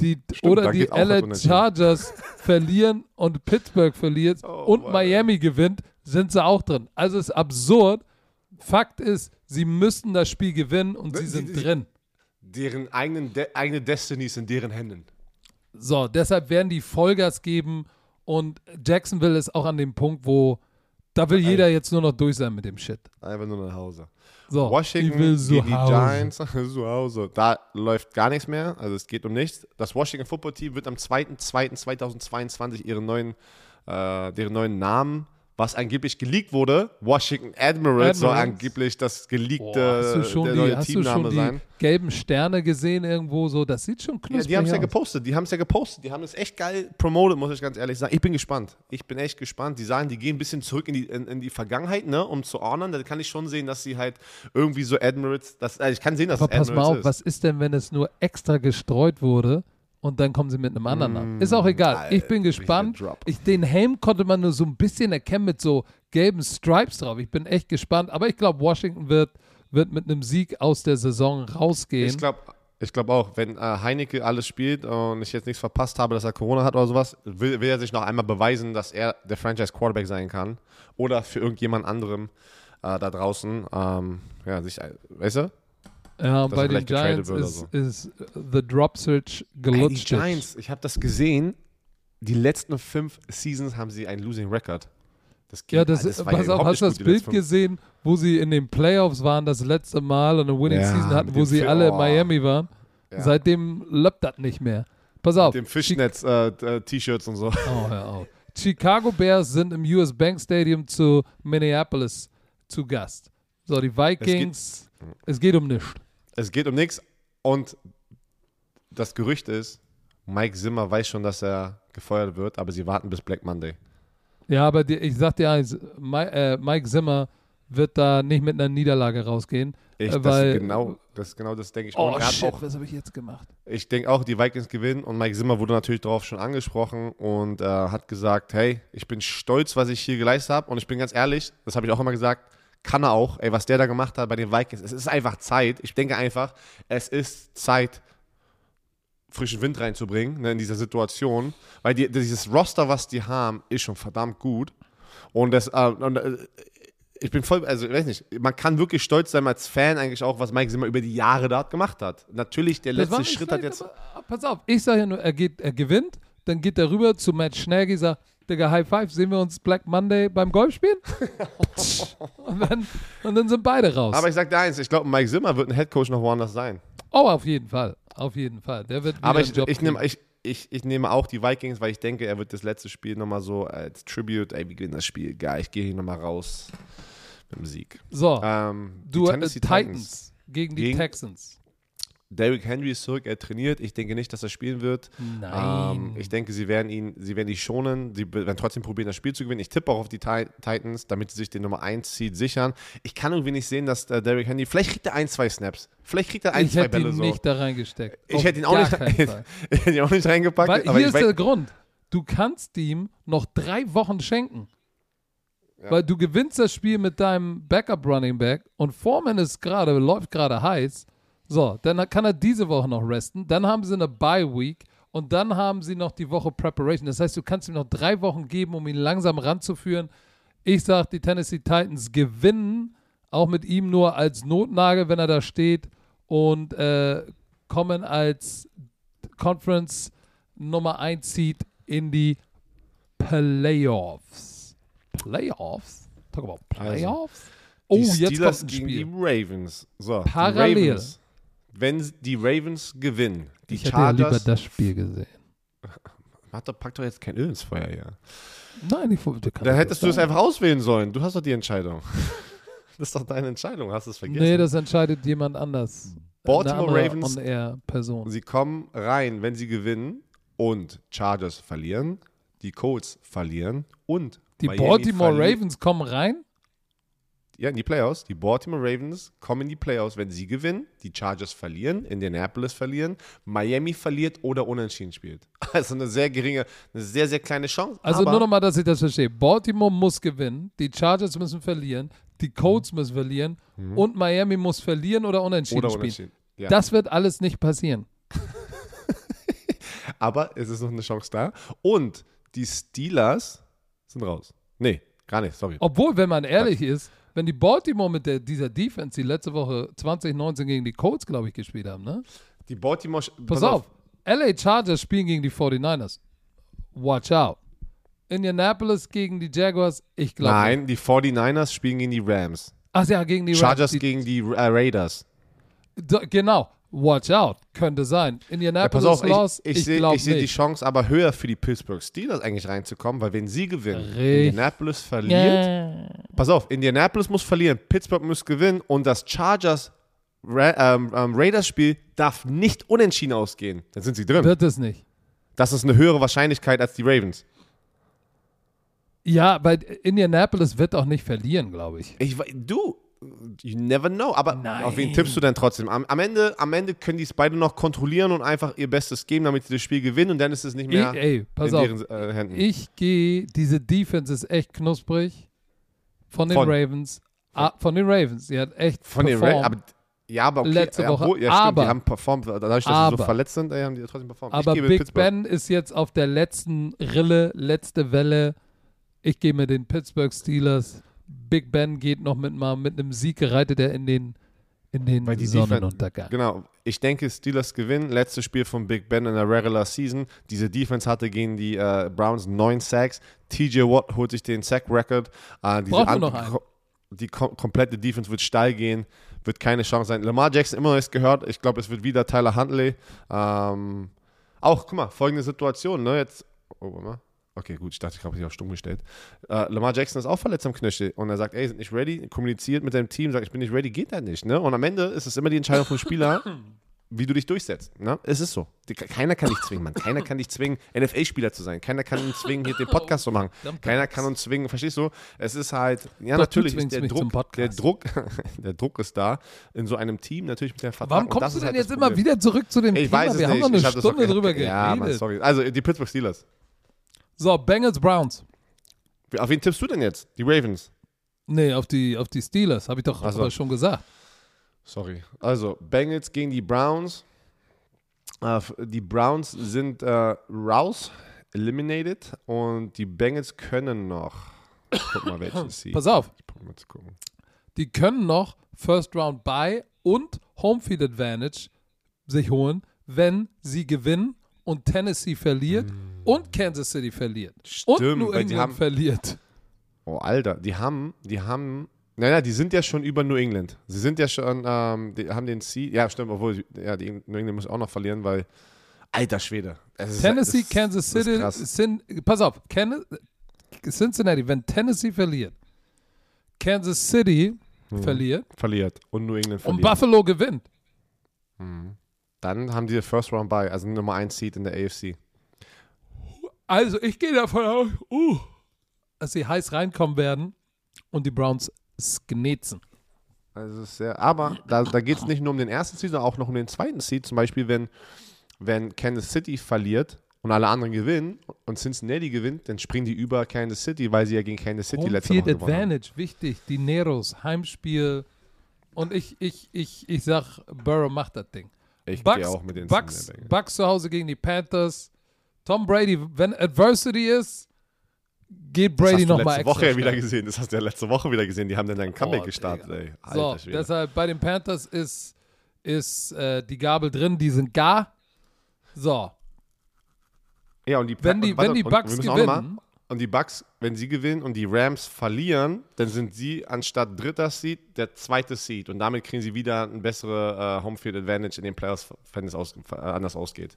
Die, Stimmt, oder die LA. Chargers verlieren und Pittsburgh verliert Oh, und. Miami gewinnt, sind sie auch drin. Also ist absurd. Fakt ist, sie müssten das Spiel gewinnen und sie sind drin. Deren eigenen De eigene Destiny ist in deren Händen. So, deshalb werden die Vollgas geben und Jacksonville ist auch an dem Punkt, wo da will jeder jetzt nur noch durch sein mit dem Shit. Einfach nur nach Hause. So, Washington gegen die. Giants zu Hause. Da läuft gar nichts mehr. Also es geht um nichts. Das Washington Football Team wird am 2.2.2022 ihren neuen, äh, deren neuen Namen, was angeblich geleakt wurde, Washington Admirals, soll Admirals. angeblich das geleakte Boah, hast du schon, der die, neue hast du Teamname schon die sein. gelben Sterne gesehen irgendwo so? Das sieht schon Ja, knusprig die haben es ja aus. gepostet, die haben es ja gepostet, die haben es echt geil promoted, muss ich ganz ehrlich sagen. Ich bin gespannt. Ich bin echt gespannt. Die sagen, die gehen ein bisschen zurück in die, in, in die Vergangenheit, ne, um zu ordnen. Da kann ich schon sehen, dass sie halt irgendwie so Admirals, das, also ich kann sehen, dass Aber es pass mal Admirals auf, ist. was ist denn, wenn es nur extra gestreut wurde und dann kommen sie mit einem anderen Namen? Ist auch egal. ich bin Mm, gespannt. Ich, den Helm konnte man nur so ein bisschen erkennen mit so gelben Stripes drauf. Ich bin echt gespannt. Aber ich glaube, Washington wird, wird mit einem Sieg aus der Saison rausgehen. Ich glaube ich glaub auch, wenn äh, Heineke alles spielt und ich jetzt nichts verpasst habe, dass er Corona hat oder sowas, will, will er sich noch einmal beweisen, dass er der Franchise Quarterback sein kann. Oder für irgendjemand anderem äh, da draußen, ähm, ja, sich, äh, weißt du? Ja, bei den Giants ist, so. ist The Drop Search Ey, die gelutscht. Giants, ich habe das gesehen, die letzten fünf Seasons haben sie einen Losing Record. Das geht, Ja, das, ja pass auf, hast du das Bild gesehen, wo sie in den Playoffs waren, das letzte Mal und eine Winning Ja, Season hatten, wo sie Fi- alle in oh. Miami waren? Ja. Seitdem läuft das nicht mehr. Pass auf. Mit dem Fischnetz-T-Shirts und so. Oh, hör auf. Chicago Bears sind im US Bank Stadium zu Minneapolis zu Gast. So, die Vikings, es geht, um nichts. Es geht um nichts und das Gerücht ist, Mike Zimmer weiß schon, dass er gefeuert wird, aber sie warten bis Black Monday. Ja, aber die, ich sag dir eins, Mike, äh, Mike Zimmer wird da nicht mit einer Niederlage rausgehen. Ich, äh, das, weil, ist genau, das ist genau das denke ich. Oh shit, auch, was habe ich jetzt gemacht? ich denke auch, die Vikings gewinnen und Mike Zimmer wurde natürlich darauf schon angesprochen und äh, hat gesagt, hey, ich bin stolz, was ich hier geleistet habe und ich bin ganz ehrlich, das habe ich auch immer gesagt, kann er auch, ey, was der da gemacht hat bei den Vikings, es ist einfach Zeit. Ich denke einfach, es ist Zeit, frischen Wind reinzubringen ne, in dieser Situation, weil die, dieses Roster, was die haben, ist schon verdammt gut und das, äh, und, äh, ich bin voll, also ich weiß nicht, man kann wirklich stolz sein als Fan eigentlich auch, was Mike Zimmer über die Jahre dort gemacht hat. Natürlich, der Das letzte Schritt hat jetzt. aber, pass auf, ich sage ja nur, er, geht, er gewinnt, dann geht er rüber zu Matt Schnaggy, sagt, Digga, High Five, sehen wir uns Black Monday beim Golf spielen? und, dann, und dann sind beide raus. Aber ich sag dir eins, ich glaube, Mike Zimmer wird ein Headcoach noch woanders sein. oh, auf jeden Fall, auf jeden Fall. Der wird Aber ich, ich, nehme, kriegen. ich, ich, ich nehme auch die Vikings, weil ich denke, er wird das letzte Spiel nochmal so als Tribute, ey, wir gewinnen das Spiel, geil, ich gehe hier nochmal raus mit dem Sieg. So, Ähm, die du, äh, Tennessee Titans, gegen die Gegen- Texans. Derrick Henry ist zurück, er trainiert. Ich denke nicht, dass er spielen wird. Nein. Ähm, ich denke, sie werden ihn, sie werden ihn schonen. Sie werden trotzdem probieren, das Spiel zu gewinnen. Ich tippe auch auf die Ti- Titans, damit sie sich den Nummer 1 Seed sichern. Ich kann irgendwie nicht sehen, dass äh, Derrick Henry, vielleicht kriegt er ein, zwei Snaps. Vielleicht kriegt er ein, ich zwei hätte Bälle ihn so. nicht da reingesteckt. Ich hätte ihn auch nicht, ich hätte ihn auch nicht reingepackt. Weil hier ich ist der Grund. Du kannst ihm noch drei Wochen schenken. Weil du gewinnst das Spiel mit deinem Backup Running Back und Foreman ist gerade, läuft gerade heiß. So, dann kann er diese Woche noch resten. Dann haben sie eine Bye Week und dann haben sie noch die Woche Preparation. Das heißt, du kannst ihm noch drei Wochen geben, um ihn langsam ranzuführen. Ich sage, die Tennessee Titans gewinnen, auch mit ihm nur als Notnagel, wenn er da steht und äh, kommen als Conference Nummer 1 Seed in die Playoffs. Playoffs? Talk about Playoffs? oh, die jetzt kommt ein gegen die Spiel. Ravens. So, Parallel. Die Ravens, wenn die Ravens gewinnen, die Ich hätte ja lieber Chargers. das Spiel gesehen. Hat doch, pack doch jetzt kein Öl ins Feuer hier. Nein, ich wollte Dann hättest du es einfach auswählen sollen. Du hast doch die Entscheidung. Das ist doch deine Entscheidung. Hast du es vergessen? Nee, das entscheidet jemand anders. Baltimore Ravens- On-Air-Person. Sie kommen rein, wenn sie gewinnen und Chargers verlieren, die Colts verlieren und Die Miami Baltimore verli- Ravens kommen rein? Ja, in die Playoffs. Die Baltimore Ravens kommen in die Playoffs, wenn sie gewinnen, die Chargers verlieren, Indianapolis verlieren, Miami verliert oder unentschieden spielt. Also eine sehr geringe, eine sehr, sehr kleine Chance. Also nur nochmal, dass ich das verstehe. Baltimore muss gewinnen, die Chargers müssen verlieren, die Colts müssen verlieren und Miami muss verlieren oder unentschieden oder spielen. unentschieden. Ja. Das wird alles nicht passieren. aber es ist noch eine Chance da. Und die Steelers sind raus. Nee, gar nicht, sorry. Obwohl, wenn man ehrlich ist, wenn die Baltimore mit der, dieser Defense, die letzte Woche 2019 gegen die Colts, glaube ich, gespielt haben, ne? Die Baltimore. Pass, auf. LA Chargers spielen gegen die 49ers. Watch out. Indianapolis gegen die Jaguars, ich glaube. Nein, die 49ers spielen gegen die Rams. Ach ja, gegen die Chargers Rams. Die, gegen die äh, Raiders. Genau. Watch out. Könnte sein. Ja, Indianapolis pass auf, lost, ich, ich ich, sehe seh die. Chance aber höher für die Pittsburgh Steelers eigentlich reinzukommen, weil wenn sie gewinnen, Richtig. Indianapolis verliert. Pass auf, Indianapolis muss verlieren, Pittsburgh muss gewinnen und das Chargers Ra ähm, ähm, Raiders Spiel darf nicht unentschieden ausgehen. Dann sind sie drin. Wird es nicht. Das ist eine höhere Wahrscheinlichkeit als die Ravens. Ja, bei Indianapolis wird auch nicht verlieren, glaube ich. Ich, du, you never know. Aber Nein. auf wen tippst du denn trotzdem? Am, am, Ende, am Ende können die es beide noch kontrollieren und einfach ihr Bestes geben, damit sie das Spiel gewinnen und dann ist es nicht mehr Ich, ey, pass in auf. deren äh, Händen. Ich gehe, diese Defense ist echt knusprig. Von den Von- Ravens. Ah, von den Ravens. Sie hat echt Von den performt. Ravens. Aber, ja, aber okay. Letzte ja, Woche. obwohl- ja, stimmt, Aber- die haben performt. Dadurch, dass sie so Aber- verletzt sind, ey, haben die trotzdem performt. Aber Big Pittsburgh. Ben ist jetzt auf der letzten Rille, letzte Welle. Ich gehe mit den Pittsburgh Steelers. Big Ben geht noch mit mal mit einem Sieg reitet er in den in den Weil die Sonnenuntergang. Genau. Ich denke, Steelers gewinnen. Letztes Spiel von Big Ben in der Regular Season. Diese Defense hatte gegen die äh, Browns neun Sacks. TJ Watt holt sich den Sack-Record. Äh, an- noch einen. Die kom komplette Defense wird steil gehen. Wird keine Chance sein. Lamar Jackson immer noch nichts gehört. Ich glaube, es wird wieder Tyler Huntley. Ähm, auch, guck mal, folgende Situation. Ne? Jetzt, oh, warte mal. Okay, gut, ich dachte, ich habe mich auf stumm gestellt. Äh, Lamar Jackson ist auch verletzt am Knöchel und er sagt, ey, sind nicht ready, kommuniziert mit seinem Team, sagt, ich bin nicht ready, geht da nicht, ne? Und am Ende ist es immer die Entscheidung vom Spieler, wie du dich durchsetzt. Ne? Es ist so. Die, keiner kann dich zwingen, Mann. Keiner kann dich zwingen, NFL-Spieler zu sein. Keiner kann uns zwingen, hier den Podcast zu machen. Keiner kann uns zwingen, verstehst du? Es ist halt, ja, Doch, natürlich ist zwingst der mich zum Druck, der Podcast. Druck, der Druck ist da in so einem Team, natürlich mit dem Vertrag. Warum Und das kommst du ist denn halt jetzt das immer Problem. wieder zurück zu dem Ich Thema? weiß es Wir haben nicht. noch eine hab das Stunde drüber geredet. Ja, Mann, sorry. Also, die Pittsburgh Steelers. So, Bengals, Browns. Auf wen tippst du denn jetzt? Die Ravens. Nee, auf die, auf die Steelers, habe ich doch so. schon gesagt. Sorry. Also, Bengals gegen die Browns. Äh, die Browns sind äh, raus, eliminated und die Bengals können noch. Guck mal, welchen Seed. Pass auf, die können noch First Round Bye und Home Field Advantage sich holen, wenn sie gewinnen und Tennessee verliert und Kansas City verliert. und Mm. Stimmt, New weil die England haben- verliert. Oh, Alter, die haben, die haben, naja, die sind ja schon über New England. Sie sind ja schon, ähm, die haben den Seed, ja, stimmt, obwohl, ja, die New England muss auch noch verlieren, weil, alter Schwede. Es ist- Tennessee, es- Kansas ist City, sind, pass auf, Cincinnati, wenn Tennessee verliert, Kansas City verliert verliert und New England und verliert. Buffalo gewinnt. Dann haben die First Round by, also Nummer 1 Seed in der AFC. Also ich gehe davon aus, uh, dass sie heiß reinkommen werden und die Browns sknetzen. Also sehr, aber da, da geht es nicht nur um den ersten Seed, sondern auch noch um den zweiten Seed. Zum Beispiel, wenn, wenn Kansas City verliert und alle anderen gewinnen und Cincinnati gewinnt, dann springen die über Kansas City, weil sie ja gegen Kansas City Home letzte Woche gewonnen haben. Advantage, wichtig. Die Neros, Heimspiel. Und ich, ich, ich, ich sag, Burrow macht das Ding. Ich Bucks, gehe auch mit den Bucks. Bucks zu Hause gegen die Panthers. Tom Brady, wenn Adversity ist, geht Das Brady hast du nochmal letzte extra. Woche ja wieder gesehen. Das hast du ja letzte Woche wieder gesehen. Die haben dann ein Comeback Oh, gestartet. Ey. So, Alter deshalb bei den Panthers ist, ist äh, die Gabel drin, die sind gar. So, ja, und die, wenn die, warte, wenn die Bucks gewinnen, Und die Bucks, wenn sie gewinnen und die Rams verlieren, dann sind sie anstatt dritter Seed der zweite Seed. Und damit kriegen sie wieder ein bessere äh, Homefield Advantage in den Playoffs, wenn es aus, äh, anders ausgeht.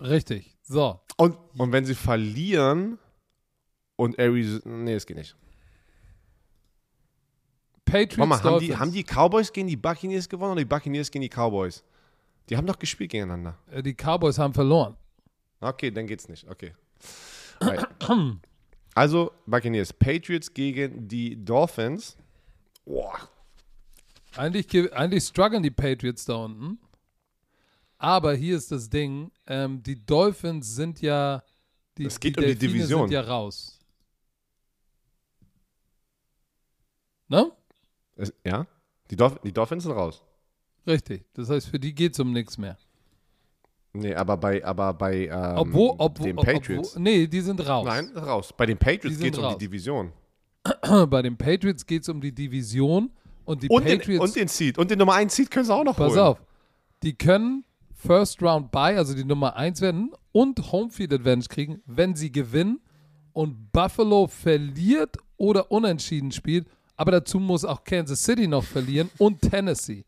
richtig. So, Und, und wenn sie verlieren und Arizona. Nee, das geht nicht. Patriots, mal, haben die, haben die Cowboys gegen die Buccaneers gewonnen oder die Buccaneers gegen die Cowboys? Die haben doch gespielt gegeneinander. Äh, die Cowboys haben verloren. Okay, dann geht's nicht. Okay. Also, Buccaneers. Patriots gegen die Dolphins. Boah. Eigentlich, ge- eigentlich strugglen die Patriots da unten. Aber hier ist das Ding: ähm, Die Dolphins sind ja. Die, Es geht um die Delfine Division. sind ja raus. Ne? Es, ja? Die, Dolph die Dolphins sind raus. Richtig. Das heißt, für die geht es um nichts mehr. Nee, aber bei, aber bei ähm, Obwohl, obwohl, den Patriots. Obwohl, nee, die sind raus. Nein, raus. Bei den Patriots geht es um die Division. Bei den Patriots geht es um die Division und die Und den, Patriots. und den Seed. Und den Nummer 1 Seed können sie auch noch pass holen. auf. Die können First Round Bye, also die Nummer 1 werden und Homefield Advantage kriegen, wenn sie gewinnen und Buffalo verliert oder unentschieden spielt. Aber dazu muss auch Kansas City noch verlieren und Tennessee.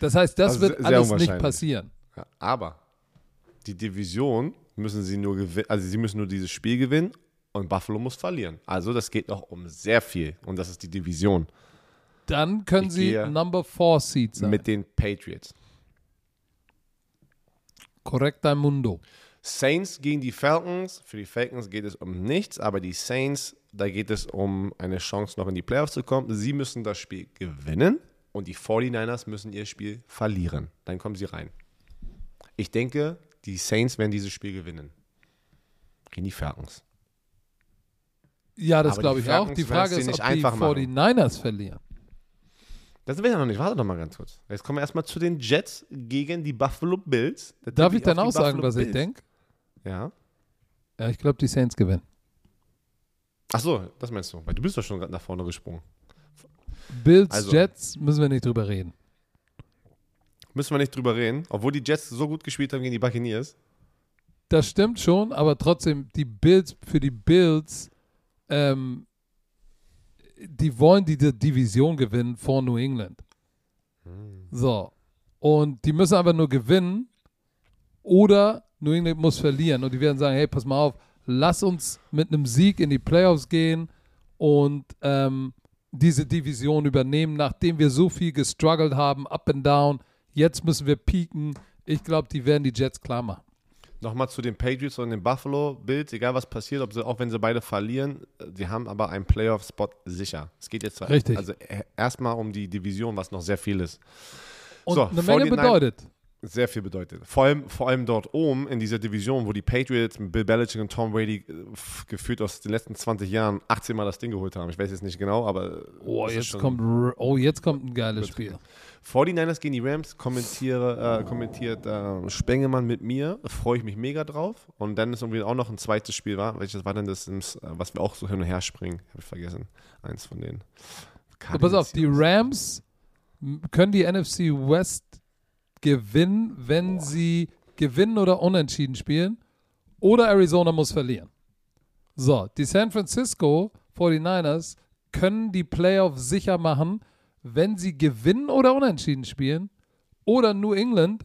Das heißt, das Also wird alles nicht passieren. Ja, aber die Division müssen sie nur gewinnen, also sie müssen nur dieses Spiel gewinnen und Buffalo muss verlieren. Also das geht noch um sehr viel und das ist die Division Dann können Ich sie Number 4 Seed sein. mit den Patriots. Korrekter Mundo. Saints gegen die Falcons. Für die Falcons geht es um nichts, aber die Saints, da geht es um eine Chance, noch in die Playoffs zu kommen. Sie müssen das Spiel gewinnen und die 49ers müssen ihr Spiel verlieren. Dann kommen sie rein. Ich denke, die Saints werden dieses Spiel gewinnen. Gegen die Falcons. Ja, das glaube ich auch. Die Frage ist, ob die machen. 49ers verlieren. Das will ich ja noch nicht. Warte doch mal ganz kurz. Jetzt kommen wir erstmal zu den Jets gegen die Buffalo Bills. Da Darf ich dann auch sagen, Buffalo was ich denke? Ja. Ja, ich glaube, die Saints gewinnen. Ach so, das meinst du. Weil du bist doch schon gerade nach vorne gesprungen. Bills, Also- Jets, müssen wir nicht drüber reden. Müssen wir nicht drüber reden. Obwohl die Jets so gut gespielt haben gegen die Buccaneers. Das stimmt schon, aber trotzdem, die Bills, für die Bills, ähm, die wollen diese Division gewinnen vor New England. So. Und die müssen einfach nur gewinnen oder New England muss verlieren. Und die werden sagen, hey, pass mal auf, lass uns mit einem Sieg in die Playoffs gehen und ähm, diese Division übernehmen, nachdem wir so viel gestruggelt haben, up and down. Jetzt müssen wir pieken. Ich glaube, die werden die Jets klar machen. Nochmal zu den Patriots und den Buffalo-Bills, egal was passiert, ob sie, auch wenn sie beide verlieren, sie haben aber einen Playoff-Spot sicher. Es geht jetzt Richtig. also erstmal um die Division, was noch sehr viel ist. Und So, eine Menge 49 bedeutet. Sehr viel bedeutet. Vor allem, vor allem dort oben in dieser Division, wo die Patriots mit Bill Belichick und Tom Brady äh, gefühlt aus den letzten 20 Jahren 18 Mal das Ding geholt haben. Ich weiß jetzt nicht genau, aber. Oh, jetzt kommt, oh, jetzt kommt ein geiles Spiel. 49ers gegen die Rams kommentiere, äh, kommentiert äh, Spengemann mit mir. Freue ich mich mega drauf. Und dann ist irgendwie auch noch ein zweites Spiel, war. welches war denn das, äh, was wir auch so hin und her springen? Habe ich vergessen. Eins von denen. So, pass auf, die Rams können die NFC West gewinnen, wenn sie gewinnen oder unentschieden spielen. Oder Arizona muss verlieren. So, die San Francisco 49ers können die Playoffs sicher machen, wenn sie gewinnen oder unentschieden spielen. Oder New England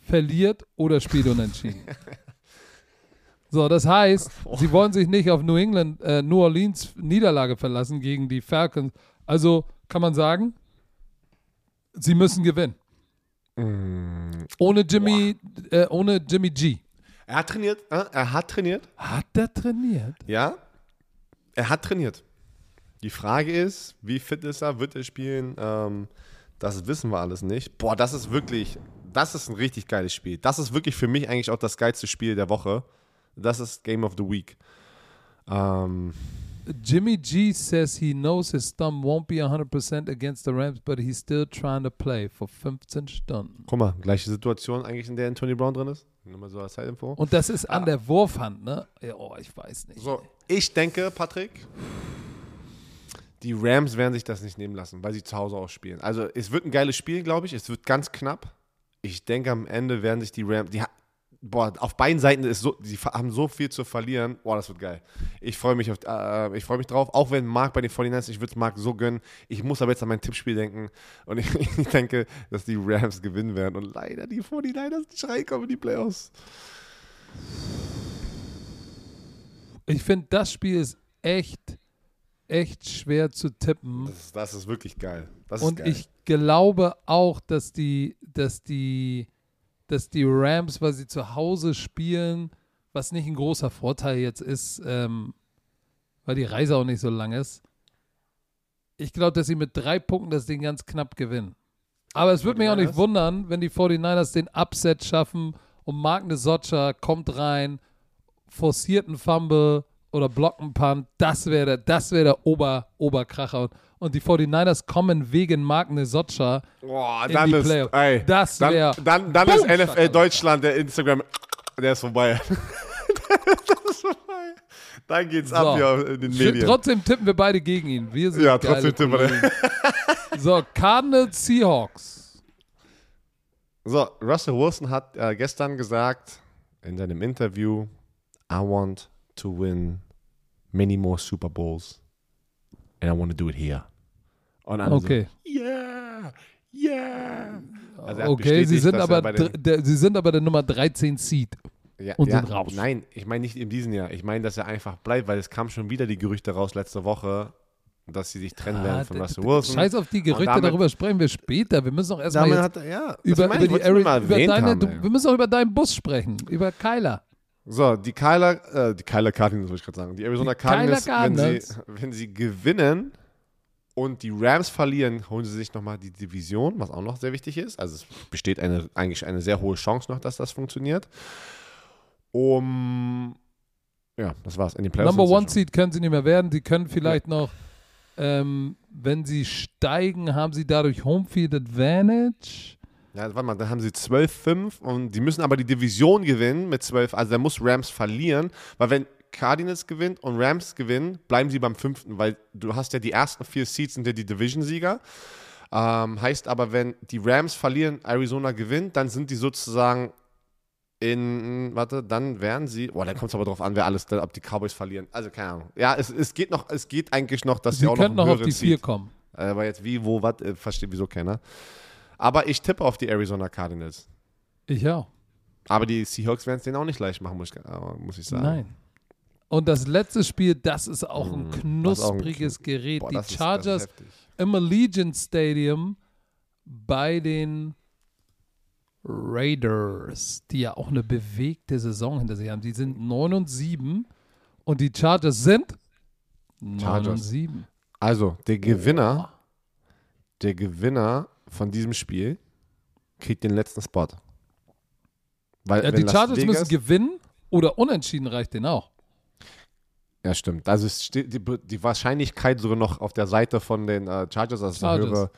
verliert oder spielt unentschieden. So, das heißt, sie wollen sich nicht auf New England, äh, New Orleans Niederlage verlassen gegen die Falcons. Also kann man sagen, sie müssen gewinnen. Mm, Ohne Jimmy, äh, ohne Jimmy G. er hat trainiert. Äh, er hat trainiert. Hat der trainiert? Ja, er hat trainiert. Die Frage ist, wie fit ist er? Wird er spielen? Ähm, das wissen wir alles nicht. Boah, das ist wirklich, das ist ein richtig geiles Spiel. Das ist wirklich für mich eigentlich auch das geilste Spiel der Woche. Das ist Game of the Week. Ähm, Jimmy G says he knows his thumb won't be 100% against the Rams, but he's still trying to play for 15 Stunden. guck mal, gleiche Situation eigentlich, in der Anthony Brown drin ist. Nur mal so als Zeitinfo. Und das ist an der Wurfhand, ne? Ja, oh, ich weiß nicht. So, ich denke, Patrick, die Rams werden sich das nicht nehmen lassen, weil sie zu Hause auch spielen. Also, es wird ein geiles Spiel, glaube ich. Es wird ganz knapp. Ich denke, am Ende werden sich die Rams, die, boah, auf beiden Seiten ist so, sie fa- haben so viel zu verlieren. Boah, das wird geil. Ich freue mich, äh, ich mich drauf. Auch wenn Marc bei den 49ers, ich würde es Marc so gönnen. Ich muss aber jetzt an mein Tippspiel denken. Und ich, ich denke, dass die Rams gewinnen werden. Und leider die 49ers nicht reinkommen in die Playoffs. Ich finde, das Spiel ist echt, echt schwer zu tippen. Das, ist- das ist wirklich geil. Das Und geil. ich glaube auch, dass die, dass die, dass die Rams, weil sie zu Hause spielen, was nicht ein großer Vorteil jetzt ist, ähm, weil die Reise auch nicht so lang ist. Ich glaube, dass sie mit drei Punkten das Ding ganz knapp gewinnen. Aber es würde mich auch nicht 49ers? wundern, wenn die 49ers den Upset schaffen und Mark Nesocca kommt rein, forciert einen Fumble oder blockt einen Punt. Das wäre der, das wär der Ober, Oberkracher. Und, die 49ers kommen wegen Mark Nesocca Boah, in dann die ist, Playoffs. ey, Das dann, wär- dann, dann Boom, ist NFL. Deutschland, der Instagram, der ist vorbei. das ist vorbei. Dann geht's So. ab hier in den Medien. Trotzdem tippen wir beide gegen ihn. Wir sind Ja, trotzdem tippen wir. So, Cardinals Seahawks. So, Russell Wilson hat äh, gestern gesagt in seinem Interview, I want to win many more Super Bowls and I want to do it here. Und alle Okay. so, yeah, yeah. Also Okay, sie sind, er aber der, sie sind aber der Nummer 13 Seed. Ja, und ja, sind raus. Nein, ich meine nicht in diesem Jahr. Ich meine, dass er einfach bleibt, weil es kam schon wieder die Gerüchte raus letzte Woche, dass sie sich trennen werden von Ah, Russell Wilson. Scheiß auf die Gerüchte, damit- darüber sprechen wir später. Wir müssen auch erstmal er, ja, über, über, die über deine, du, ey. wir müssen auch über deinen Bus sprechen, über Kyler. So, die Kyler, äh, die Kyler Cardinals, wollte ich gerade sagen. Die Arizona Die Kyler Cardinals, wenn sie, Cardinals. wenn sie gewinnen und die Rams verlieren, holen sie sich nochmal die Division, was auch noch sehr wichtig ist. Also es besteht eine, eigentlich eine sehr hohe Chance noch, dass das funktioniert. Um, ja, das war's. In den Playoffs Number One. Seed können sie nicht mehr werden. Sie können vielleicht noch, ähm, wenn sie steigen, haben sie dadurch Homefield Advantage. Ja, warte mal, dann haben sie 12-5 und die müssen aber die Division gewinnen mit 12. Also da muss Rams verlieren, weil wenn Cardinals gewinnt und Rams gewinnen, bleiben sie beim fünften, weil du hast ja die ersten vier Seeds sind ja die Division-Sieger. Ähm, heißt aber, wenn die Rams verlieren, Arizona gewinnt, dann sind die sozusagen in, warte, dann wären sie, boah, da kommt es aber drauf an, wer alles, ob die Cowboys verlieren. Also keine Ahnung. Ja, es, es geht noch, es geht eigentlich noch, dass sie, Sie auch noch noch auf die vier kommen. aber jetzt wie, wo, was, äh, versteht wieso keiner. Aber ich tippe auf die Arizona Cardinals. Ich auch. Aber die Seahawks werden es denen auch nicht leicht machen, muss ich, äh, muss ich sagen. Nein. Und das letzte Spiel, das ist auch ein Mm, das ist auch ein knuspriges Gerät. Boah, die Chargers ist im Allegiant Stadium bei den Raiders, die ja auch eine bewegte Saison hinter sich haben. Die sind 9 und 7 und die Chargers sind 9 Chargers. und 7. Also, der Gewinner, der Gewinner von diesem Spiel kriegt den letzten Spot. Weil, Ja, die Las Chargers Vegas, müssen gewinnen oder unentschieden reicht denen auch. Ja, stimmt. Also es steht die, die Wahrscheinlichkeit sogar noch auf der Seite von den äh, Chargers, das ist eine Chargers. höhere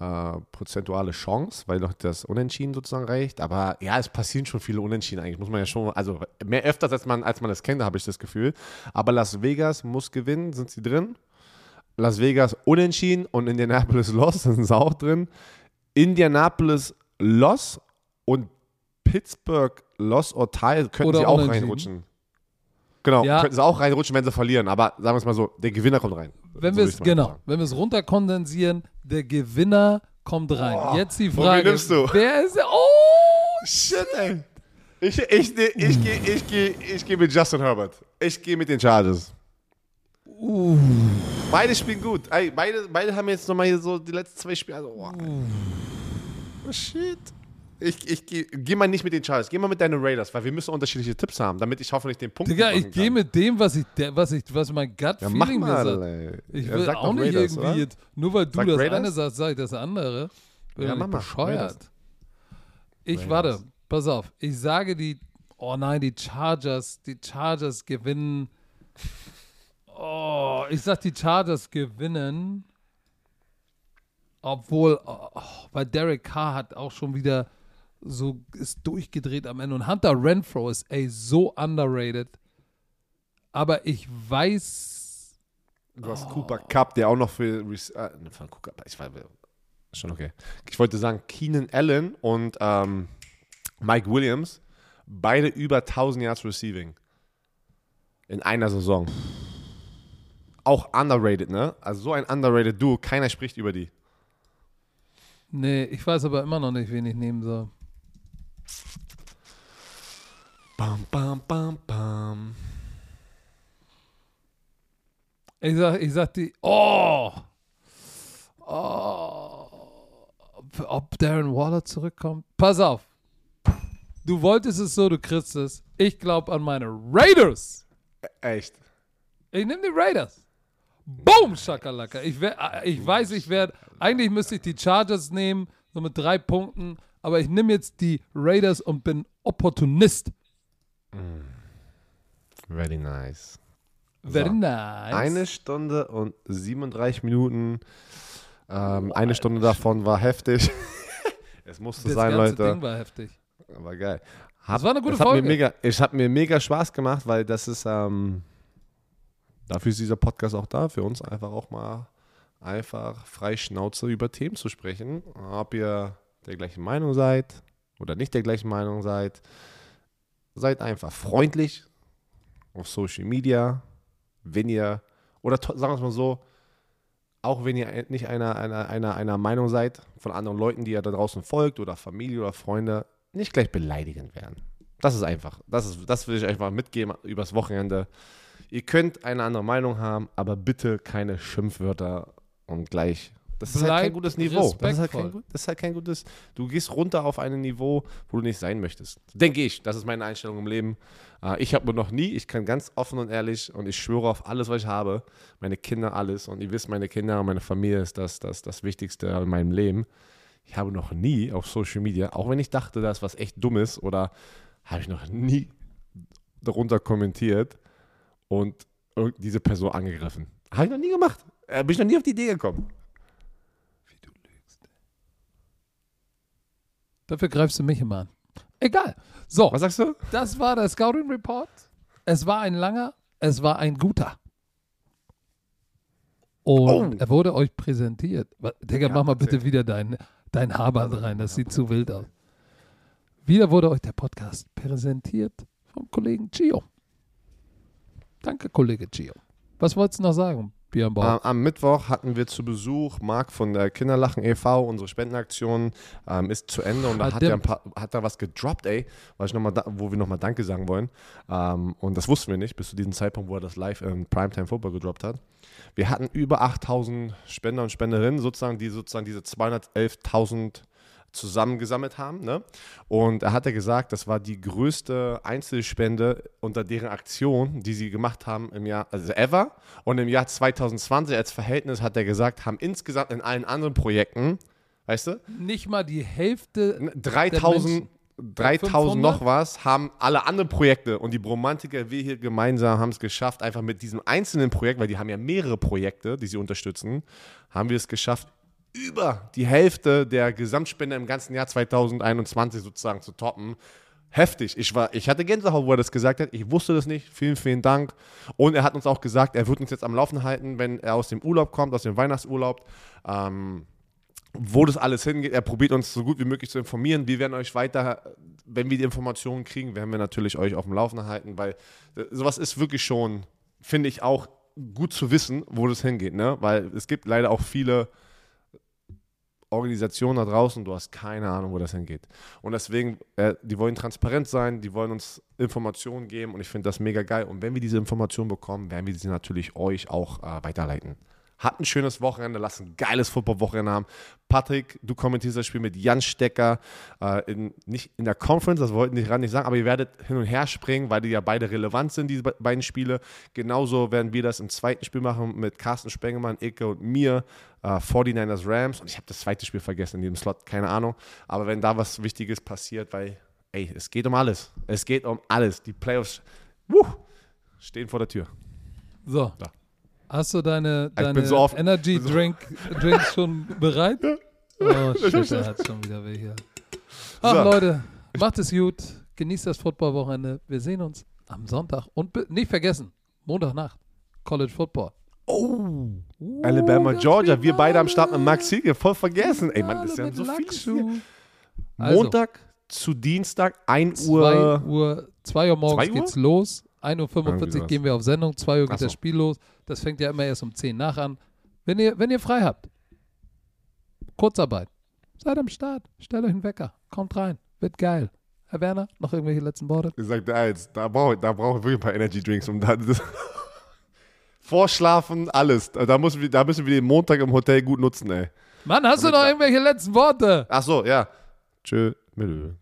äh, prozentuale Chance, weil doch das Unentschieden sozusagen reicht. Aber ja, es passieren schon viele Unentschieden eigentlich, muss man ja schon, also mehr öfters als man, als man es kennt, habe ich das Gefühl. Aber Las Vegas muss gewinnen, sind sie drin. Las Vegas unentschieden und Indianapolis Loss sind sie auch drin. Indianapolis Loss und Pittsburgh Loss or Tie könnten Oder sie auch reinrutschen. Genau, Ja. könnten sie auch reinrutschen, wenn sie verlieren. Aber sagen wir es mal so, der Gewinner kommt rein. Wenn So wir es genau, sagen. wenn wir es runterkondensieren, der Gewinner kommt rein. Jetzt die Frage, nimmst du? wer ist Oh, Shit, ey. Ich, ich, ich, ich gehe ich geh, ich geh mit Justin Herbert. Ich gehe mit den Chargers. Uh. Beide spielen gut. Ey, beide, beide haben jetzt nochmal hier so die letzten zwei Spiele. Also, oh. oh, shit. Ich, ich gehe geh mal nicht mit den Chargers. Geh mal mit deinen Raiders, weil wir müssen unterschiedliche Tipps haben, damit ich hoffentlich den Punkt Digga, ich gehe mit dem, was ich, was ich, was mein Ja, Gut-Feeling mach mal, sagt. ey. Ich Ja, will sag auch nicht Raiders, irgendwie jetzt, nur weil du Sag das Raiders? eine sagst, sag ich das andere. Bin Ja, ja, mach mal, bescheuert. Raiders. Ich Raiders. warte, pass auf. Ich sage die, oh nein, die Chargers, die Chargers gewinnen. Oh, ich sag die Chargers gewinnen. Obwohl, oh, weil Derek Carr hat auch schon wieder so ist durchgedreht am Ende. Und Hunter Renfro ist ey so underrated. Aber ich weiß, Du hast Cooper Cup, der auch noch für. Ne, von Cooper, ich war schon okay. Ich wollte sagen, Keenan Allen und ähm, Mike Williams, beide über 1000 Yards Receiving. In einer Saison. Auch underrated, ne? Also so ein underrated Duo, keiner spricht über die. nee, ich weiß aber immer noch nicht, wen ich nehmen soll. Bam, bam, bam, bam. Ich sag, ich sag die, oh, oh, ob, Darren Waller zurückkommt. Pass auf. Du wolltest es so, du kriegst es. Ich glaube an meine Raiders. Echt. Ich nehme die Raiders. Boom, Schakalaka. Ich, wer- ich weiß, ich werde, eigentlich müsste ich die Chargers nehmen, so mit drei Punkten, aber ich nehme jetzt die Raiders und bin Opportunist. Very nice. Very So. nice. Eine Stunde und 37 Minuten. Ähm, eine Stunde davon war heftig. es musste das sein, ganze Leute. Ding war heftig. Aber geil. Das war eine gute Folge. Mir mega, es hat mir mega Spaß gemacht, weil das ist, ähm, dafür ist dieser Podcast auch da, für uns einfach auch mal einfach frei Schnauze über Themen zu sprechen. Ob ihr der gleichen Meinung seid oder nicht der gleichen Meinung seid, seid einfach freundlich auf Social Media, wenn ihr, oder sagen wir es mal so, auch wenn ihr nicht einer, einer, einer, einer Meinung seid von anderen Leuten, die ihr da draußen folgt oder Familie oder Freunde, nicht gleich beleidigend werden. Das ist einfach. Das, ist, das will ich einfach mitgeben übers Wochenende. Ihr könnt eine andere Meinung haben, aber bitte keine Schimpfwörter und gleich. Das ist halt kein gutes Niveau. Das ist, halt kein, das ist halt kein gutes. Du gehst runter auf ein Niveau, wo du nicht sein möchtest. Denke ich. Das ist meine Einstellung im Leben. Äh, ich habe noch nie, ich kann ganz offen und ehrlich und ich schwöre auf alles, was ich habe, meine Kinder, alles. Und ihr wisst, meine Kinder und meine Familie ist das, das, das Wichtigste in meinem Leben. Ich habe noch nie auf Social Media, auch wenn ich dachte, das ist was echt Dummes oder habe ich noch nie darunter kommentiert und diese Person angegriffen. Habe ich noch nie gemacht. Äh, bin ich noch nie auf die Idee gekommen. Wie du lügst. Dafür greifst du mich immer an. Egal. So, Was sagst du? das war der Scouting Report. Es war ein langer, es war ein guter. Und Oh. er wurde euch präsentiert. Digga, Ja, mach mal bitte wieder dein, dein Haarband rein. Das sieht zu wild aus. Wieder wurde euch der Podcast präsentiert vom Kollegen Gio. Danke, Kollege Gio. Was wolltest du noch sagen, Björn Bauer? Am, Mittwoch hatten wir zu Besuch Marc von der Kinderlachen e.V. Unsere Spendenaktion ähm, ist zu Ende und da hat er, ein Verdammt. paar, hat er was gedroppt, ey, was ich noch mal da, wo wir nochmal Danke sagen wollen. Ähm, und das wussten wir nicht bis zu diesem Zeitpunkt, wo er das live im Primetime Football gedroppt hat. Wir hatten über 8000 Spender und Spenderinnen, sozusagen, die sozusagen diese 211.000 zusammengesammelt haben. Ne? Und er hat ja gesagt, das war die größte Einzelspende unter deren Aktion, die sie gemacht haben im Jahr, also ever. Und im Jahr 2020 als Verhältnis hat er gesagt, haben insgesamt in allen anderen Projekten, weißt du, Nicht mal die Hälfte. 3000, 3000 500? noch was, haben alle anderen Projekte und die Bromantiker, wir hier gemeinsam haben es geschafft, einfach mit diesem einzelnen Projekt, weil die haben ja mehrere Projekte, die sie unterstützen, haben wir es geschafft, über die Hälfte der Gesamtspende im ganzen Jahr 2021 sozusagen zu toppen. Heftig. Ich, war, ich hatte Gänsehaut, wo er das gesagt hat. Ich wusste das nicht. Vielen, vielen Dank. Und er hat uns auch gesagt, er wird uns jetzt am Laufen halten, wenn er aus dem Urlaub kommt, aus dem Weihnachtsurlaub. Ähm, wo das alles hingeht. Er probiert uns so gut wie möglich zu informieren. Wir werden euch weiter, wenn wir die Informationen kriegen, werden wir natürlich euch auf dem Laufenden halten, weil äh, sowas ist wirklich schon, finde ich auch gut zu wissen, wo das hingeht, ne? Weil es gibt leider auch viele Organisationen da draußen, du hast keine Ahnung, wo das hingeht. Und deswegen, äh, die wollen transparent sein, die wollen uns Informationen geben und ich finde das mega geil. Und wenn wir diese Informationen bekommen, werden wir sie natürlich euch auch äh, weiterleiten. Habt ein schönes Wochenende, lasst ein geiles Football-Wochenende haben. Patrick, du kommentierst das Spiel mit Jan Stecker, äh, in, nicht in der Conference, das wollten die gerade nicht sagen, aber ihr werdet hin und her springen, weil die ja beide relevant sind, diese be- beiden Spiele. Genauso werden wir das im zweiten Spiel machen mit Carsten Spengemann, Icke und mir, äh, 49ers Rams. Und ich habe das zweite Spiel vergessen in diesem Slot, keine Ahnung. Aber wenn da was Wichtiges passiert, weil, ey, es geht um alles. Es geht um alles. Die Playoffs wuh, stehen vor der Tür. So. Da. Hast du deine, deine so Energy so- Drink, Drinks schon bereit? Oh shit, er hat schon wieder welche. Ach So. Leute, macht es gut. Genießt das Footballwochenende. Wir sehen uns am Sonntag. Und nicht vergessen, Montagnacht, College Football. Oh, Uh, Alabama, Georgia, wir beide am Start mit. Max Siege, voll vergessen. Ey, Mann, das ist ja so viel. Hier. Also, Montag zu Dienstag, 1 2 Uhr. Uhr, 2 Uhr morgens 2 Uhr? geht's los. 1.45 Irgendwie Uhr gehen wir auf Sendung, 2 Uhr geht so. das Spiel los. Das fängt ja immer erst um 10 nach an. Wenn ihr, wenn ihr frei habt, Kurzarbeit, seid am Start, stellt euch einen Wecker, kommt rein, wird geil. Herr Werner, noch irgendwelche letzten Worte? Ich sag dir eins, da brauche da brauch ich wirklich ein paar Energy Drinks. Um da, Vorschlafen, alles. Da müssen, wir, da müssen wir den Montag im Hotel gut nutzen, ey. Mann, hast du noch irgendwelche letzten Worte? Ach so, ja. Tschö, Milö.